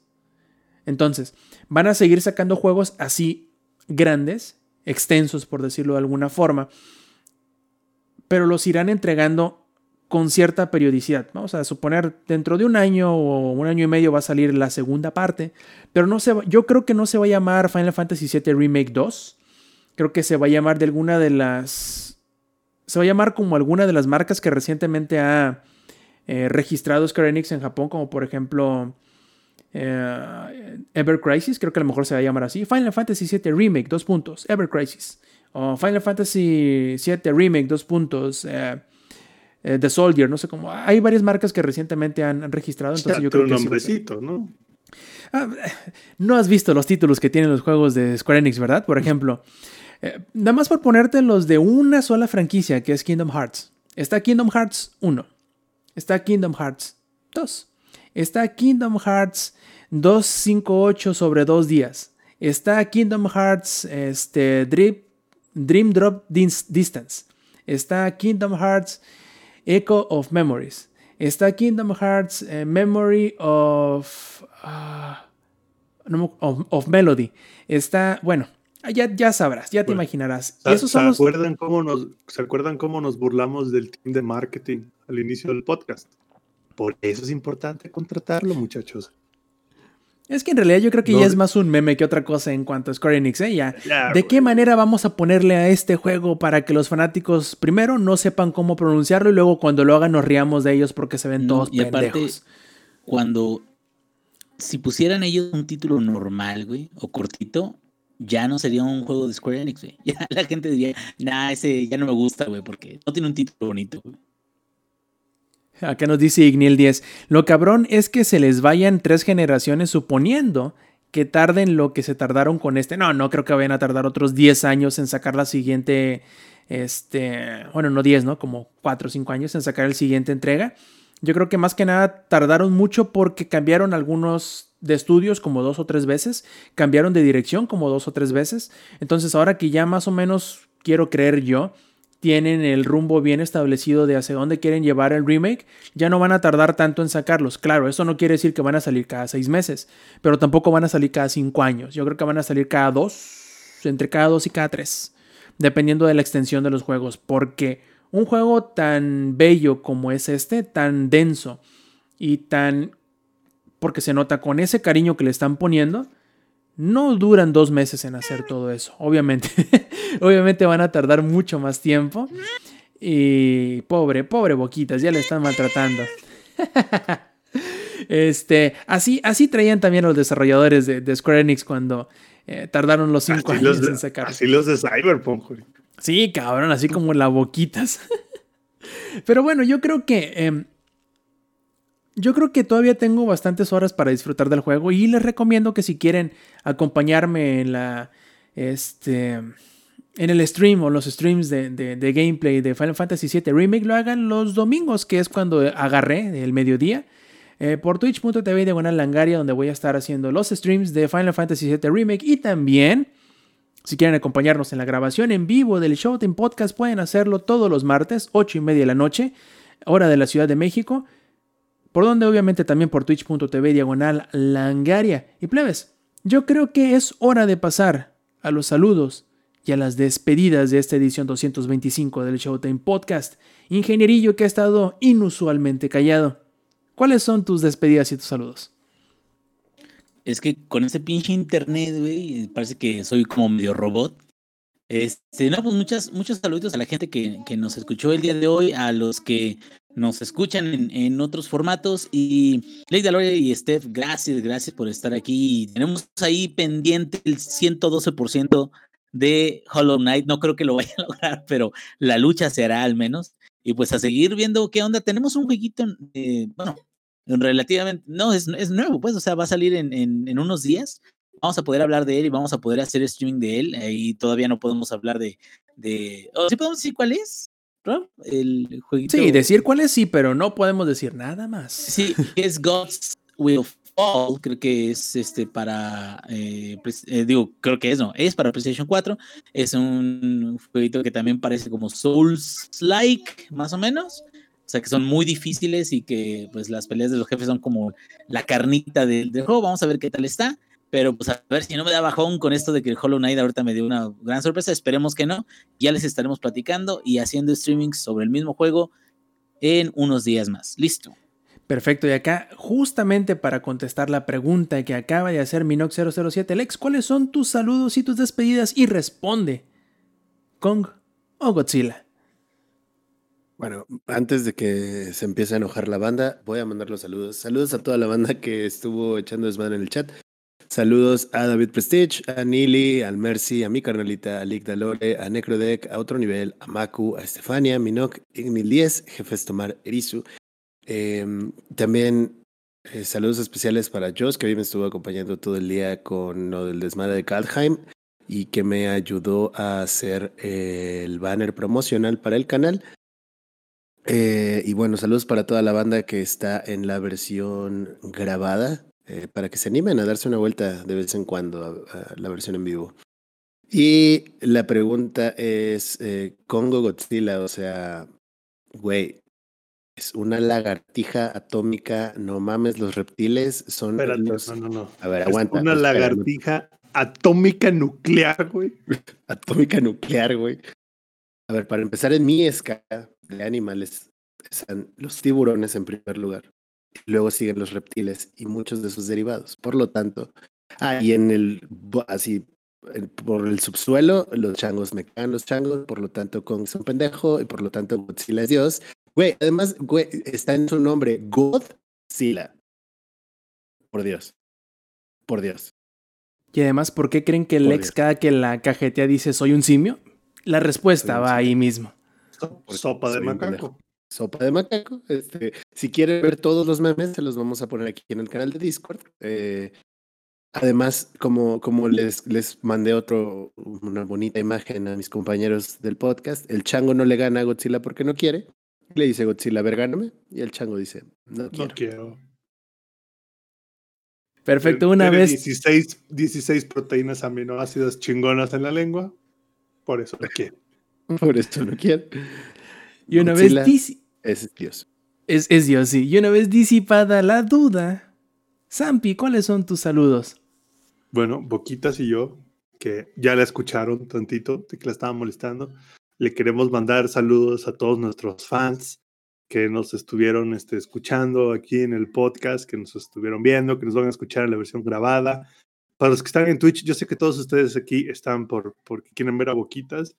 Entonces, van a seguir sacando juegos así grandes, extensos por decirlo de alguna forma, pero los irán entregando con cierta periodicidad. Vamos a suponer dentro de un año o un año y medio va a salir la segunda parte, pero no se yo creo que no se va a llamar Final Fantasy VII Remake 2. Creo que se va a llamar de alguna de las se va a llamar como alguna de las marcas que recientemente ha eh, registrado Square Enix en Japón, como por ejemplo eh, Ever Crisis, creo que a lo mejor se va a llamar así. Final Fantasy VII Remake, dos puntos. Ever Crisis. O Final Fantasy VII Remake, dos puntos. Eh, eh, The Soldier, no sé cómo. Hay varias marcas que recientemente han, registrado. Entonces yo creo que nombrecito, ¿no? Ah, no has visto los títulos que tienen los juegos de Square Enix, ¿verdad? Por ejemplo, nada más por ponerte los de una sola franquicia, que es Kingdom Hearts. Está Kingdom Hearts 1. Está Kingdom Hearts 2. Está Kingdom Hearts 258 sobre dos días. Está Kingdom Hearts este, Dream, Drop Distance. Está Kingdom Hearts Echo of Memories. Está Kingdom Hearts eh, Memory of, ah, of, Melody. Está, bueno, ya, ya sabrás, ya te imaginarás. ¿Se, acuerdan cómo nos, ¿Se acuerdan cómo nos burlamos del team de marketing al inicio del podcast? Por eso es importante contratarlo, muchachos. Es que en realidad yo creo que No ya es más un meme que otra cosa en cuanto a Square Enix, ¿eh? Ya. ¿De qué manera vamos a ponerle a este juego para que los fanáticos primero no sepan cómo pronunciarlo y luego cuando lo hagan nos riamos de ellos porque se ven No, todos y aparte, pendejos? cuando si pusieran ellos un título normal, güey, o cortito, ya no sería un juego de Square Enix, güey. Ya la gente diría, nah, ese ya no me gusta, güey, porque no tiene un título bonito, güey. Acá nos dice Igniel 10. Lo cabrón es que se les vayan tres generaciones suponiendo que tarden lo que se tardaron con este. No, no creo que vayan a tardar otros 10 años en sacar la siguiente. Este. Bueno, no 10, ¿no? Como 4 o 5 años en sacar el siguiente entrega. Yo creo que más que nada tardaron mucho porque cambiaron algunos de estudios como dos o tres veces, cambiaron de dirección como dos o tres veces. Entonces ahora que ya más o menos quiero creer yo, tienen el rumbo bien establecido de hacia dónde quieren llevar el remake, ya no van a tardar tanto en sacarlos. Claro, eso no quiere decir que van a salir cada seis meses, pero tampoco van a salir cada cinco años. Yo creo que van a salir cada dos, entre cada dos y cada tres, dependiendo de la extensión de los juegos, porque un juego tan bello como es este, tan denso y tan... porque se nota con ese cariño que le están poniendo, no duran dos meses en hacer todo eso, obviamente. obviamente van a tardar mucho más tiempo. Y pobre, pobre Boquitas, ya le están maltratando. este, así, así traían también los desarrolladores de, de Square Enix cuando eh, tardaron los cinco Así años los, en sacar. así los de Cyberpunk, güey. Sí, cabrón, así como la Boquitas. Pero bueno, yo creo que... em, yo creo que todavía tengo bastantes horas para disfrutar del juego y les recomiendo que si quieren acompañarme en la este en el stream o los streams de, de- gameplay de Final Fantasy VII Remake lo hagan los domingos, que es cuando agarré el mediodía. eh, por twitch.tv diagonal langaria, donde voy a estar haciendo los streams de Final Fantasy VII Remake. Y también, si quieren acompañarnos en la grabación en vivo del Showtime Podcast, pueden hacerlo todos los martes, 8 y media de la noche, hora de la Ciudad de México por donde obviamente también por twitch.tv diagonal langaria. Y plebes, yo creo que es hora de pasar a los saludos y a las despedidas de esta edición 225 del Showtime Podcast. Ingenierillo que ha estado inusualmente callado. ¿Cuáles son tus despedidas y tus saludos? Es que con ese pinche internet, güey, parece que soy como medio robot. Este, no, pues muchos saludos a la gente que nos escuchó el día de hoy, a los que nos escuchan en, otros formatos. Y Lady Lore y Steph, gracias, gracias por estar aquí. Tenemos ahí pendiente el 112% de Hollow Knight. No creo que lo vaya a lograr, pero la lucha se hará al menos. Y pues a seguir viendo qué onda. Tenemos un jueguito, eh, bueno, relativamente, no, es, es nuevo, pues, o sea, va a salir en, en, unos días vamos a poder hablar de él y vamos a poder hacer streaming de él. Y todavía no podemos hablar de. de ¿O sí podemos decir cuál es? Rob? El jueguito. Sí, decir cuál es sí, pero no podemos decir nada más. Sí, es Gods Will Fall. Creo que es este para. Eh, eh, digo, creo que es, no. Es para PlayStation 4. Es un jueguito que también parece como Souls-like, más o menos. O sea, que son muy difíciles y que pues las peleas de los jefes son como la carnita del, del juego. Vamos a ver qué tal está. Pero pues a ver si no me da bajón con esto de que el Hollow Knight ahorita me dio una gran sorpresa. Esperemos que no. Ya les estaremos platicando y haciendo streamings sobre el mismo juego en unos días más. Listo. Perfecto, y acá justamente para contestar la pregunta que acaba de hacer Minox007, Lex, ¿cuáles son tus saludos y tus despedidas? Y responde, Kong o Godzilla. Bueno, antes de que se empiece a enojar la banda, voy a mandar los saludos. Saludos a toda la banda que estuvo echando desmadre en el chat. Saludos a David Prestige, a Nili, al Mercy, a mi carnalita, a Lick Dalore, a Necrodeck, a otro nivel, a Maku, a Estefania, Minok, Ignil 10, Jefes Tomar Erizu. Eh, también eh, saludos especiales para Joss, que hoy me estuvo acompañando todo el día con lo del desmadre de Kaldheim y que me ayudó a hacer eh, el banner promocional para el canal. Eh, y bueno, saludos para toda la banda que está en la versión grabada, eh, para que se animen a darse una vuelta de vez en cuando a, a la versión en vivo. Y la pregunta es, eh, Congo Godzilla, o sea, güey, es una lagartija atómica, no mames, los reptiles son... Espérate, los- no, no, no. A ver, Es aguanta. una lagartija atómica nuclear, güey. atómica nuclear, güey. A ver, para empezar, en mi escala de animales están los tiburones en primer lugar. Luego siguen los reptiles y muchos de sus derivados. Por lo tanto, ah, y en el, así, por el subsuelo, los changos me cagan los changos, por lo tanto Kong es un pendejo y por lo tanto Godzilla es Dios. Güey, además, güey, está en su nombre, Godzilla. Por Dios. Por Dios. Y además, ¿por qué creen que Por Lex Dios. cada que la cajetea dice soy un simio? La respuesta Soy va simio. ahí mismo. Sopa de macaco. Sopa de macaco. Este, si quieren ver todos los memes, se los vamos a poner aquí en el canal de Discord. Eh, además, como, como les, les mandé otro, una bonita imagen a mis compañeros del podcast, el chango no le gana a Godzilla porque no quiere. Le dice Godzilla, a ver, gáname. Y el chango dice, no No quiero. quiero. Perfecto, Tiene una vez. 16, 16 proteínas aminoácidas chingonas en la lengua. Por eso lo quiero. Por eso no quiere. Y una Godzilla vez Es Dios. es, es Dios, sí. Y una vez disipada la duda, Zampi, ¿cuáles son tus saludos? Bueno, Boquitas y yo, que ya la escucharon tantito, de que la estaba molestando, le queremos mandar saludos a todos nuestros fans que nos estuvieron este, escuchando aquí en el podcast, que nos estuvieron viendo, que nos van a escuchar en la versión grabada. Para los que están en Twitch, yo sé que todos ustedes aquí están por porque quieren ver a Boquitas.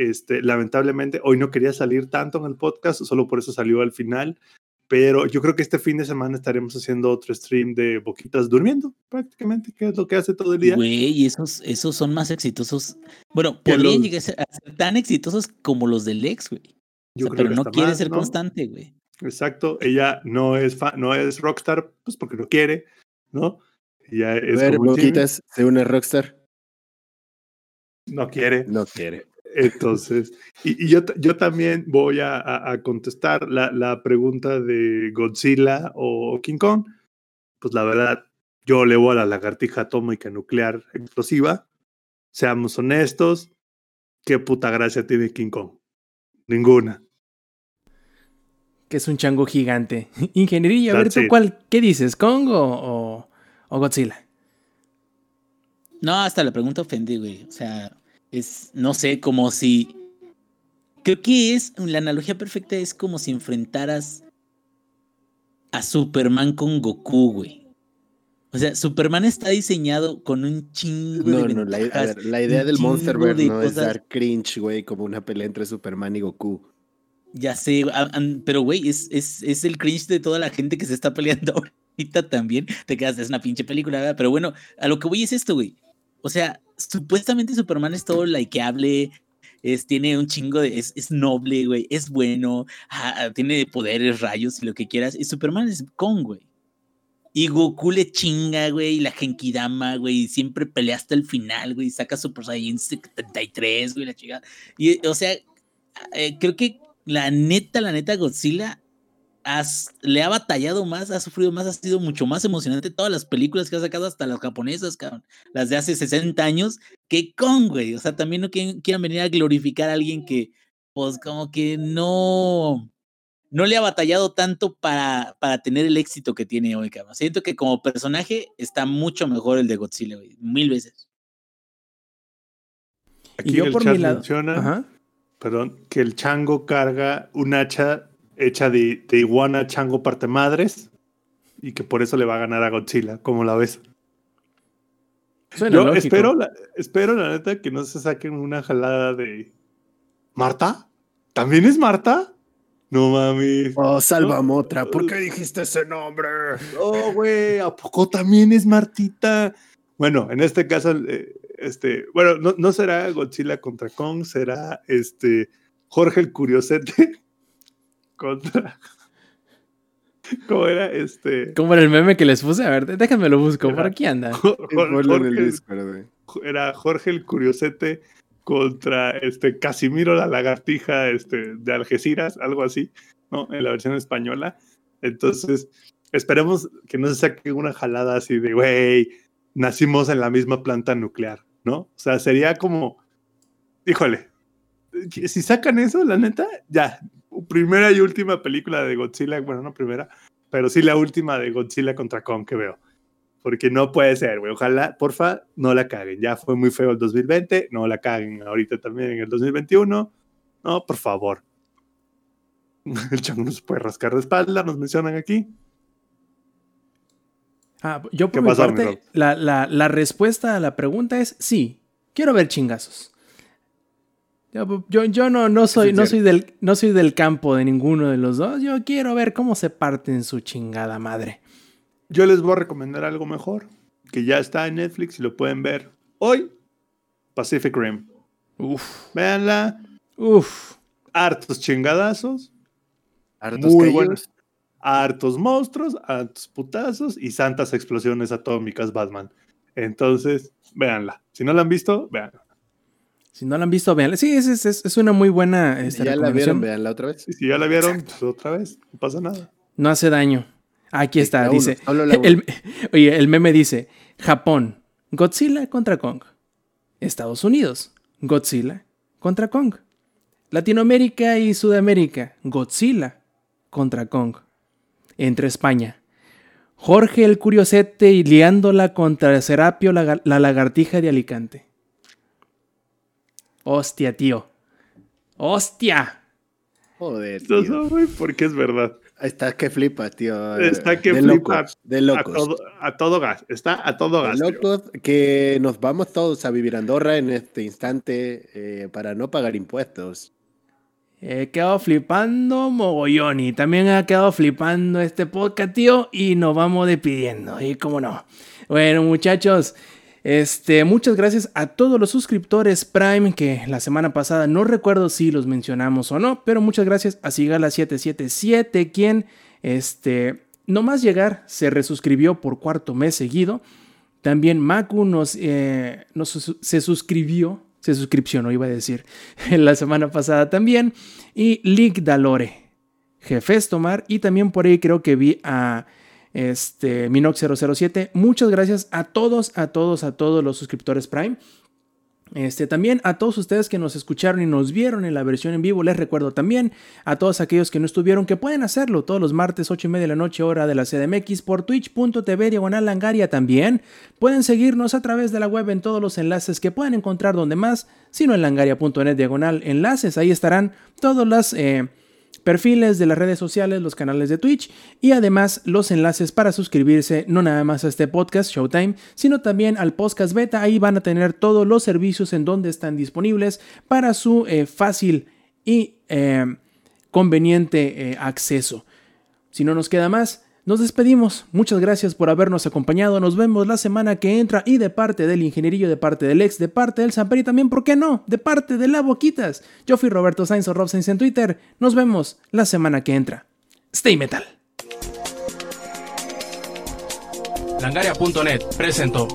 Este, lamentablemente, hoy no quería salir tanto en el podcast, solo por eso salió al final. Pero yo creo que este fin de semana estaremos haciendo otro stream de Boquitas durmiendo, prácticamente, que es lo que hace todo el día. Güey, y esos, esos son más exitosos. Bueno, podrían los- llegar a ser, a ser tan exitosos como los del ex, güey. O sea, pero que no quiere más, ser ¿no? constante, güey. Exacto, ella no es fa- no es rockstar, pues porque no quiere, ¿no? Ella A es ver, como Jimmy, Boquitas, ¿se une a Rockstar? no quiere. No quiere. Entonces, y, y yo, yo también voy a, a- a contestar la, la pregunta de Godzilla o King Kong. Pues la verdad, yo le voy a la lagartija atómica nuclear explosiva. Seamos honestos, ¿qué puta gracia tiene King Kong? Ninguna. Que es un chango gigante. Ingeniería, a ver tú cuál, ¿qué dices? ¿Kong o, o- o Godzilla? No, hasta la pregunta ofende, güey. O sea, es, no sé, como si. Creo que es. La analogía perfecta es como si enfrentaras a Superman con Goku, güey. O sea, Superman está diseñado con un chingo No, de no, la, a ventajas. ver, la idea del Monsterverse de no es dar cringe, güey, como una pelea entre Superman y Goku. Ya sé, pero güey, es, es, es el cringe de toda la gente que se está peleando ahorita también. Te quedas, es una pinche película, ¿verdad? Pero bueno, a lo que voy es esto, güey. O sea, supuestamente Superman es todo likeable, es, tiene un chingo de. Es, es noble, güey, es bueno, ah, tiene poderes, rayos y lo que quieras. Y Superman es con, güey. Y Goku le chinga, güey, y la Genkidama, güey, y siempre pelea hasta el final, güey, y saca Super Saiyan 73, güey, la chica. Y, o sea, eh, creo que la neta, la neta, Godzilla has- le ha batallado más, ha sufrido más, ha sido mucho más emocionante todas las películas que ha sacado, hasta las japonesas, cabrón, las de hace 60 años, que con, güey. O sea, también no quieren, quieran venir a glorificar a alguien que, pues, como que no, no le ha batallado tanto para, para tener el éxito que tiene hoy, cabrón. Siento que como personaje está mucho mejor el de Godzilla, güey, mil veces. Aquí y yo el por chat mi lado. menciona, Ajá. perdón, que el chango carga un hacha hecha de, de iguana chango parte madres y que por eso le va a ganar a Godzilla, como la ves. Suena Yo lógico. espero la, espero la neta que no se saquen una jalada de ¿Marta? ¿También es Marta? No mames. Oh, Salvamotra, ¿por qué dijiste ese nombre? Oh, güey, ¿a poco también es Martita? Bueno, en este caso, eh, este, bueno, no, no será Godzilla contra Kong, será este Jorge el Curiosete contra. ¿Cómo era? Este. ¿Cómo era el meme que les puse? A ver, déjame lo busco. Por Era- aquí anda. El Discord, era Jorge el Curiosete contra este Casimiro la lagartija este, de Algeciras, algo así, ¿no? En la versión española. Entonces, esperemos que no se saque una jalada así de, güey, nacimos en la misma planta nuclear, ¿no? O sea, sería como, híjole, si sacan eso, la neta, ya, primera y última película de Godzilla, bueno, no primera, pero sí la última de Godzilla contra Kong que veo. Porque no puede ser, güey. Ojalá, porfa, no la caguen. Ya fue muy feo el 2020, no la caguen ahorita también en el 2021. No, por favor. El chango no se puede rascar de espalda, nos mencionan aquí. Ah, yo ¿Qué por mi pasó, parte, la, la- la respuesta a la pregunta es sí. Quiero ver chingazos. Yo, yo- yo no, no, soy, no, soy del, no soy del campo de ninguno de los dos. Yo quiero ver cómo se parten su chingada madre. Yo les voy a recomendar algo mejor, que ya está en Netflix y lo pueden ver hoy. Pacific Rim. Uf, Véanla. uf. Hartos chingadazos. Hartos Muy buenos. Hartos monstruos, hartos putazos y santas explosiones atómicas Batman. Entonces, véanla. Si no la han visto, véanla. Si no la han visto, vean. Sí, es, es- es- es una muy buena este, Si ya la recomendación. vieron, veanla otra vez. Si ya la vieron, pues otra vez. No pasa nada. No hace daño. Aquí está, la uno, dice. la uno. el- oye, el meme dice: Japón, Godzilla contra Kong. Estados Unidos, Godzilla contra Kong. Latinoamérica y Sudamérica, Godzilla contra Kong. Entre España, Jorge el Curiosete y liándola contra Serapio la, la lagartija de Alicante. Hostia, tío. Hostia. Joder, No tío. sé, porque es verdad. Está que flipa, tío. Está que de flipa. locos. De A locos. todo, a todo gas. Está a todo De gas. tío. locos que nos vamos todos a vivir a Andorra en este instante eh, para no pagar impuestos. He quedado flipando mogollón y también ha quedado flipando este podcast, tío, y nos vamos despidiendo, y cómo no. Bueno, muchachos, este, muchas gracias a todos los suscriptores Prime que la semana pasada no recuerdo si los mencionamos o no, pero muchas gracias a Sigala777 quien, este, nomás llegar se resuscribió por cuarto mes seguido. También Maku nos, eh, se suscribió, se suscripcionó, iba a decir, la semana pasada también. Y Lick Dalore, Jefes Tomar, y también por ahí creo que vi a este, Minox007. Muchas gracias a todos, a todos, a todos los suscriptores Prime. Este, también a todos ustedes que nos escucharon y nos vieron en la versión en vivo, les recuerdo también a todos aquellos que no estuvieron que pueden hacerlo todos los martes 8 y media de la noche hora de la CDMX por twitch.tv diagonal langaria también. Pueden seguirnos a través de la web en todos los enlaces que pueden encontrar donde más, sino en langaria.net diagonal enlaces. Ahí estarán todos los eh, perfiles de las redes sociales, los canales de Twitch y además los enlaces para suscribirse no nada más a este podcast Showtime, sino también al podcast beta. Ahí van a tener todos los servicios en donde están disponibles para su eh, fácil y eh, conveniente eh, acceso. Si no nos queda más, nos despedimos. Muchas gracias por habernos acompañado. Nos vemos la semana que entra y de parte del ingenierillo, de parte del ex, de parte del Samper y también, ¿por qué no? De parte de la Boquitas. Yo fui Roberto Sainz o Rob Sainz en Twitter. Nos vemos la semana que entra. Stay metal. Langaria.net presentó